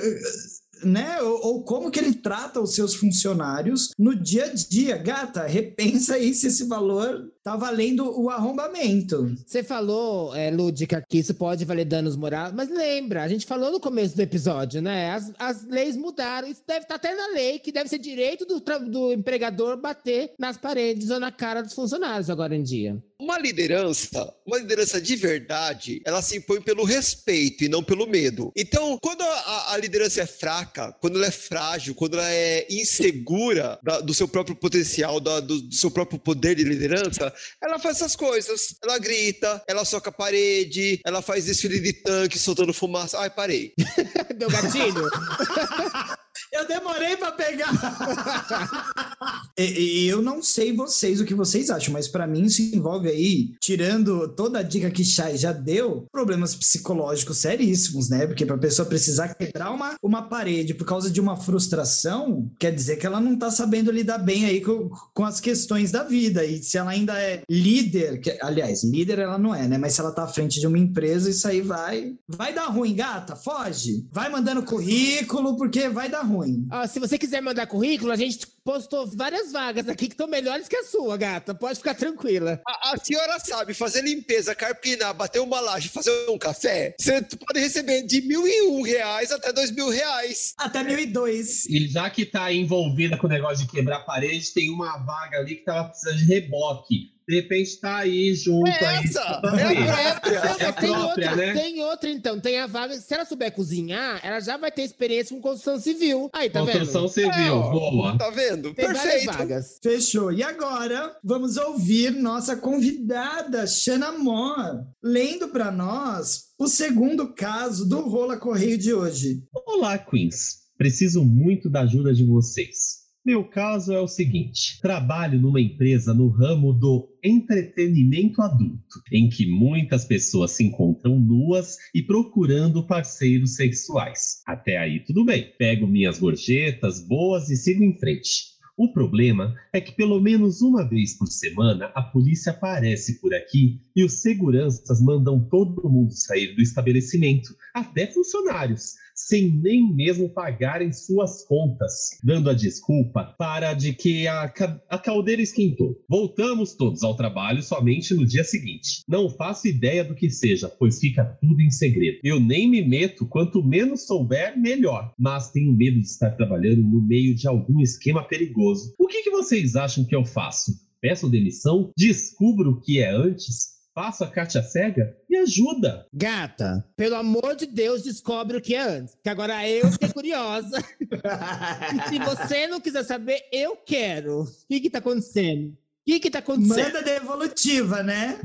né? Ou, ou, como que ele trata os seus funcionários no dia a dia. Gata, repensa aí se esse valor tá valendo o arrombamento. Você falou, é, Lúdica, que isso pode valer danos morais, mas lembra, a gente falou no começo do episódio, né? As, as leis mudaram, isso deve estar tá até na lei, que deve ser direito do, do empregador bater nas paredes ou na cara dos funcionários agora em dia. Uma liderança, uma liderança de verdade, ela se impõe pelo respeito e não pelo medo. Então, quando a, a liderança é fraca, quando ela é frágil, quando ela é insegura da, do seu próprio potencial, da, do, do, seu próprio poder de liderança, ela faz essas coisas. Ela grita, ela soca a parede, ela faz desfile de tanque soltando fumaça. Ai, parei. Deu gatilho? Eu demorei para pegar. eu não sei vocês o que vocês acham, mas para mim isso envolve aí, tirando toda a dica que Chay já deu, problemas psicológicos seríssimos, né? Porque para pessoa precisar quebrar uma, uma parede por causa de uma frustração, quer dizer que ela não tá sabendo lidar bem aí com, com as questões da vida. E se ela ainda é líder, que, aliás, líder ela não é, né? Mas se ela tá à frente de uma empresa, isso aí vai vai dar ruim, gata, foge. Vai mandando currículo porque vai dar ruim. Ah, se você quiser mandar currículo, a gente postou várias vagas aqui que estão melhores que a sua, gata. Pode ficar tranquila. A, a, senhora sabe fazer limpeza, carpinar, bater uma laje, fazer um café? Você pode receber de mil e um reais até dois mil reais. Até mil e dois. E já que tá envolvida com o negócio de quebrar parede, tem uma vaga ali que tava precisando de reboque de repente tá aí junto é aí. Essa, é a própria. É a própria, tem outra, né? Tem outra, então. Tem a vaga. Se ela souber cozinhar, ela já vai ter experiência com construção civil. Aí, tá construção vendo? Construção civil, é, boa. Tá vendo? Tem Perfeito. vagas. Fechou. E agora, vamos ouvir nossa convidada, Shana Moore, lendo para nós o segundo caso do Rola Correio de hoje. Olá, Queens. Preciso muito da ajuda de vocês. Meu caso é o seguinte: trabalho numa empresa no ramo do entretenimento adulto, em que muitas pessoas se encontram nuas e procurando parceiros sexuais. Até aí tudo bem. Pego minhas gorjetas boas e sigo em frente. O problema é que pelo menos uma vez por semana a polícia aparece por aqui e os seguranças mandam todo mundo sair do estabelecimento, até funcionários, sem nem mesmo pagarem suas contas, dando a desculpa para de que a, a caldeira esquentou. Voltamos todos ao trabalho somente no dia seguinte. Não faço ideia do que seja, pois fica tudo em segredo. Eu nem me meto, quanto menos souber, melhor. Mas tenho medo de estar trabalhando no meio de algum esquema perigoso. O que, que vocês acham que eu faço? Peço demissão? Descubro o que é antes? Faço a Kátia cega? Me ajuda. Gata, pelo amor de Deus, descobre o que é antes. Que agora eu fiquei curiosa. e se você não quiser saber, eu quero. O que que tá acontecendo? O que que tá acontecendo? Manda devolutiva, né?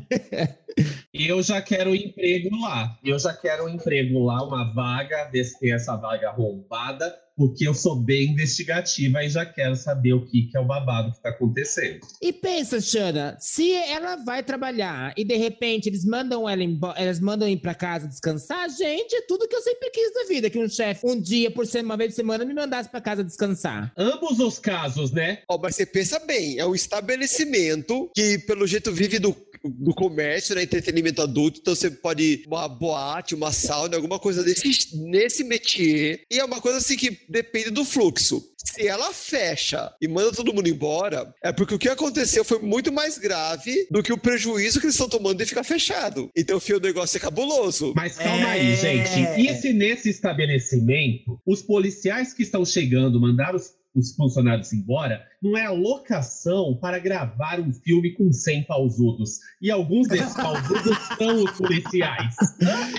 eu já quero um emprego lá. Eu já quero um emprego lá, uma vaga, tem essa vaga arrombada porque eu sou bem investigativa e já quero saber o que, que é o babado que está acontecendo. E pensa, Xana, se ela vai trabalhar e de repente eles mandam ela embora, elas mandam ir para casa descansar, gente, é tudo que eu sempre quis da vida, que um chefe um dia por semana, uma vez por semana me mandasse para casa descansar. Ambos os casos, né? Oh, mas você pensa bem, é um estabelecimento que pelo jeito vive do do comércio, né, entretenimento adulto, então você pode ir uma boate, uma sauna, alguma coisa desse, nesse métier, e é uma coisa assim que depende do fluxo. Se ela fecha e manda todo mundo embora, é porque o que aconteceu foi muito mais grave do que o prejuízo que eles estão tomando de ficar fechado. Então, o negócio é cabuloso. Mas calma é... aí, gente. E se nesse estabelecimento, os policiais que estão chegando mandaram os os funcionários embora não é a locação para gravar um filme com 100 pausudos. E alguns desses pausudos são os policiais.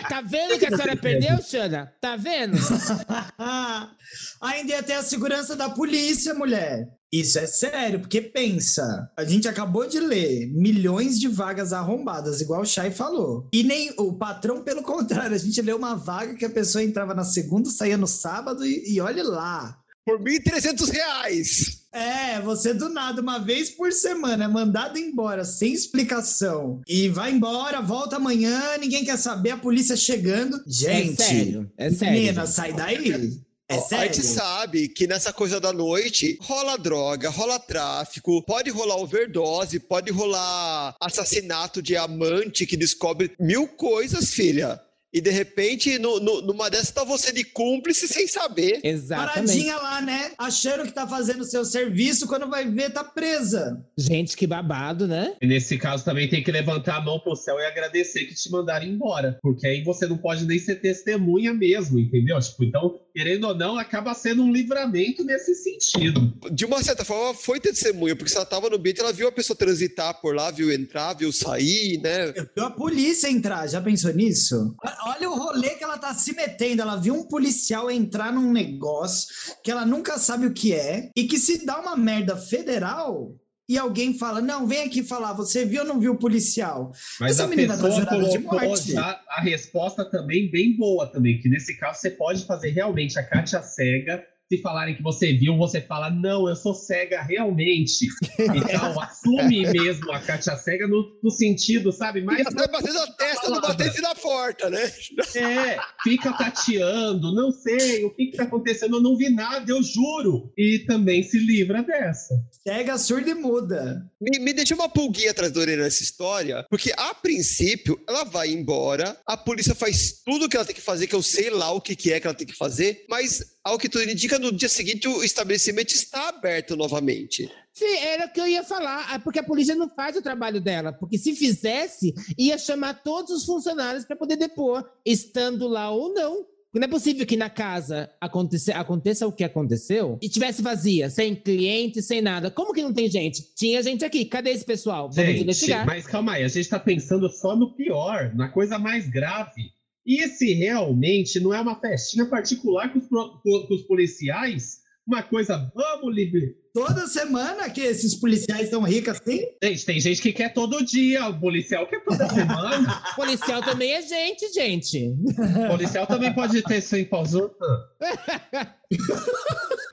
Tá vendo que a senhora perdeu, Xana? Tá vendo? Ainda ia ter a segurança da polícia, mulher. Isso é sério, porque pensa, a gente acabou de ler milhões de vagas arrombadas, igual o Chay falou. E nem o patrão, pelo contrário, a gente leu uma vaga que a pessoa entrava na segunda, saía no sábado e, e olhe lá. Por 1.300 reais. É, você do nada, uma vez por semana, é mandado embora sem explicação. E vai embora, volta amanhã, ninguém quer saber, a polícia chegando. Gente, é sério, é sério. menina, gente. sai daí. É Ó, A gente sério. sabe que nessa coisa da noite rola droga, rola tráfico, pode rolar overdose, pode rolar assassinato de amante que descobre mil coisas, filha. E de repente, no- no- numa dessas, tá você de cúmplice sem saber. Exatamente. Paradinha lá, né? Achando que tá fazendo o seu serviço, quando vai ver, tá presa. Gente, que babado, né? E nesse caso também tem que levantar a mão pro céu e agradecer que te mandaram embora. Porque aí você não pode nem ser testemunha mesmo, entendeu? Tipo, então, querendo ou não, acaba sendo um livramento nesse sentido. De uma certa forma, foi testemunha, porque se ela tava no ambiente, ela viu a pessoa transitar por lá, viu entrar, viu sair, né? Viu a polícia entrar, já pensou nisso? Olha o rolê que ela tá se metendo. Ela viu um policial entrar num negócio que ela nunca sabe o que é e que se dá uma merda federal e alguém fala: Não, vem aqui falar, você viu ou não viu o policial? Mas Essa a menina tá pessoa de colocou morte. já a resposta também bem boa também, que nesse caso você pode fazer realmente a Kátia cega. Se falarem que você viu, você fala, não, eu sou cega realmente. Então, assume mesmo a Kátia cega no, no sentido, sabe? Mas até batendo a testa, não batendo na porta, né? É, fica tateando, não sei o que que tá acontecendo, eu não vi nada, eu juro. E também se livra dessa. Cega, surda e muda. Me, me deixa uma pulguinha atrás da orelha nessa história, porque a princípio ela vai embora, a polícia faz tudo o que ela tem que fazer, que eu sei lá o que, que é que ela tem que fazer, mas ao que tudo indica, no dia seguinte o estabelecimento está aberto novamente. Sim, era o que eu ia falar, é porque a polícia não faz o trabalho dela, porque se fizesse, ia chamar todos os funcionários para poder depor, estando lá ou não. Porque Não é possível que na casa aconteça, aconteça o que aconteceu e tivesse vazia, sem cliente, sem nada. Como que não tem gente? Tinha gente aqui. Cadê esse pessoal? Vamos Gente, investigar. mas calma aí, a gente tá pensando só no pior, na coisa mais grave. E se realmente não é uma festinha particular com os, os policiais, uma coisa, vamos liberar. Toda semana que esses policiais tão ricos assim? Gente, tem gente que quer todo dia, o policial quer toda semana. Policial também é gente, gente. o policial também pode ter sem pausa.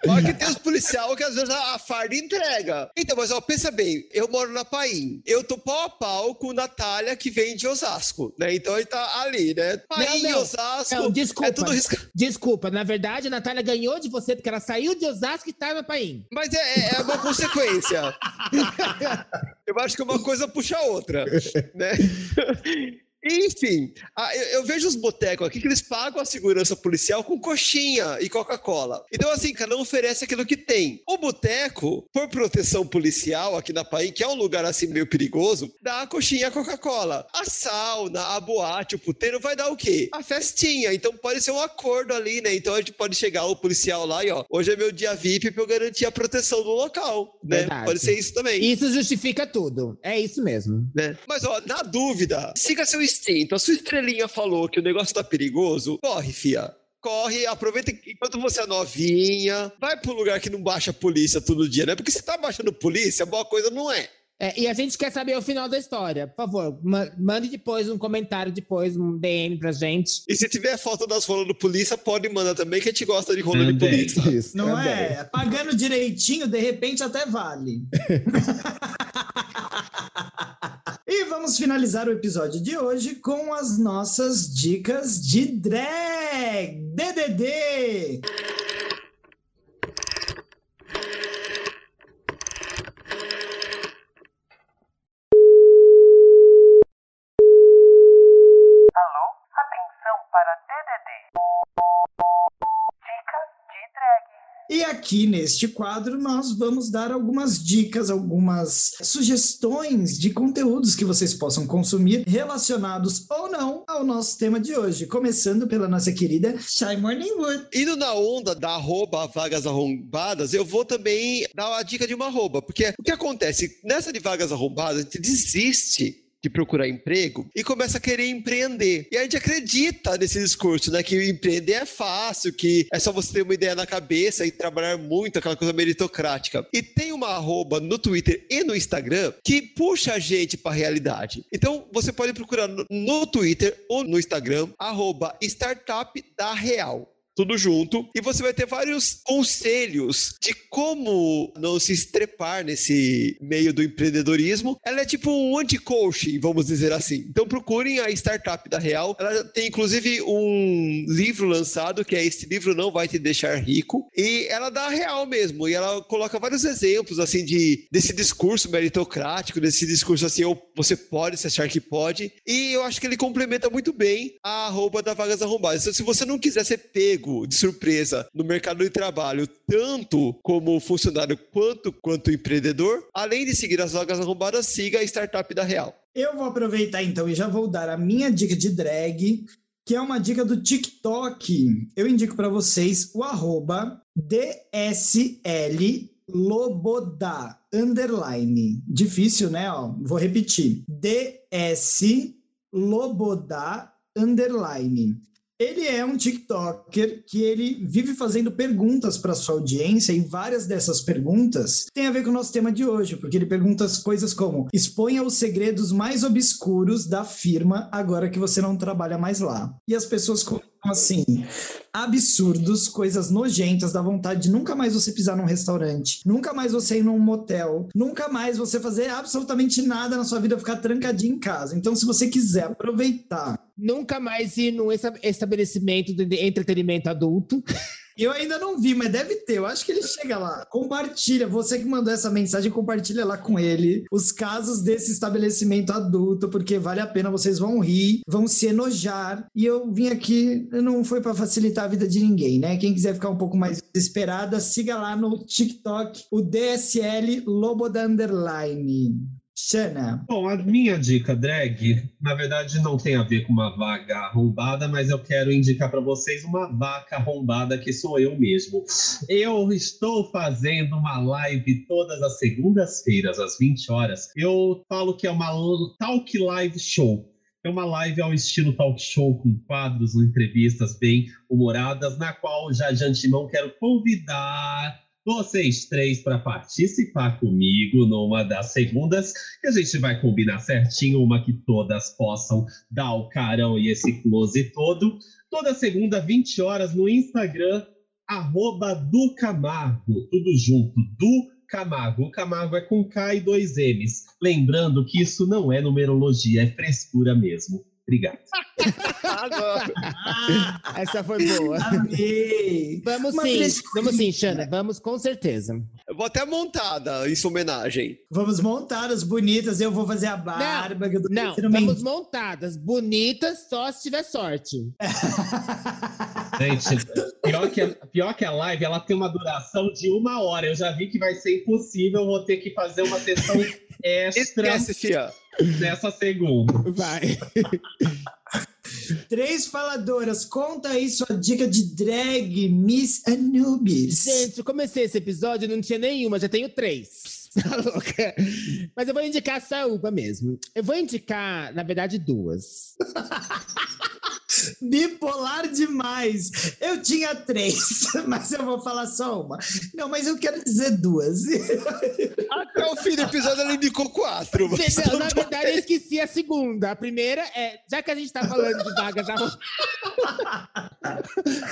Olha que tem os policiais que às vezes a, a farda entrega. Então, mas ó, pensa bem, eu moro na Paim. Eu tô pau a pau com Natália, que vem de Osasco, né? Então ele tá ali, né? Paim, não. Osasco, Não, desculpa. é tudo risca... Desculpa, na verdade, a Natália ganhou de você porque ela saiu de Osasco e estava para ir. Mas é, é- é uma consequência. eu acho que uma coisa puxa a outra, né? Enfim, eu, eu vejo os botecos aqui que eles pagam a segurança policial com coxinha e Coca-Cola. Então, assim, cada um oferece aquilo que tem. O boteco, por proteção policial aqui na Paim, que é um lugar assim meio perigoso, dá a coxinha e a Coca-Cola. A sauna, a boate, o puteiro vai dar o quê? A festinha. Então pode ser um acordo ali, né? Então a gente pode chegar o policial lá e, ó, hoje é meu dia VIP pra eu garantir a proteção do local, né? Verdade. Pode ser isso também. Isso justifica tudo. É isso mesmo. né? Mas, ó, na dúvida, siga seu instinto. A sua estrelinha falou que o negócio tá perigoso. Corre, fia. Corre, aproveita enquanto você é novinha. Vai pro lugar que não baixa a polícia todo dia, né? Porque se tá baixando polícia, boa coisa não é. É, e a gente quer saber o final da história. Por favor, ma- mande depois um comentário, depois um DM pra gente. E se tiver foto das rolas do polícia, pode mandar também, que a gente gosta de rola de polícia. Isso, Não também. é? Pagando direitinho, de repente até vale. e vamos finalizar o episódio de hoje com as nossas dicas de drag. DDD! Atenção para E aqui neste quadro nós vamos dar algumas dicas, algumas sugestões de conteúdos que vocês possam consumir relacionados ou não ao nosso tema de hoje, começando pela nossa querida Shy Morningwood. Indo na onda da arroba vagas arrombadas, eu vou também dar a dica de uma arroba, porque o que acontece? Nessa de vagas arrombadas, a gente desiste de procurar emprego e começa a querer empreender. E a gente acredita nesse discurso, né? Que empreender é fácil, que é só você ter uma ideia na cabeça e trabalhar muito, aquela coisa meritocrática. E tem uma arroba no Twitter e no Instagram que puxa a gente para a realidade. Então você pode procurar no, Twitter ou no Instagram, arroba startup da real tudo junto, e você vai ter vários conselhos de como não se estrepar nesse meio do empreendedorismo. Ela é tipo um anti-coaching, vamos dizer assim. Então procurem a Startup da Real. Ela tem inclusive um livro lançado que é Esse livro não vai te deixar rico, e ela dá a real mesmo, e ela coloca vários exemplos assim de desse discurso meritocrático, desse discurso assim, eu, você pode se achar que pode, e eu acho que ele complementa muito bem a arroba da Vagas Arrombadas. Então, se você não quiser ser pego de surpresa no mercado de trabalho, tanto como funcionário quanto quanto empreendedor, além de seguir as vagas arrombadas, siga a startup da Real. Eu vou aproveitar então e já vou dar a minha dica de drag, que é uma dica do TikTok. Eu indico para vocês o arroba DSL Loboda underline. Difícil, né? Ó, vou repetir. DS Loboda underline. Ele é um TikToker que ele vive fazendo perguntas para sua audiência e várias dessas perguntas têm a ver com o nosso tema de hoje, porque ele pergunta as coisas como: exponha os segredos mais obscuros da firma agora que você não trabalha mais lá. E as pessoas assim, absurdos, coisas nojentas, dá vontade de nunca mais você pisar num restaurante, nunca mais você ir num motel, nunca mais você fazer absolutamente nada na sua vida, ficar trancadinho em casa. Então, se você quiser aproveitar Nunca mais ir num esta- estabelecimento de entretenimento adulto. Eu ainda não vi, mas deve ter. Eu acho que ele chega lá. Compartilha. Você que mandou essa mensagem, compartilha lá com ele os casos desse estabelecimento adulto, porque vale a pena. Vocês vão rir, vão se enojar. E eu vim aqui, não foi para facilitar a vida de ninguém, né? Quem quiser ficar um pouco mais desesperada, siga lá no TikTok o DSL Lobo da Underline. Xana. Bom, a minha dica drag, na verdade, não tem a ver com uma vaga arrombada, mas eu quero indicar para vocês uma vaca arrombada que sou eu mesmo. Eu estou fazendo uma live todas as segundas-feiras, às 20 horas. Eu falo que é uma talk live show. É uma live ao estilo talk show, com quadros, entrevistas bem humoradas, na qual já de antemão quero convidar vocês três para participar comigo numa das segundas, que a gente vai combinar certinho, uma que todas possam dar o carão e esse close todo. Toda segunda, 20 horas, no Instagram, arroba do Camargo, tudo junto, do Camargo. O Camargo é com K e dois M's. Lembrando que isso não é numerologia, é frescura mesmo. Obrigado. Essa foi boa. Amei. Vamos Uma sim, frescura. vamos sim, Xana, vamos com certeza. Eu vou até montada em sua homenagem. Vamos montar as bonitas. Eu vou fazer a barba. que eu tô Não, parecendo vamos montadas, bonitas, só se tiver sorte. Gente, pior que, a, pior que a live, ela tem uma duração de uma hora. Eu já vi que vai ser impossível, vou ter que fazer uma sessão extra Esquece, fia. nessa segunda. Vai. Três faladoras, conta aí sua dica de drag, Miss Anubis. Gente, eu comecei esse episódio e não tinha nenhuma, já tenho três. Tá louca? Mas eu vou indicar só uma mesmo. Eu vou indicar, na verdade, duas. Bipolar demais. Eu tinha três, mas eu vou falar só uma. Não, mas eu quero dizer duas. Até o fim do episódio ela indicou quatro. Não, na verdade, eu esqueci a segunda. A primeira é, já que a gente tá falando de vagas arrombadas.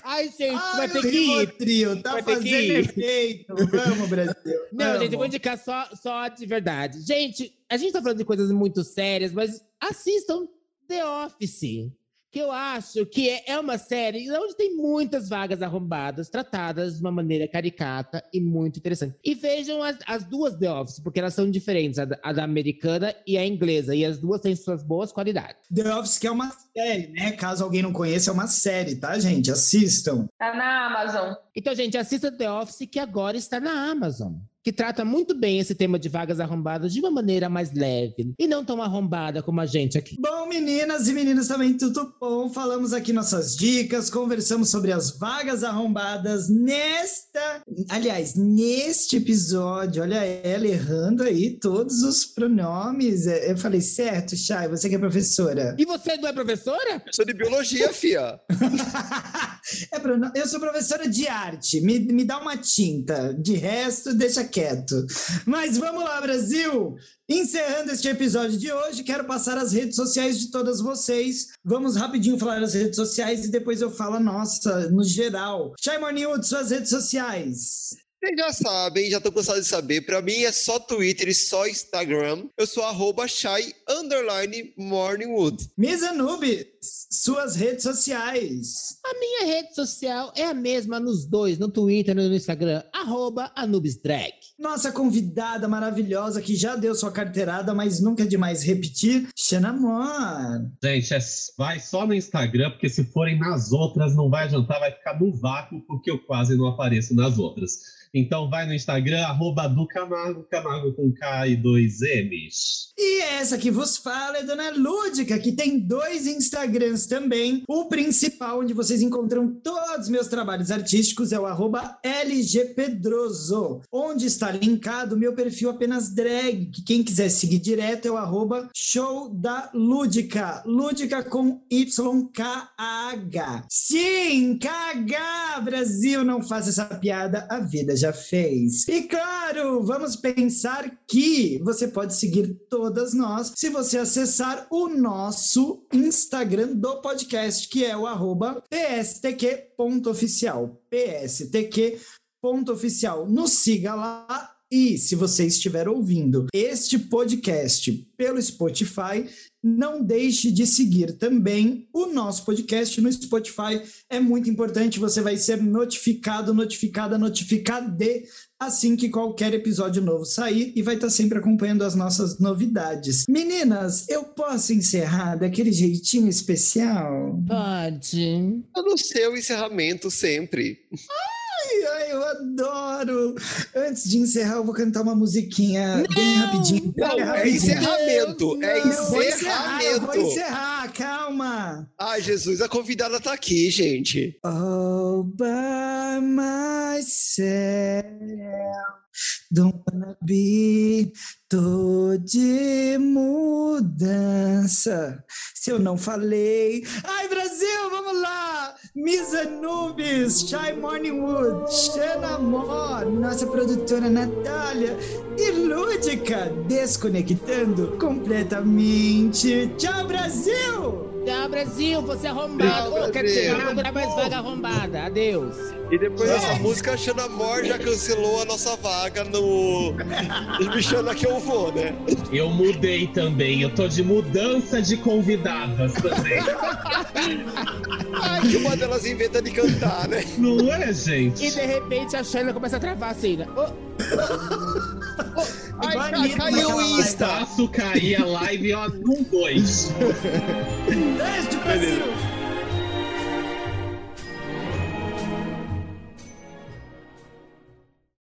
Ai, gente, vai Ai, ter o que ir. Rivotril, tá Vai ter fazendo efeito. Vamos, Brasil. Não, vamos. gente, eu vou indicar só, só de verdade. Gente, a gente tá falando de coisas muito sérias, mas assistam The Office. Que eu acho que é, é uma série onde tem muitas vagas arrombadas, tratadas de uma maneira caricata e muito interessante. E vejam as, as duas The Office, porque elas são diferentes, a, da- a da americana e a inglesa. E as duas têm suas boas qualidades. The Office, que é uma série, né? Caso alguém não conheça, é uma série, tá, gente? Assistam. Tá na Amazon. Então, gente, assista The Office, que agora está na Amazon. Que trata muito bem esse tema de vagas arrombadas de uma maneira mais leve e não tão arrombada como a gente aqui. Bom, meninas e meninos também, tudo bom? Falamos aqui nossas dicas, conversamos sobre as vagas arrombadas nesta. Aliás, neste episódio. Olha ela errando aí todos os pronomes. É, Eu falei certo, Chay, você que é professora. E você não é professora? Sou de biologia, fia. É, Bruno, eu sou professora de arte. Me, me dá uma tinta. De resto, deixa quieto. Mas vamos lá, Brasil! Encerrando este episódio de hoje, quero passar as redes sociais de todas vocês. Vamos rapidinho falar as redes sociais e depois eu falo a nossa, no geral. Chay Morning suas redes sociais. Vocês já sabem, já tô cansado de saber. Pra mim é só Twitter e só Instagram. Eu sou arroba shy underline morningwood. Miss Anubis, suas redes sociais. A minha rede social é a mesma nos dois, no Twitter e no Instagram, arroba AnubisDrag. Nossa convidada maravilhosa que já deu sua carteirada, mas nunca é demais repetir, Xana Moore. Gente, é- vai só no Instagram, porque se forem nas outras, não vai adiantar, vai ficar no vácuo, porque eu quase não apareço nas outras. Então vai no Instagram, arroba do Camargo, Camargo com K e dois M's. E essa que vos fala é Dona Lúdica, que tem dois Instagrams também. O principal, onde vocês encontram todos os meus trabalhos artísticos, é o arroba LGPedroso, onde está linkado o meu perfil apenas drag, que quem quiser seguir direto é o arroba show da Lúdica, Lúdica com YKH. Sim, KH, Brasil, não faça essa piada, a vida já fez. E claro, vamos pensar que você pode seguir todas nós se você acessar o nosso Instagram do podcast, que é o arroba pstq.oficial. pstq.oficial. Nos siga lá. E se você estiver ouvindo este podcast pelo Spotify, não deixe de seguir também o nosso podcast no Spotify. É muito importante, você vai ser notificado, notificada, notificade assim que qualquer episódio novo sair e vai estar sempre acompanhando as nossas novidades. Meninas, eu posso encerrar daquele jeitinho especial? Pode. Eu no seu encerramento sempre. Ai, ai, eu adoro! Antes de encerrar, eu vou cantar uma musiquinha bem rapidinho. Não, Bem é rapidinho. encerramento. É Eu vou encerrar, eu vou encerramento. encerrar, calma. Ai, Jesus, a convidada tá aqui, gente. All by myself, don't wanna be. Tô de mudança. Se eu não falei. Ai, Brasil, vamos lá! Miss Anubis, Shy Morningwood, Xana Mor, nossa produtora Natália e Lúdica, desconectando completamente. Tchau, Brasil! Tchau, Brasil, você é arrombado. Tchau, Ô, quer dizer, Brasil. não mais vaga arrombada. Adeus. E depois dessa música, a Xana Mor já cancelou a nossa vaga no. Me chama que eu vou, né? Eu mudei também, eu tô de mudança de convidadas também. Ai, que uma delas inventa de cantar, né? Não é, gente? E de repente a Shayla começa a travar assim, né? Ô, Ai, Igual a ca- Anitta caiu o Insta. Faço cair a live, ó, num dois. Beijo, Brasil!